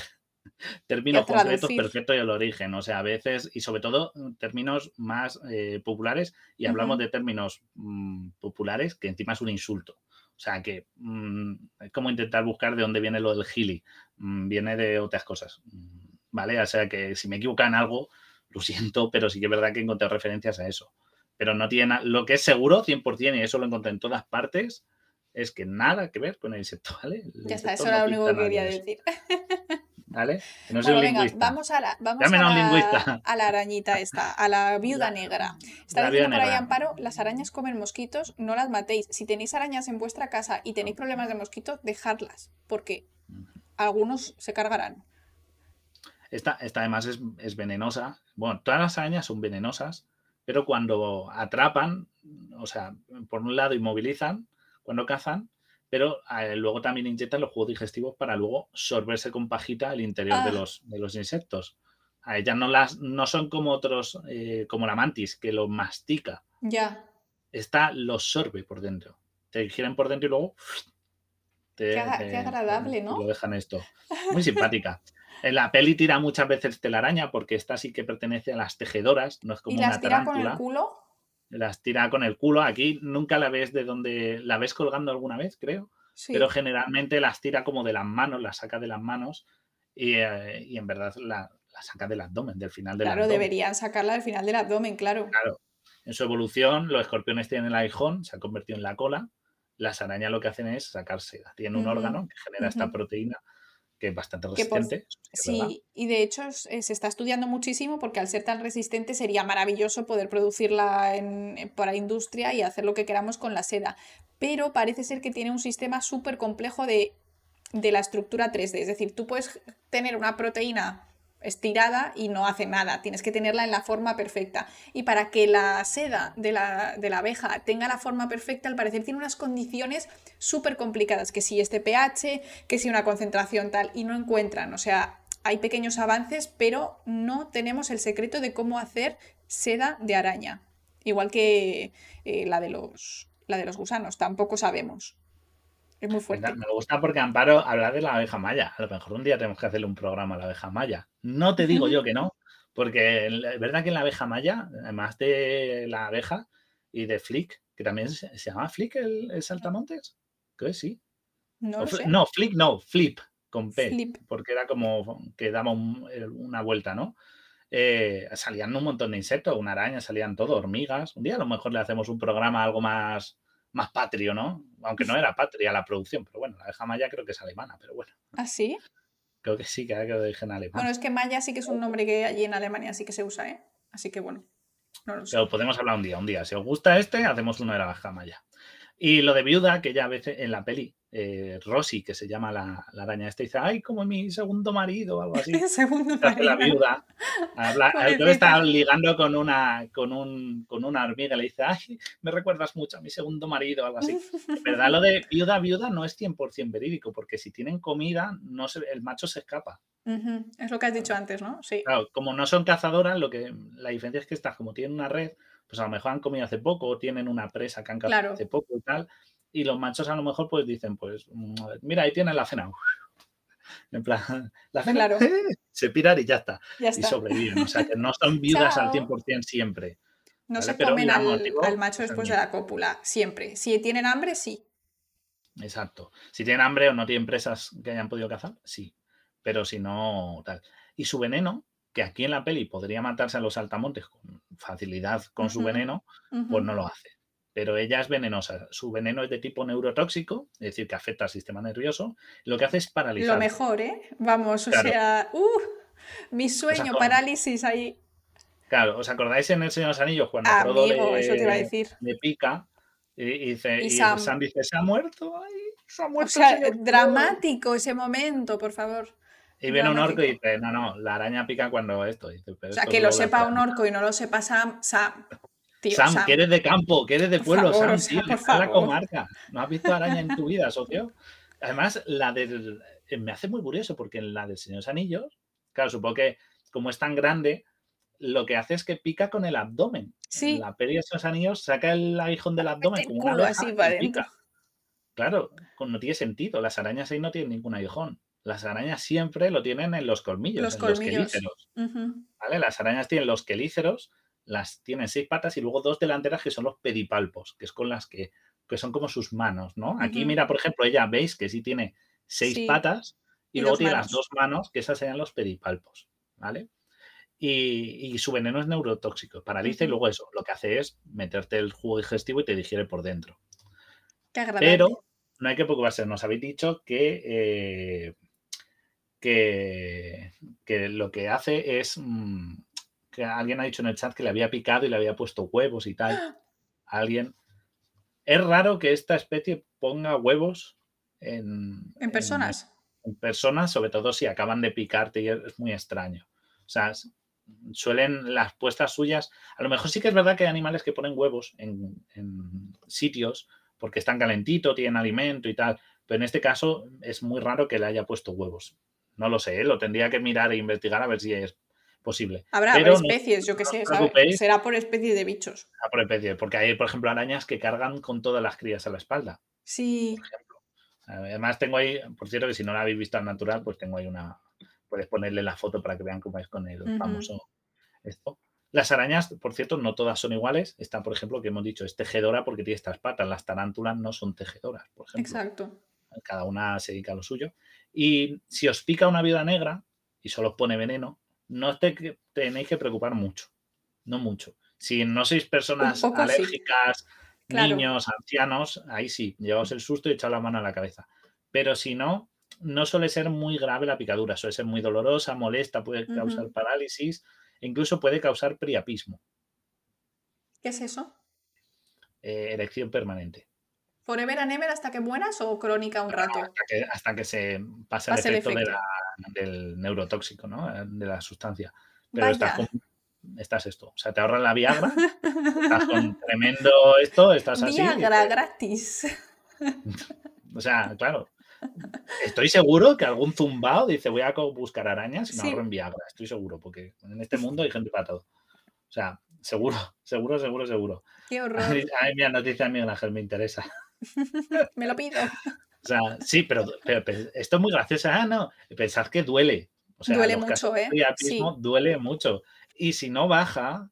términos concretos perfectos y el origen. O sea, a veces, y sobre todo mm, términos más eh, populares, y hablamos de términos mm, populares que encima es un insulto. O sea, que mm, es como intentar buscar de dónde viene lo del gili. viene de otras cosas. ¿Vale? O sea, que si me equivoco en algo, lo siento, pero sí que es verdad que encontré referencias a eso. Pero no tiene Lo que es seguro, 100%, y eso lo encontré en todas partes, es que nada que ver con el insecto, ¿vale? ya está, eso era lo único que quería decir. ¿Vale? no soy venga, vamos a la, vamos a la, a la, arañita esta, a la viuda negra. Está diciendo por ahí Amparo, las arañas comen mosquitos, no las matéis. Si tenéis arañas en vuestra casa y tenéis problemas de mosquitos, dejadlas, porque algunos se cargarán. Esta, esta además es, es, venenosa. Bueno, todas las arañas son venenosas, pero cuando atrapan, o sea, por un lado inmovilizan, cuando cazan, pero eh, luego también inyectan los jugos digestivos para luego sorberse con pajita el interior de, ah. los, de los insectos. A ellas no, las, no son como otros, eh, como la mantis, que lo mastica. Ya. Esta lo sorbe por dentro. Te giran por dentro y luego... Te, qué, agradable, ¿no? Lo dejan esto. Muy simpática. En la peli tira muchas veces telaraña porque esta sí que pertenece a las tejedoras, no es como ¿Y las tira con el culo? Las tira con el culo. Aquí nunca la ves de donde. ¿La ves colgando alguna vez, creo? pero generalmente las tira como de las manos, las saca de las manos y, eh, en verdad la, saca del abdomen, del final del claro, abdomen. Claro, deberían sacarla del final del abdomen, claro. Claro. En su evolución, los escorpiones tienen el aguijón, se ha convertido en la cola. Las arañas lo que hacen es sacar seda. Tienen un órgano que genera esta proteína que es bastante resistente. sí, y de hecho eh, se está estudiando muchísimo porque al ser tan resistente sería maravilloso poder producirla en, para industria y hacer lo que queramos con la seda. Pero parece ser que tiene un sistema súper complejo de, de la estructura 3D. Es decir, tú puedes tener una proteína estirada y no hace nada, tienes que tenerla en la forma perfecta. Y para que la seda de la, abeja tenga la forma perfecta, al parecer tiene unas condiciones súper complicadas, que si este pH, que si una concentración tal, y no encuentran. O sea, hay pequeños avances, pero no tenemos el secreto de cómo hacer seda de araña. Igual que eh, la, de los, la de los gusanos, tampoco sabemos. Es muy fuerte. Me gusta porque Amparo habla de la abeja maya. A lo mejor un día tenemos que hacerle un programa a la abeja maya. No te digo yo que no, porque es verdad que en la abeja maya, además de la abeja y de Flick, que también se, llama Flick el, saltamontes, creo que sí. No, no, Flick no, Flip, con P, porque era como que daba una vuelta, ¿no? Eh, salían un montón de insectos, una araña, salían todo, hormigas. Un día a lo mejor le hacemos un programa algo más más patrio, ¿no? Aunque no era patria la producción, pero bueno, la abeja maya creo que es alemana, pero bueno. ¿Ah, sí? Creo que sí, que que lo dije en alemán. Bueno, es que maya sí que es un nombre que allí en Alemania sí que se usa, ¿eh? Así que bueno. No lo sé. Pero podemos hablar un día, un día. Si os gusta este, hacemos uno de la abeja maya. Y lo de viuda, que ya a veces en la peli, eh, Rosy, que se llama la, araña esta, dice, ay, como mi segundo marido o algo así. segundo marido. La viuda. Habla, está ligando con una, con, un, con una hormiga, le dice, ay, me recuerdas mucho a mi segundo marido o algo así. Verdad, lo de viuda, viuda no es 100% verídico, porque si tienen comida, no el macho se escapa. Es lo que has dicho antes, ¿no? Sí. Claro, como no son cazadoras, lo que, la diferencia es que estas, como tienen una red, pues a lo mejor han comido hace poco o tienen una presa que han cazado hace poco y tal. Y los machos a lo mejor pues dicen, pues, mm, mira, ahí tienen la cena. En plan, la cena claro. se piran y ya está. Y sobreviven. O sea, que no son viudas al 100% siempre. No se comen al, macho después de la cópula, siempre. Si tienen hambre, sí. Exacto. Si tienen hambre o no tienen presas que hayan podido cazar, sí. Pero si no, tal. Y su veneno, que aquí en la peli podría matarse a los saltamontes con facilidad con su veneno, pues no lo hace. Pero ella es venenosa. Su veneno es de tipo neurotóxico, es decir, que afecta al sistema nervioso. Lo que hace es paralizar. Lo mejor, ¿eh? Vamos, o sea, uh, mi sueño, parálisis ahí. Claro, ¿os acordáis en El Señor de los Anillos cuando Amigo, eso te iba a decir. le pica y, dice, y, Sam. dice, se ha muerto, ay, se ha muerto. O sea, dramático ese momento, por favor. Y viene un orco y dice, no, no, la araña pica cuando esto. Dice, o sea, que lo sepa un orco y no lo sepa Sam, Sam. Sam, que eres de campo, que eres de pueblo, Sam, tío, la comarca. No has visto araña en tu vida, socio. Además, la del. Eh, me hace muy curioso porque en la del Señor Anillos, claro, supongo que como es tan grande, lo que hace es que pica con el abdomen. Sí. En la peli de los Anillos saca el aguijón del abdomen como una así para pica. Claro, no tiene sentido. Las arañas ahí no tienen ningún aguijón. Las arañas siempre lo tienen en los colmillos, los en colmillos. los quelíceros. ¿vale? Las arañas tienen los quelíceros, las tienen seis patas y luego dos delanteras que son los pedipalpos, que es con las que, que son como sus manos, ¿no? Aquí mira, por ejemplo, ella veis que sí tiene seis patas y, luego tiene las dos manos, que esas serían los pedipalpos, ¿vale? Y, su veneno es neurotóxico, paraliza y luego eso, lo que hace es meterte el jugo digestivo y te digiere por dentro. Qué agradable. Pero no hay que preocuparse, nos habéis dicho que eh, que, lo que hace es mm, que alguien ha dicho en el chat que le había picado y le había puesto huevos y tal. Alguien. Es raro que esta especie ponga huevos en, en personas. En, personas, sobre todo si acaban de picarte y es muy extraño. O sea, suelen las puestas suyas. A lo mejor sí que es verdad que hay animales que ponen huevos en, en sitios porque están calentitos, tienen alimento y tal. Pero en este caso es muy raro que le haya puesto huevos. No lo sé, ¿eh? lo tendría que mirar e investigar a ver si es posible. Habrá especies, yo que sé, será por especie de bichos. Será por especie, porque hay, por ejemplo, arañas que cargan con todas las crías a la espalda. Sí. Además, tengo ahí, por cierto, que si no la habéis visto al natural, pues tengo ahí una. Puedes ponerle la foto para que vean cómo es con el famoso esto. Las arañas, por cierto, no todas son iguales. Está, por ejemplo, que hemos dicho, es tejedora porque tiene estas patas. Las tarántulas no son tejedoras, por ejemplo. Exacto. cada una se dedica a lo suyo. Y si os pica una viuda negra y solo os pone veneno, no te tenéis que preocupar mucho, no mucho. Si no sois personas alérgicas, niños, ancianos, ahí sí, llevaos el susto y echad la mano a la cabeza. Pero si no, no suele ser muy grave la picadura, suele ser muy dolorosa, molesta, puede causar parálisis, incluso puede causar priapismo. ¿Qué es eso? Eh, erección permanente. ¿Forever and ever hasta que mueras o crónica un rato? hasta, que, se pase, el efecto, del neurotóxico, ¿no? De la sustancia. Pero estás, esto. O sea, te ahorran la Viagra, estás con tremendo esto, estás así. Viagra gratis. O sea, claro. Estoy seguro que algún zumbao dice voy a buscar arañas y me ahorro en Viagra. Estoy seguro, porque en este mundo hay gente para todo. O sea, seguro, seguro, seguro, seguro. Qué horror. Ay, mira, noticia Miguel Ángel, me interesa. me lo pido. O sea, sí, pero, esto es muy gracioso. Ah, no, pensad que duele. O sea, duele mucho, ¿eh? Duele mucho. Y si no baja,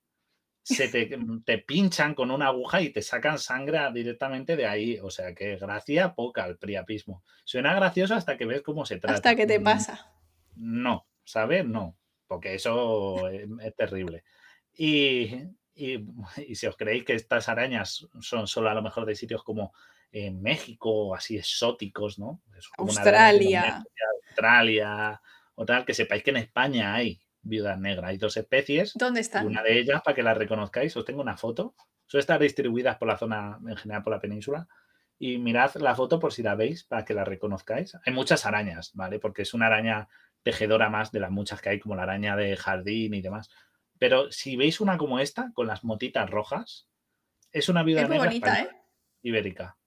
se te, pinchan con una aguja y te sacan sangre directamente de ahí. O sea que gracia poca el priapismo. Suena gracioso hasta que ves cómo se trata. Hasta que te mm, pasa. No, ¿sabes? No, porque eso es, terrible. Y, y, si os creéis que estas arañas son solo a lo mejor de sitios como en México, así exóticos, ¿no? Australia. Australia o tal, que sepáis que en España hay viudas negras. Hay dos especies. ¿Dónde están? Una de ellas, para que las reconozcáis, os tengo una foto. Suele estar distribuidas por la zona, en general por la península. Y mirad la foto por si la veis, para que la reconozcáis. Hay muchas arañas, ¿vale? Porque es una araña tejedora más de las muchas que hay, como la araña de jardín y demás. Pero si veis una como esta, con las motitas rojas, es una viuda negra bonita, ¿eh? ibérica.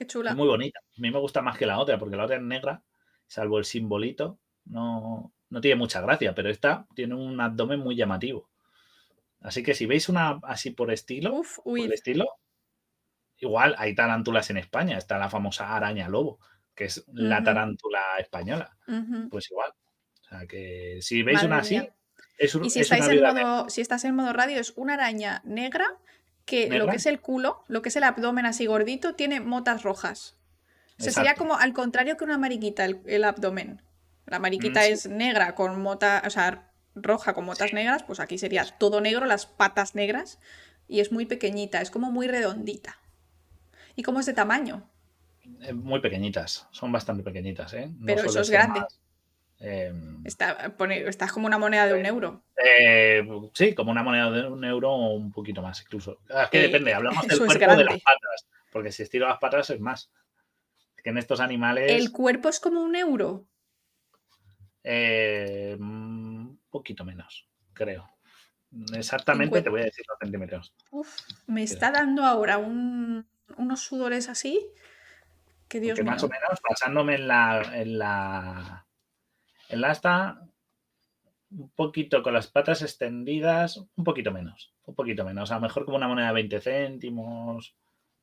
Qué chula. muy bonita. A mí me gusta más que la otra, porque la otra es negra, salvo el simbolito. No, no tiene mucha gracia, pero esta tiene un abdomen muy llamativo. Así que si veis una así por estilo, por estilo, igual hay tarántulas en España. Está la famosa araña lobo, que es la tarántula española. Pues igual. O sea que si veis una así, es un, Y si, estáis en modo, si estás en modo radio, es una araña negra que lo que es el culo, lo que es el abdomen así gordito, tiene motas rojas. O sea, sería como al contrario que una mariquita el abdomen. La mariquita mm, es negra con mota, o sea, roja con motas negras, pues aquí sería todo negro, las patas negras, y es muy pequeñita, es como muy redondita. ¿Y cómo es de tamaño? Eh, muy pequeñitas, son bastante pequeñitas, ¿eh? Pero eso es grande. Em, está, como una moneda de un euro. Eh, sí, como una moneda de un euro o un poquito más incluso. Es que depende, hablamos del cuerpo de las patas, porque si estiro las patas es más. que en estos animales... ¿El cuerpo es como un euro? Eh, un poquito menos, creo. Exactamente te voy a decir los centímetros. me está dando ahora unos sudores así. Que Dios Más o menos, pasándome en la, en la. En la asta, un poquito con las patas extendidas, un poquito menos. Un poquito menos. A lo mejor como una moneda de 20 céntimos.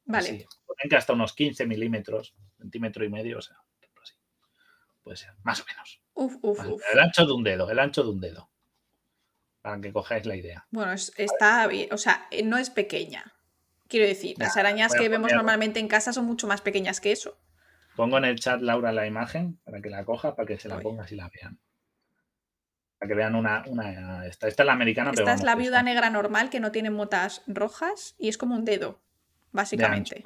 Vale. que hasta unos 15 milímetros, centímetro y medio, o sea, así. Puede ser, más o menos. El ancho de un dedo, el ancho de un dedo. Para que cojáis la idea. Bueno, está bien, o sea, eh, no es pequeña. Quiero decir, las arañas que vemos normalmente en casa son mucho más pequeñas que eso. Pongo en el chat, Laura, la imagen para que la coja, para que se la ponga y la vean. Para que vean una. una esta, esta es la americana, esta es la viuda negra normal que no tiene motas rojas y es como un dedo, básicamente.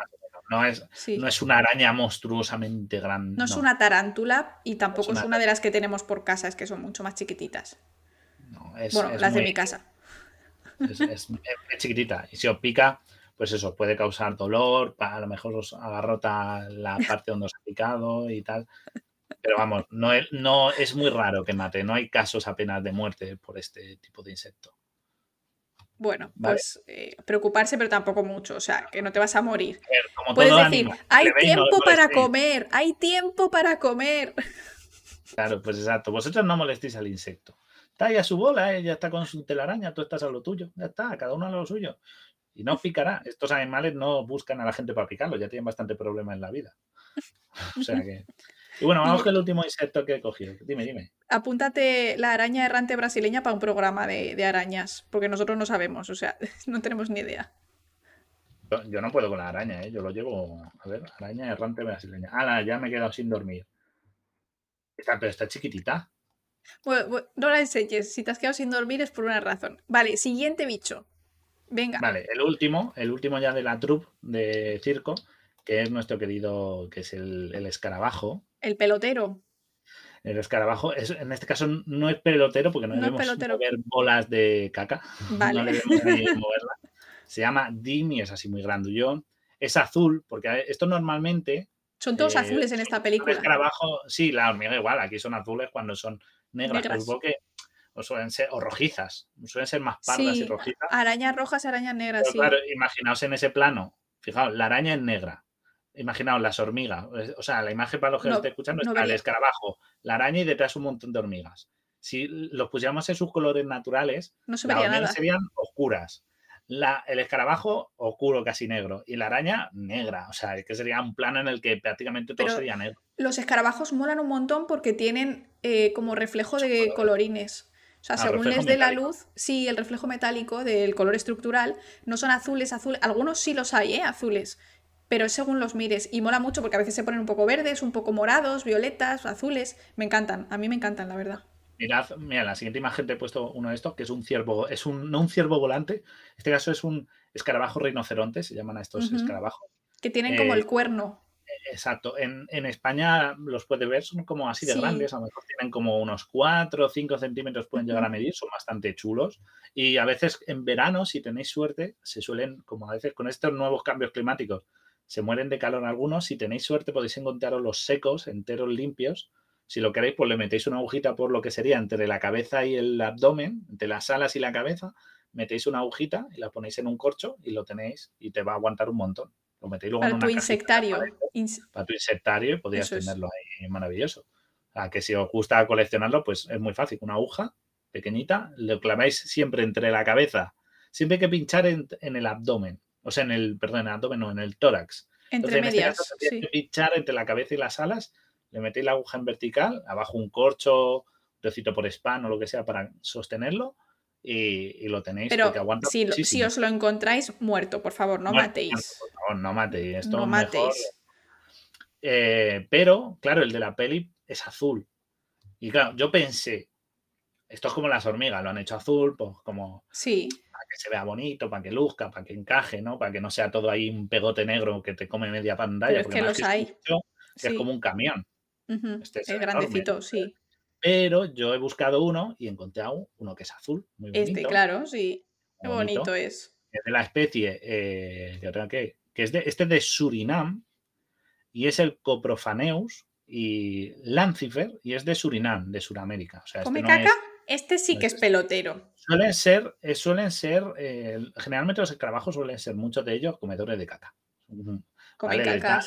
No es, no es una araña monstruosamente grande. No, es una tarántula y tampoco es una... de las que tenemos por casa, es que son mucho más chiquititas. bueno, las de mi casa. Es, chiquitita. Y si os pica, pues eso, puede causar dolor, a lo mejor os agarrota la parte donde os ha picado y tal. Pero vamos, no es, no es muy raro que mate, no hay casos apenas de muerte por este tipo de insecto. Bueno, pues eh, preocuparse, pero tampoco mucho, o sea, que no te vas a morir. Puedes decir, hay tiempo para comer, hay tiempo para comer. Claro, pues exacto. Vosotros no molestéis al insecto. Está ahí a su bola, ella está con su telaraña, tú estás a lo tuyo. Ya está, cada uno a lo suyo. Y no picará. Estos animales no buscan a la gente para picarlo, ya tienen bastante problema en la vida. O sea que. Y bueno, vamos con el último insecto que he cogido. Dime, dime. Apúntate la araña errante brasileña para un programa de, arañas, porque nosotros no sabemos, o sea, no tenemos ni idea. Yo no puedo con la araña, ¿eh? yo lo llevo. A ver, araña errante brasileña. Ah, ya me he quedado sin dormir. Está, pero está chiquitita. no la enseñes. Si te has quedado sin dormir es por una razón. Vale, siguiente bicho. Venga. Vale, el último, el último ya de la troupe de circo, que es nuestro querido, que es el, escarabajo. El pelotero. El escarabajo, es, en este caso no es pelotero porque no, debemos mover bolas de caca. Vale. No debemos moverla. Se llama Dim y es así muy grandullón. Es azul, porque esto normalmente. Son todos eh, azules en esta película. El escarabajo, sí, la hormiga igual, aquí son azules cuando son negras. negras. Porque o suelen ser, o rojizas, suelen ser más pardas y rojizas. Arañas rojas, arañas negras, sí. Claro, imaginaos en ese plano, fijaos, la araña es negra, imaginaos las hormigas, o sea, la imagen para los que no, estén escuchando está el escarabajo, la araña y detrás un montón de hormigas. Si los pusiéramos en sus colores naturales, no se vería nada. serían oscuras. La, el escarabajo oscuro, casi negro, y la araña negra. O sea, que sería un plano en el que prácticamente todo sería negro. Los escarabajos molan un montón porque tienen eh, como reflejo de colorines. O sea, ah, según les dé la luz, sí, el reflejo metálico del color estructural, no son azules, azules. Algunos sí los hay, ¿eh? Azules. Pero es según los mires. Y mola mucho porque a veces se ponen un poco verdes, un poco morados, violetas, azules. Me encantan. A mí me encantan, la verdad. Mirad, mira, la siguiente imagen te he puesto uno de estos, que es un ciervo, es un, no un ciervo volante, en este caso es un escarabajo rinoceronte, se llaman a estos escarabajos. Que tienen como el eh, cuerno. Exacto. En, España los puede ver, son como así de grandes, a lo mejor tienen como unos 4 o 5 centímetros, pueden llegar a medir, son bastante chulos. Y a veces en verano, si tenéis suerte, se suelen, como a veces con estos nuevos cambios climáticos, se mueren de calor algunos. Si tenéis suerte, podéis encontraros los secos, enteros, limpios. Si lo queréis, pues le metéis una agujita por lo que sería entre la cabeza y el abdomen, entre las alas y la cabeza, metéis una agujita y la ponéis en un corcho y lo tenéis y te va a aguantar un montón. Lo metéis luego para en tu insectario. Para tu insectario y podrías tenerlo ahí maravilloso. A que si os gusta coleccionarlo, pues es muy fácil. Una aguja pequeñita, lo claváis siempre entre la cabeza. Siempre hay que pinchar en, el abdomen. O sea, en el, perdón, en el abdomen, no, en el tórax. Entre este medias. que pinchar entre la cabeza y las alas, le metéis la aguja en vertical, abajo un corcho, un trocito por spam o lo que sea para sostenerlo y, lo tenéis Pero aguanta si, si, os lo encontráis muerto, por favor, no matéis. Por favor, no matéis. Esto no matéis. Eh, pero, claro, el de la peli es azul. Y claro, yo pensé, esto es como las hormigas, lo han hecho azul, pues como sí. para que se vea bonito, para que luzca, para que encaje, ¿no? Para que no sea todo ahí un pegote negro que te come media pantalla. Pero es que los hay. Es como un camión. este es, grandecito, sí. Pero yo he buscado uno y he encontrado uno que es azul, muy este, bonito. Este, claro, sí. Qué bonito, es. Es de la especie, eh, que, que es de, este de Surinam y es el Coprofaneus y Lancifer y es de Surinam, de Sudamérica. O sea, este ¿Come caca? este sí que es pelotero. Suelen ser, eh, suelen ser, eh, generalmente los escarabajos suelen ser muchos de ellos comedores de caca.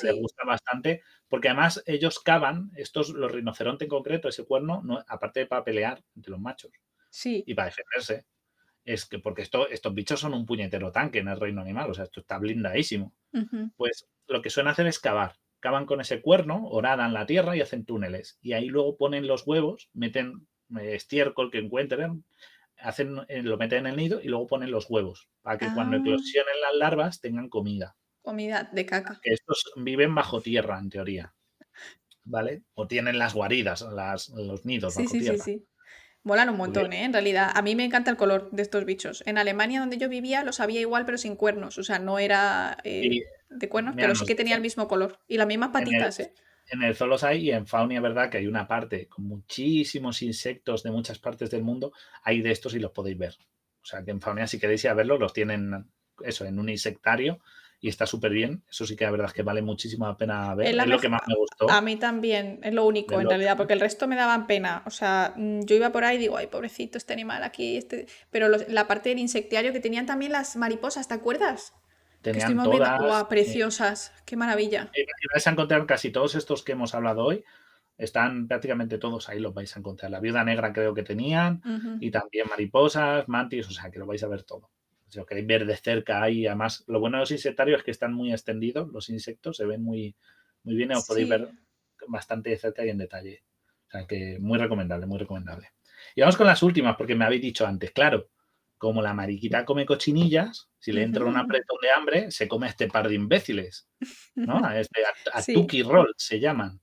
Les, gusta bastante, porque además ellos cavan, estos, los rinocerontes en concreto, ese cuerno, no, aparte de para pelear entre los machos sí. y para defenderse, es que porque esto, estos bichos son un puñetero tanque en el reino animal, o sea, esto está blindadísimo. Pues lo que suelen hacer es cavar. Cavan con ese cuerno, oradan la tierra y hacen túneles. Y ahí luego ponen los huevos, meten eh, estiércol que encuentren, hacen, eh, lo meten en el nido y luego ponen los huevos para que cuando ah. eclosionen las larvas tengan comida. Comida de caca. Que estos viven bajo tierra, en teoría. ¿Vale? O tienen las guaridas, las, los nidos bajo tierra. Sí, sí, sí. Molan un montón, ¿eh? En realidad, a mí me encanta el color de estos bichos. En Alemania, donde yo vivía, los había igual, pero sin cuernos. O sea, no era eh, de cuernos, pero sí que tenía el mismo color. Y las mismas patitas, en el, ¿eh? En el zoo los hay y en Faunia, verdad que hay una parte con muchísimos insectos de muchas partes del mundo. Hay de estos y los podéis ver. O sea, que en Faunia, si queréis ir a verlos, los tienen, eso, en un insectario y está súper bien. Eso sí que la verdad es que vale muchísimo la pena ver. Es, lo que más me gustó. A mí también, es lo único en realidad, porque el resto me daban pena. O sea, mm, yo iba por ahí y digo, ay, pobrecito este animal aquí. Este... Pero la parte del insectiario que tenían también las mariposas, ¿te acuerdas? Tenían todas, eh, preciosas, qué maravilla. Y vais a encontrar casi todos estos que hemos hablado hoy. Están prácticamente todos ahí, los vais a encontrar. La viuda negra creo que tenían, y también mariposas, mantis, o sea que lo vais a ver todo si lo queréis ver de cerca ahí, además, lo bueno de los insectarios es que están muy extendidos, los insectos se ven muy, muy bien y os podéis ver bastante de cerca y en detalle. O sea que muy recomendable, muy recomendable. Y vamos con las últimas, porque me habéis dicho antes, claro, como la mariquita come cochinillas, si le entra un apretón de hambre, se come a este par de imbéciles, ¿no? A, este, a, Tuki Roll se llaman,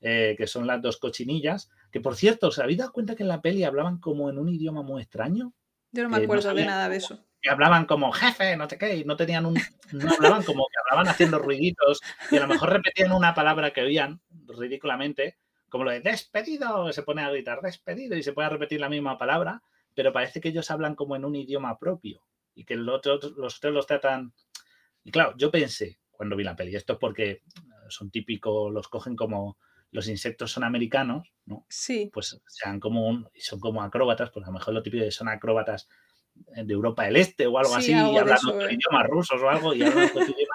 eh, que son las dos cochinillas, que por cierto, ¿os habéis dado cuenta que en la peli hablaban como en un idioma muy extraño? Yo no me acuerdo de nada de eso. Que hablaban como jefe, no sé qué, y no tenían un. No hablaban como que hablaban haciendo ruiditos y a lo mejor repetían una palabra que oían ridículamente, como lo de despedido, se pone a gritar despedido y se puede repetir la misma palabra, pero parece que ellos hablan como en un idioma propio y que los otros los, los tratan. Y claro, yo pensé cuando vi la peli, esto es porque son típicos, los cogen como los insectos son americanos, ¿no? Sí. Pues sean como son como acróbatas, pues a lo mejor lo típico de son acróbatas de Europa del Este o algo así, y hablan otro ¿eh? idioma rusos o algo, y hablan otro idioma,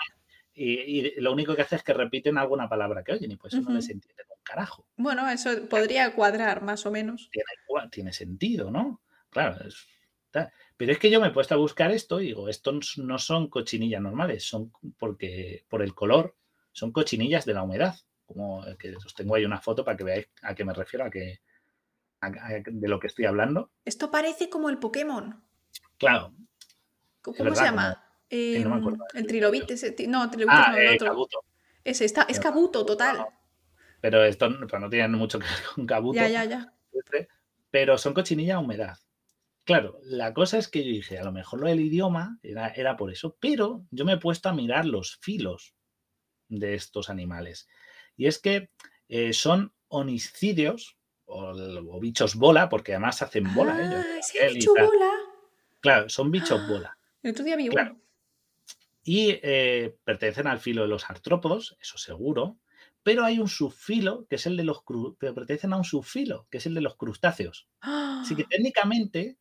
y, lo único que hace es que repiten alguna palabra que oyen, y pues eso no les entiende un carajo. Bueno, eso podría cuadrar más o menos. Tiene, tiene sentido, ¿no? Claro, pero es que yo me he puesto a buscar esto y digo, estos no son cochinillas normales, son porque por el color, son cochinillas de la humedad como que os tengo ahí una foto para que veáis a qué me refiero, a que de lo que estoy hablando. Esto parece como el Pokémon. Claro. ¿Cómo, se llama? el trilobite, no, trilobite ah, no, el eh, otro. Ese está, es Kabuto, total. pero esto no, no tiene mucho que ver con Kabuto. Ya, ya, ya. Pero son cochinillas a humedad. Claro, la cosa es que yo dije, a lo mejor lo del idioma era, era por eso, pero yo me he puesto a mirar los filos de estos animales. Y es que eh, son oniscidios o, bichos bola, porque además hacen bola ellos. Ah, bicho bola? Claro, son bichos bola. El otro día vi Y eh, pertenecen al filo de los artrópodos, eso seguro, pero hay un subfilo que es el de los pero pertenecen a un subfilo, que es el de los crustáceos. Así que técnicamente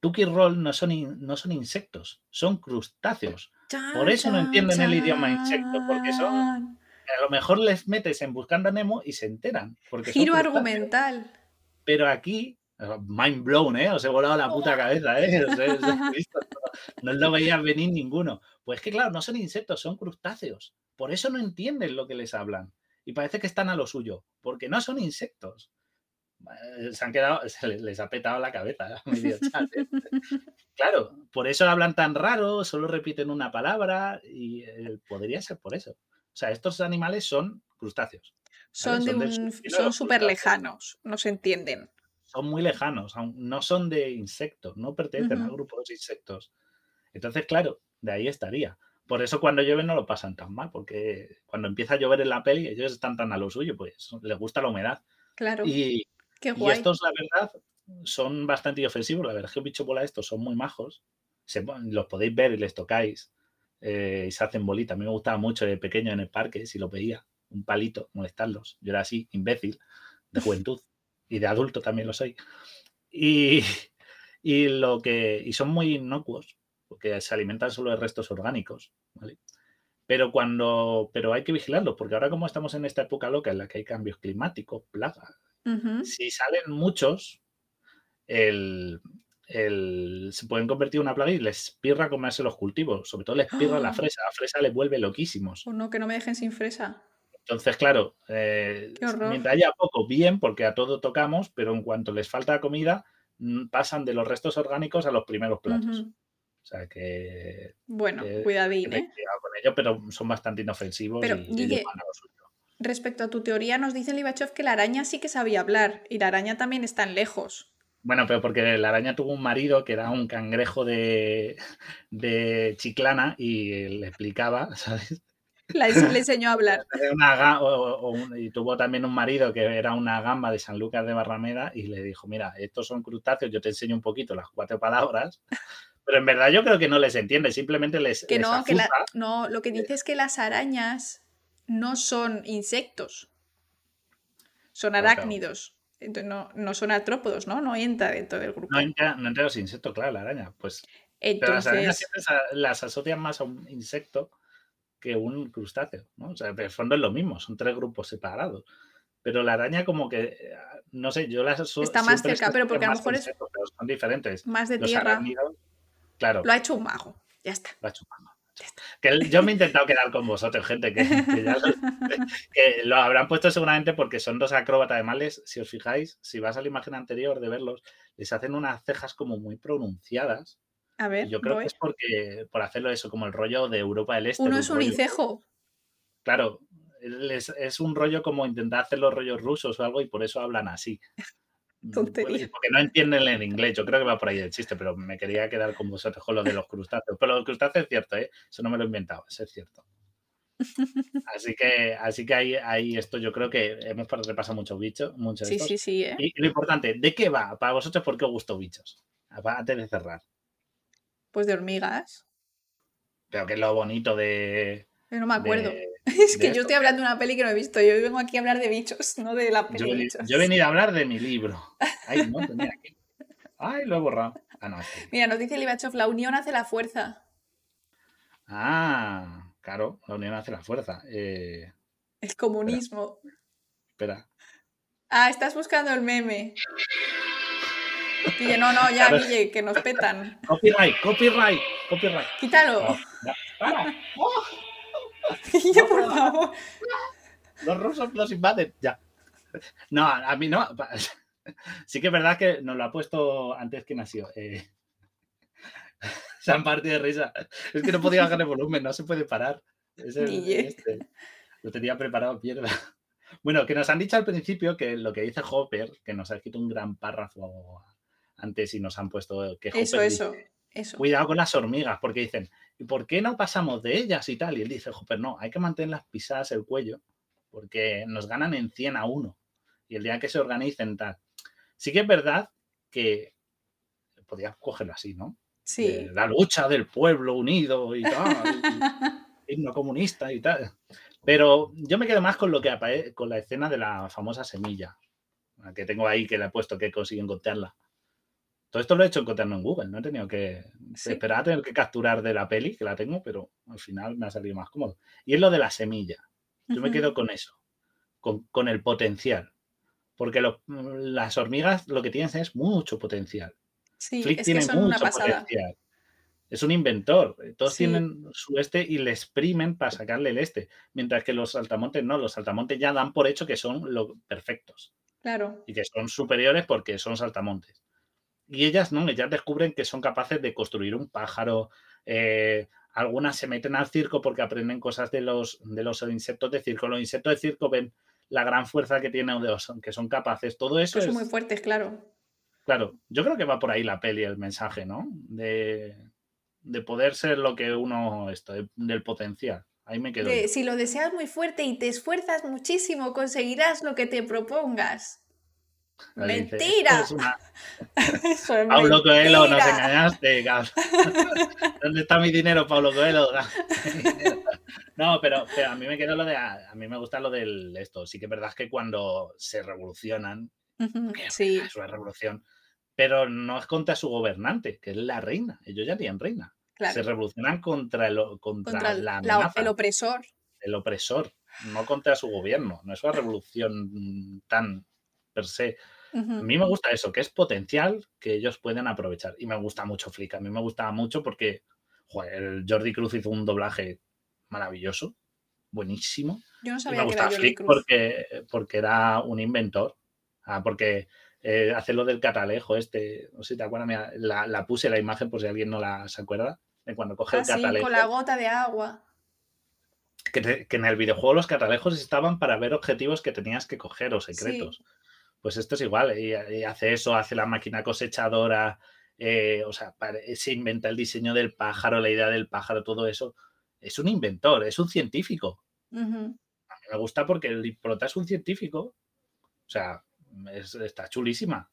Tuki Roll no son, no son insectos, son crustáceos. Por eso no entienden el idioma insecto, porque son a lo mejor les metes en Buscando a Nemo y se enteran. Porque Giro argumental. Pero aquí, mind blown, ¿eh? Os he volado la puta cabeza, ¿eh? no lo veían venir ninguno. Pues que claro, no son insectos, son crustáceos. Por eso no entienden lo que les hablan. Y parece que están a lo suyo, porque no son insectos. Eh, se han quedado, les ha petado la cabeza, ¿eh? Claro, por eso hablan tan raro, solo repiten una palabra y eh, podría ser por eso. O sea, estos animales son crustáceos. Son, son súper lejanos, no se entienden. Son muy lejanos, no son de insectos, no pertenecen al grupo de insectos. Entonces, claro, de ahí estaría. Por eso cuando llueve no lo pasan tan mal, porque cuando empieza a llover en la peli, ellos están tan a lo suyo, pues les gusta la humedad. Claro. Y, estos, la verdad, son bastante ofensivos. La verdad es que bicho bola estos son muy majos. los podéis ver y les tocáis. Eh, y se hacen bolitas. A mí me gustaba mucho de pequeño en el parque, si lo veía, un palito, molestarlos. Yo era así, imbécil, de juventud. Y de adulto también lo soy. Y, y, lo que, y son muy inocuos, porque se alimentan solo de restos orgánicos. Pero cuando, pero hay que vigilarlos, porque ahora como estamos en esta época loca en la que hay cambios climáticos, plagas, si salen muchos, el, se pueden convertir en una plaga y les pirra comerse los cultivos. Sobre todo les pirra la ¡Ah! fresa. La fresa les vuelve loquísimos. Oh, no, que no me dejen sin fresa. Entonces, claro, eh, mientras haya poco, bien, porque a todo tocamos, pero en cuanto les falta comida, mm, pasan de los restos orgánicos a los primeros platos. O sea que. Bueno, cuidadín, ¿eh? con ellos, pero son bastante inofensivos pero, y, Respecto a tu teoría, nos dice Libachov que la araña sí que sabía hablar y la araña también está lejos. Bueno, pero porque la araña tuvo un marido que era un cangrejo de, chiclana y le explicaba, ¿sabes? Le enseñó a hablar. y tuvo también un marido que era una gamba de San Lucas de Barrameda y le dijo, mira, estos son crustáceos, yo te enseño un poquito las cuatro palabras. Pero en verdad yo creo que no les entiende, simplemente les... Que no, que no, lo que dice es que las arañas no son insectos, son arácnidos no, no son artrópodos, ¿no? No entra dentro del grupo. No entra, no entra los insectos, claro, la araña. Pues. Pero las arañas siempre las asocian más a un insecto que un crustáceo, ¿no? O sea, en el fondo es lo mismo, son tres grupos separados. Pero la araña, como que, no sé, yo las. Está más cerca, pero porque a lo mejor es. son diferentes. Más de tierra. claro. Lo ha hecho un mago, ya está. Lo ha hecho un mago. Que yo me he intentado quedar con vosotros, gente, que, ya lo, habrán puesto seguramente porque son dos acróbatas. Además, si os fijáis, si vas a la imagen anterior de verlos, les hacen unas cejas como muy pronunciadas. A ver, yo creo que es porque por hacerlo eso, como el rollo de Europa del Este. Uno es unicejo. Claro, es, es, un rollo como intentar hacer los rollos rusos o algo y por eso hablan así. Tontería. Porque no entienden el inglés, yo creo que va por ahí el chiste, pero me quería quedar con vosotros con lo de los crustáceos. Pero lo de crustáceos es cierto, ¿eh? eso no me lo he inventado, eso es cierto. Así que, así que ahí, ahí esto yo creo que hemos repasado muchos bichos. Muchos sí, sí, sí, ¿eh? Y lo importante, ¿de qué va? Para vosotros, ¿por qué os gustó bichos? Antes de cerrar. Pues de hormigas. Pero que es lo bonito de. Yo no me acuerdo. es que yo estoy hablando de una peli que no he visto. Yo vengo aquí a hablar de bichos, no de la peli. Yo, he venido a hablar de mi libro. Ay, no, tenía aquí. Ay, lo he borrado. Ah, no, Mira, nos dice Libachov, la unión hace la fuerza. Ah, claro, la unión hace la fuerza. Eh... El comunismo. Espera. Ah, estás buscando el meme. Guille, no, no, ya, Guille, que nos petan. Copyright, copyright, copyright. Quítalo. para. Guille, por favor. Los rusos nos invaden, ya. No, a mí no. Sí que es verdad que nos lo ha puesto antes que nació. Eh... Se han partido de risa. Es que no podía bajar el volumen, no se puede parar. Es el, este. Lo tenía preparado, pierda. Bueno, que nos han dicho al principio que lo que dice Hopper, que nos ha escrito un gran párrafo antes y nos han puesto que eso, eso, eso. Cuidado con las hormigas, porque dicen, ¿y por qué no pasamos de ellas y tal? Y él dice, Hopper, no, hay que mantenerlas pisadas el cuello, porque nos ganan en 100 a 1. Y el día que se organicen tal. Sí que es verdad que podía cogerlo así, ¿no? Sí. la lucha del pueblo unido y tal. himno comunista y tal. Pero yo me quedo más con lo que con la escena de la famosa semilla, que tengo ahí que le he puesto que consigo encontrarla. Todo esto lo he hecho encontrando en Google, no he tenido que esperar a tener que capturar de la peli, que la tengo, pero al final me ha salido más cómodo. Y es lo de la semilla. Yo me quedo con eso, con, el potencial. Porque las hormigas lo que tienen es mucho potencial. Sí, Flick tiene mucho potencial. Es un inventor. Todos tienen su este y le exprimen para sacarle el este. Mientras que los saltamontes no, los saltamontes ya dan por hecho que son los perfectos. Claro. Y que son superiores porque son saltamontes. Y ellas no, ellas descubren que son capaces de construir un pájaro. Eh, algunas se meten al circo porque aprenden cosas de los, de los insectos de circo. Los insectos de circo ven la gran fuerza que tienen, que son capaces. Todo eso son muy fuertes, claro. Claro, yo creo que va por ahí la peli, el mensaje, ¿no? De, poder ser lo que uno, esto, del potencial. Ahí me quedo. si lo deseas muy fuerte y te esfuerzas muchísimo, conseguirás lo que te propongas. Mentira. Pablo Coelho, nos engañaste. ¿Dónde está mi dinero, Pablo Coelho? no, pero, a mí me queda lo de. A, mí me gusta lo del esto. Sí que es verdad que cuando se revolucionan, sí. es una revolución, pero no es contra su gobernante, que es la reina. Ellos ya tienen reina. Se revolucionan contra, el, contra, la, el opresor. El opresor, no contra su gobierno. No es una revolución tan per se. A mí me gusta eso, que es potencial que ellos pueden aprovechar. Y me gusta mucho Flick. A mí me gustaba mucho porque el Jordi Cruz hizo un doblaje maravilloso, buenísimo. Yo no sabía me que era Flick Cruz. Porque, porque era un inventor. Ah, porque eh, hace lo del catalejo este, no sé si te acuerdas, la, puse la imagen por si alguien no la se acuerda, de cuando coge el ah, catalejo. con la gota de agua. Que, en el videojuego los catalejos estaban para ver objetivos que tenías que coger o secretos. Pues esto es igual, y, hace eso, hace la máquina cosechadora, eh, o sea, se inventa el diseño del pájaro, la idea del pájaro, todo eso. Es un inventor, es un científico. A mí me gusta porque el prota es un científico. O sea, está chulísima.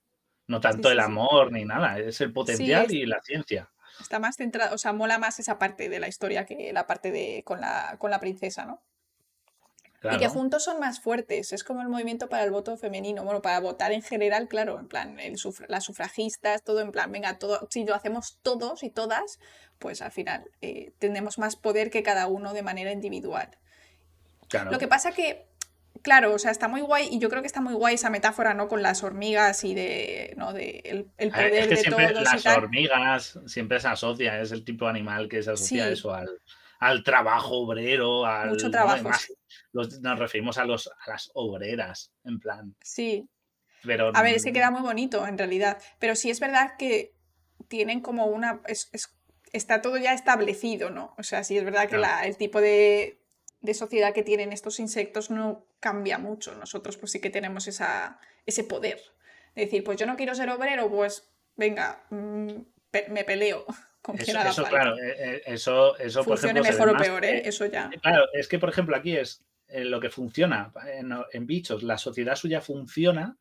No tanto el amor ni nada, es el potencial y la ciencia. Está más centrado, o sea, mola más esa parte de la historia que la parte de con la, con la princesa, ¿no? Y que juntos son más fuertes. Es como el movimiento para el voto femenino. Bueno, para votar en general, claro, en plan, el las sufragistas, todo en plan, venga, todo, si lo hacemos todos y todas, pues al final eh, tenemos más poder que cada uno de manera individual. Lo que pasa que, claro, o sea, está muy guay, y yo creo que está muy guay esa metáfora, ¿no? Con las hormigas y de, ¿no? De el, poder es que de siempre Las hormigas siempre se asocia, es el tipo de animal que se asocia eso al al trabajo obrero, al... Mucho trabajo. nos referimos a, los, a las obreras, en plan. Sí. Pero, a ver, es que queda muy bonito en realidad, pero sí es verdad que tienen como una... Es, está todo ya establecido, ¿no? O sea, sí es verdad que la, el tipo de, de, sociedad que tienen estos insectos no cambia mucho. Nosotros pues sí que tenemos esa, ese poder. De decir, pues yo no quiero ser obrero, pues venga, mm, me peleo. Con eso, eso claro, eh, eh, eso, eso por ejemplo, mejor o peor, ¿eh? Eso ya. Claro, es que por ejemplo aquí es lo que funciona en, bichos, la sociedad suya funciona,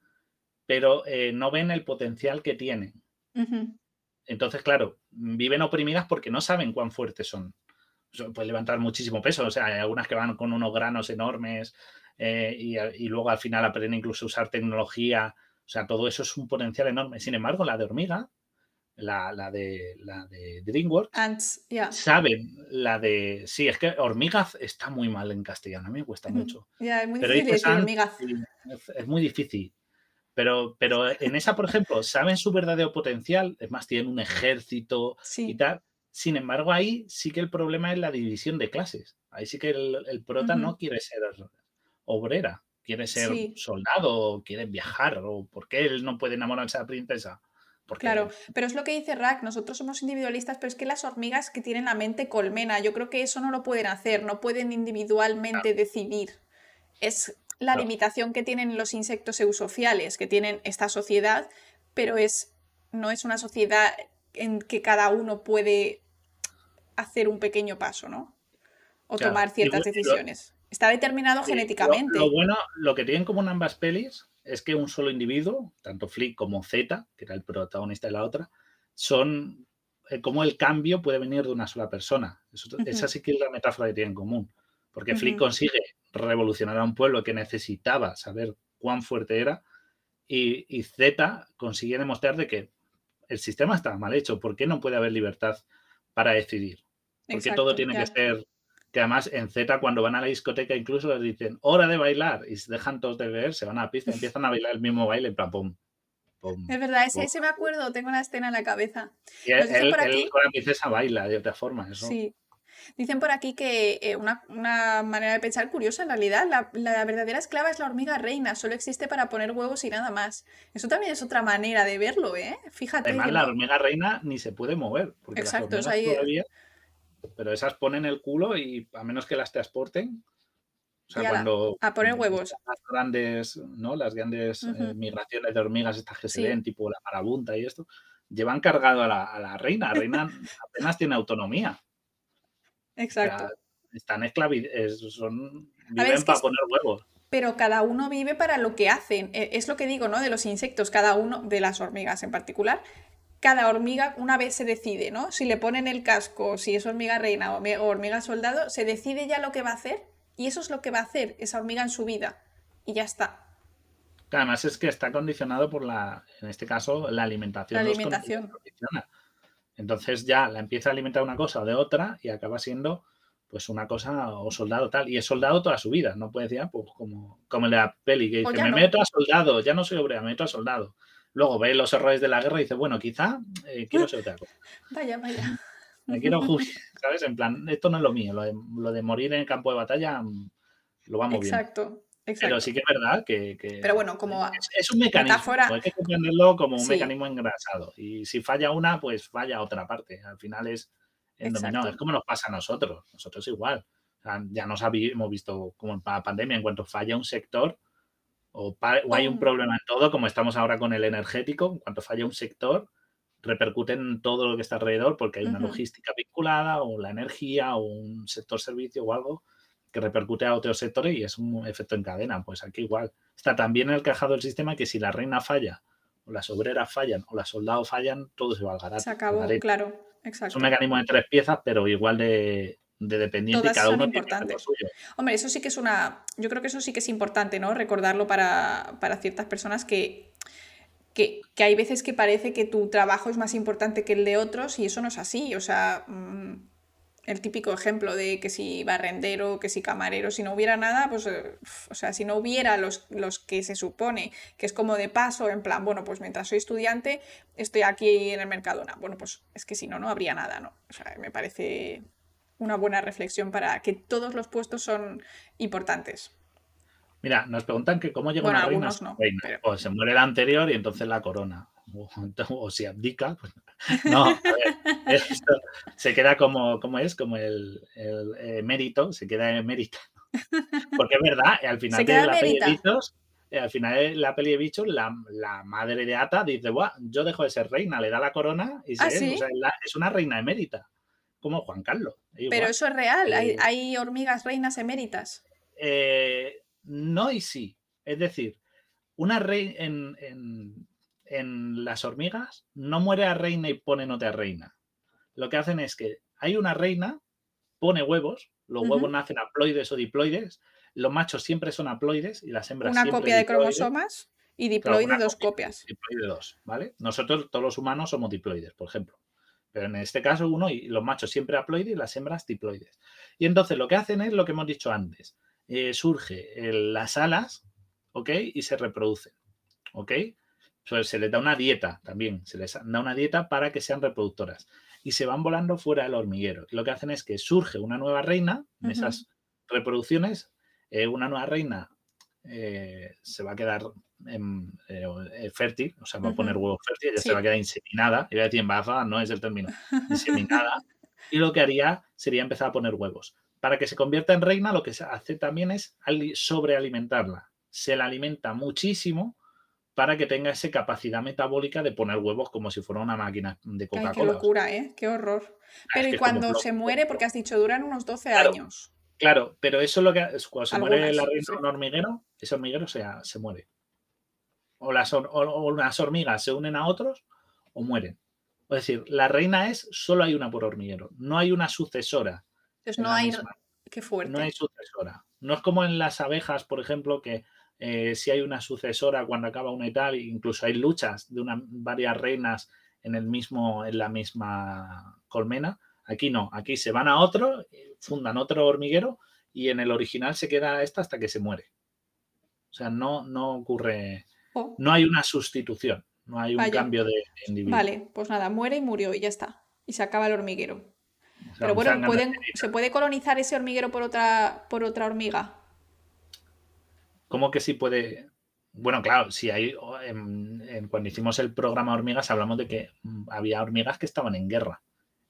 pero no ven el potencial que tienen. Entonces, claro, viven oprimidas porque no saben cuán fuertes son. Pueden levantar muchísimo peso, o sea, hay algunas que van con unos granos enormes y, y, luego al final aprenden incluso a usar tecnología o sea, todo eso es un potencial enorme. Sin embargo, la de hormiga, la, de, la de DreamWorks, saben la de... Sí, es que hormigas está muy mal en castellano, a mí me cuesta mucho. Ya, es muy difícil decir hormigas. Es, muy difícil. Pero, pero en esa, por ejemplo, saben su verdadero potencial, es más, tienen un ejército y tal. Sin embargo, ahí sí que el problema es la división de clases. Ahí sí que el, prota no quiere ser obrera quiere ser soldado, quiere viajar, o por qué él no puede enamorarse de la princesa. Porque... Claro, pero es lo que dice Rack, nosotros somos individualistas, pero es que las hormigas que tienen la mente colmena, yo creo que eso no lo pueden hacer, no pueden individualmente decidir. Es la limitación que tienen los insectos eusociales, que tienen esta sociedad, pero es, no es una sociedad en que cada uno puede hacer un pequeño paso, ¿no? O tomar ciertas decisiones. Está determinado genéticamente. Lo, bueno, lo que tienen común ambas pelis es que un solo individuo, tanto Flick como Z, que era el protagonista de la otra, son eh, como el cambio puede venir de una sola persona. Esa sí que es la metáfora que tienen en común. Porque Flick consigue revolucionar a un pueblo que necesitaba saber cuán fuerte era y, y Z consigue demostrar de que el sistema está mal hecho. ¿Por qué no puede haber libertad para decidir? Porque todo tiene que ser que además en Z cuando van a la discoteca incluso les dicen hora de bailar y se dejan todos de ver, se van a la pista empiezan a bailar el mismo baile, en plan pum. es verdad, ese, me acuerdo, tengo la escena en la cabeza. Y él, por aquí... con la princesa baila de otra forma. Eso. Sí. Dicen por aquí que eh, una, manera de pensar curiosa en realidad, la, la, verdadera esclava es la hormiga reina, solo existe para poner huevos y nada más. Eso también es otra manera de verlo, ¿eh? Fíjate. Además, la hormiga reina ni se puede mover. Porque Exacto, las ahí... todavía pero esas ponen el culo y a menos que las transporten. O sea, cuando. A poner huevos. Las grandes, ¿no? Las grandes eh, migraciones de hormigas, estas que se ven, tipo la marabunta y esto, llevan cargado a la, reina. La reina apenas tiene autonomía. Exacto. están esclavizados, son. Viven para poner huevos pero cada uno vive para lo que hacen. E, es lo que digo, ¿no? De los insectos, cada uno, de las hormigas en particular, cada hormiga una vez se decide, ¿no? Si le ponen el casco, si es hormiga reina o hormiga soldado, se decide ya lo que va a hacer y eso es lo que va a hacer esa hormiga en su vida y ya está. Además es que está condicionado por la, en este caso, la alimentación. La alimentación. Entonces ya la empieza a alimentar una cosa o de otra y acaba siendo pues una cosa o soldado tal. Y es soldado toda su vida. No puede decir, ah, pues como, como en la peli que dice, me meto a soldado, ya no soy obrera, me meto a soldado. Luego ve los errores de la guerra y dice, bueno, quizá eh, quiero ser otra cosa. Vaya, vaya. Me quiero ¿sabes? En plan, esto no es lo mío, lo de, morir en el campo de batalla mm, lo vamos bien. Exacto. Exacto. Pero sí que es verdad que, Pero bueno, como es, un mecanismo, hay que comprenderlo como un mecanismo engrasado. Y si falla una, pues falla otra parte. Al final es en dominó. Es como nos pasa a nosotros. Nosotros igual. ya nos hemos visto como en la pandemia, en cuanto falla un sector, o, hay un problema en todo, como estamos ahora con el energético, en cuanto falla un sector, repercute en todo lo que está alrededor porque hay una logística vinculada o la energía o un sector servicio o algo que repercute a otros sectores y es un efecto en cadena. Pues aquí igual. Está también encajado el sistema que si la reina falla o las obreras fallan o las soldados fallan, todo se va al garaje. Se acabó, claro. Exacto. Es un mecanismo de tres piezas, pero igual de, de dependiente cada uno tiene lo suyo. Hombre, eso sí que es una. Yo creo que eso sí que es importante, ¿no? Recordarlo para, ciertas personas que, que, hay veces que parece que tu trabajo es más importante que el de otros y eso no es así. O sea, mm, el típico ejemplo de que si barrendero, que si camarero, si no hubiera nada, pues, eh, o sea, si no hubiera los, los que se supone que es como de paso, en plan, bueno, pues mientras soy estudiante, estoy aquí en el Mercadona. Bueno, pues es que si no, no habría nada, ¿no? O sea, me parece una buena reflexión para que todos los puestos son importantes. Mira, nos preguntan que cómo llega una reina. No, Pues se muere la anterior y entonces la corona. o, si abdica, pues no, a ver, se queda como, como es, como el, el emérito, se queda emérita. Porque es verdad, al final de la peli de bichos, al final de la peli de bichos, la, la madre de Ata dice, Buah, yo dejo de ser reina, le da la corona y ¿Ah, se, o sea, es una reina emérita, como Juan Carlos. Pero eso es real, ¿Hay, eh, ¿Hay, hormigas reinas eméritas. Eh, no y sí. Es decir, una reina en, en, en, las hormigas no muere a reina y ponen otra reina. Lo que hacen es que hay una reina, pone huevos, los huevos nacen haploides o diploides, los machos siempre son haploides y las hembras Una copia de cromosomas y diploide dos copias. Diploide dos, ¿vale? Nosotros, todos los humanos, somos diploides, por ejemplo. Pero en este caso, uno y los machos siempre haploides y las hembras diploides. Y entonces lo que hacen es lo que hemos dicho antes. Eh, surge las alas, ¿ok? Y se reproducen, ¿ok? Pues se les da una dieta también, se les da una dieta para que sean reproductoras. Y se van volando fuera del hormiguero. lo que hacen es que surge una nueva reina en esas reproducciones, eh, una nueva reina eh, se va a quedar fértil, o sea, va a poner huevos fértiles, ya se va a quedar inseminada, iba a decir embarazada, no es el término, inseminada, y lo que haría sería empezar a poner huevos para que se convierta en reina, lo que se hace también es sobrealimentarla. Se la alimenta muchísimo para que tenga esa capacidad metabólica de poner huevos como si fuera una máquina de Coca-Cola. Qué locura, ¿eh? Qué horror. Pero y cuando se muere, porque has dicho, duran unos 12 años. Claro, pero eso es lo que cuando se muere la reina un hormiguero, ese hormiguero se, se muere. O las, o las hormigas se unen a otros o mueren. Es decir, la reina es, solo hay una por hormiguero, no hay una sucesora no hay... Qué fuerte. No hay sucesora. No es como en las abejas, por ejemplo, que eh, si hay una sucesora cuando acaba una y tal, incluso hay luchas de una, varias reinas en, el mismo, en la misma colmena. Aquí no, aquí se van a otro, fundan otro hormiguero y en el original se queda esta hasta que se muere. O sea, no, no ocurre, oh. no hay una sustitución, no hay un cambio de individuo. Vale, pues nada, muere y murió y ya está. Y se acaba el hormiguero. Pero bueno, ¿se puede colonizar ese hormiguero por otra, por otra hormiga? ¿Cómo que sí puede? Bueno, claro, si hay. cuando hicimos el programa Hormigas, hablamos de que mm, había hormigas que estaban en guerra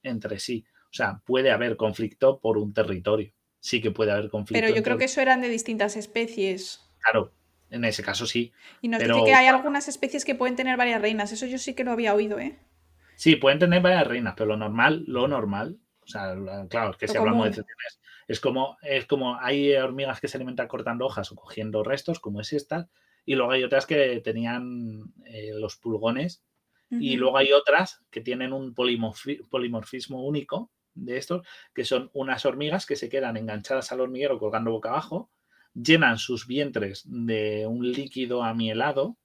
entre sí. O sea, puede haber conflicto por un territorio. Sí que puede haber conflicto. Pero yo creo que eso eran de distintas especies. Claro, en ese caso sí. Y nos dice que hay algunas especies que pueden tener varias reinas. Eso yo sí que lo había oído, ¿eh? Sí, pueden tener varias reinas, pero lo normal, lo normal o sea, claro, es que si hablamos de excepciones, es como, es como hay hormigas que se alimentan cortando hojas o cogiendo restos, como es esta, y luego hay otras que tenían eh, los pulgones, y luego hay otras que tienen un polimorfismo único de estos, que son unas hormigas que se quedan enganchadas al hormiguero colgando boca abajo, llenan sus vientres de un líquido amielado,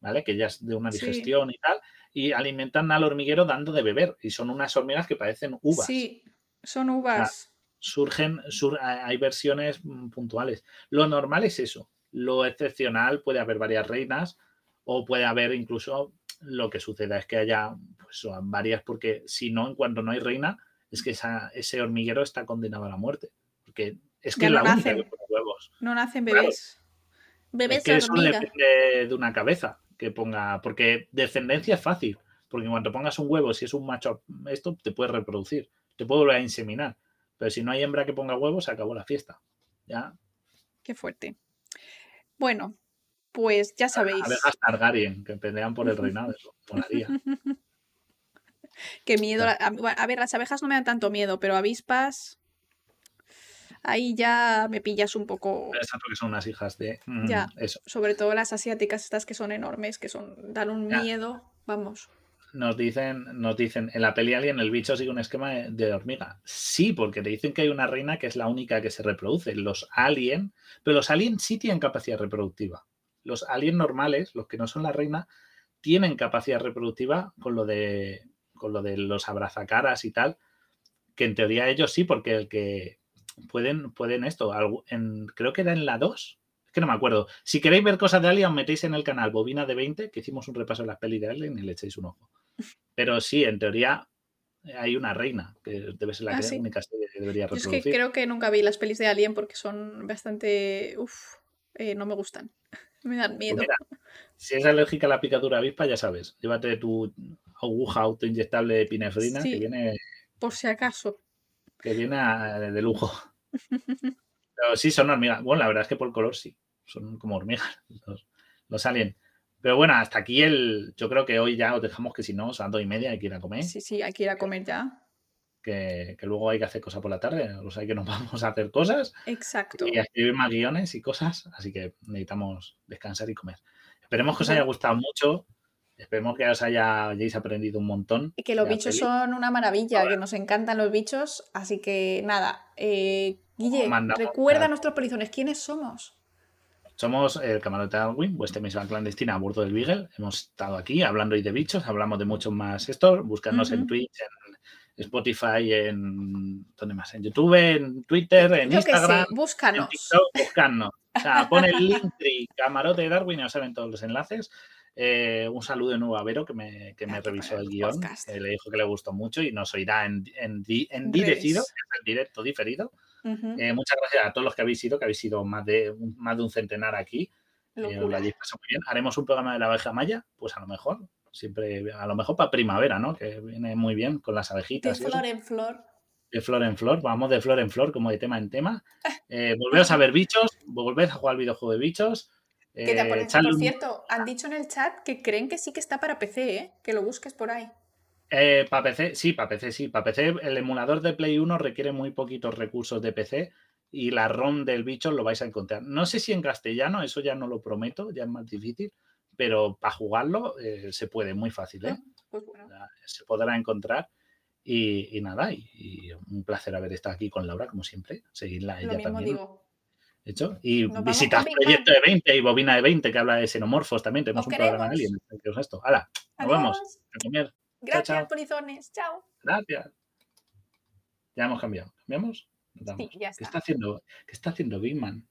¿vale? Que ya es de una digestión y tal, y alimentan al hormiguero dando de beber. Y son unas hormigas que parecen uvas. Sí, son uvas. surgen, hay versiones mm, puntuales. Lo normal es eso. Lo excepcional puede haber varias reinas o puede haber incluso lo que suceda es que haya pues, varias, porque si no, en cuanto no hay reina, es que ese hormiguero está condenado a la muerte. Porque es que es la única que pone huevos. No nacen bebés. Bebés es que eso depende de una cabeza que ponga, porque descendencia es fácil, porque en cuanto pongas un huevo, si es un macho, esto te puede reproducir, te puede volver a inseminar, pero si no hay hembra que ponga huevos, se acabó la fiesta. ¿Ya? Qué fuerte. Bueno, pues ya sabéis. Abejas Targaryen, que pelean por el reinado, eso, Qué miedo. A ver, las abejas no me dan tanto miedo, pero avispas ahí ya me pillas un poco. Exacto, que son unas hijas de. Mm, ya, eso. Sobre todo las asiáticas, estas que son enormes, que son dan un miedo. Vamos. Nos dicen, nos dicen, en la peli Alien el bicho sigue un esquema de hormiga. Sí, porque te dicen que hay una reina que es la única que se reproduce. Los alien, pero los alien sí tienen capacidad reproductiva. Los alien normales, los que no son la reina, tienen capacidad reproductiva con lo de con lo de los abrazacaras y tal, que en teoría ellos sí, porque el que pueden, pueden esto. En, creo que era en la 2. Es que no me acuerdo. Si queréis ver cosas de Alien, metéis en el canal Bobina de 20, que hicimos un repaso de las pelis de Alien y le echéis un ojo. Pero sí, en teoría hay una reina, que debe ser la ah, única que debería reproducir. es que creo que nunca vi las pelis de Alien porque son bastante... Uf, eh, no me gustan. me dan pues miedo. Si es alérgica a la picadura avispa, ya sabes, llévate tu aguja autoinyectable de pinefrina que viene. Por si acaso. Que viene de lujo. Pero sí, son hormigas. Bueno, la verdad es que por color sí. Son como hormigas los, los. Pero bueno, hasta aquí el. Yo creo que hoy ya os dejamos que si no, son dos y media, hay que ir a comer. Sí, sí, hay que ir a comer ya. Que, luego hay que hacer cosas por la tarde. O sea, que nos vamos a hacer cosas. Exacto. Y a escribir más guiones y cosas. Así que necesitamos descansar y comer. Esperemos que os haya gustado mucho. Esperemos que os haya, hayáis aprendido un montón. Y que los bichos son una maravilla, que nos encantan los bichos. Así que nada, eh, Guille, recuerda a nuestros polizones quiénes somos. Somos el camarote Darwin, vuestra misión clandestina a bordo del Beagle. Hemos estado aquí hablando hoy de bichos, hablamos de muchos más esto. Buscarnos en Twitch, en Spotify, en ¿dónde más? En YouTube, en Twitter, en Instagram. búscanos. En TikTok, buscarnos. O sea, pon el link camarote de Darwin y os salen todos los enlaces. Eh, un saludo de nuevo a Vero que me, que me revisó el guion, que le dijo que le gustó mucho y nos oirá en, en, en, direcido, en directo diferido. Eh, muchas gracias a todos los que habéis ido, que habéis sido más de, más de un centenar aquí. Eh, lo muy bien. Haremos un programa de la abeja maya, pues a lo mejor, siempre, a lo mejor para primavera, ¿no? Que viene muy bien con las abejitas. De flor en flor. De flor en flor, vamos de flor en flor, como de tema en tema. Eh, volveros a ver bichos, volved a jugar al videojuego de bichos. Por cierto, han dicho en el chat que creen que sí que está para PC, ¿eh? que lo busques por ahí. Eh, para PC, sí, para PC, sí. Para PC, el emulador de Play 1 requiere muy poquitos recursos de PC y la ROM del bicho lo vais a encontrar. No sé si en castellano, eso ya no lo prometo, ya es más difícil, pero para jugarlo eh, se puede muy fácil, ¿eh? Pues se podrá encontrar. Y, nada, y, un placer haber estado aquí con Laura, como siempre. Seguirla ella también. Hecho. Y visitad Proyecto de 20 y Bobina de 20, que habla de xenomorfos también. Tenemos un programa en él. Esto. ¡Hala! Nos vemos. A comer. Gracias, polizones. Chao. Gracias. Ya hemos cambiado. ¿Cambiamos? Sí, ya está. ¿Qué está haciendo, qué está haciendo Big Man?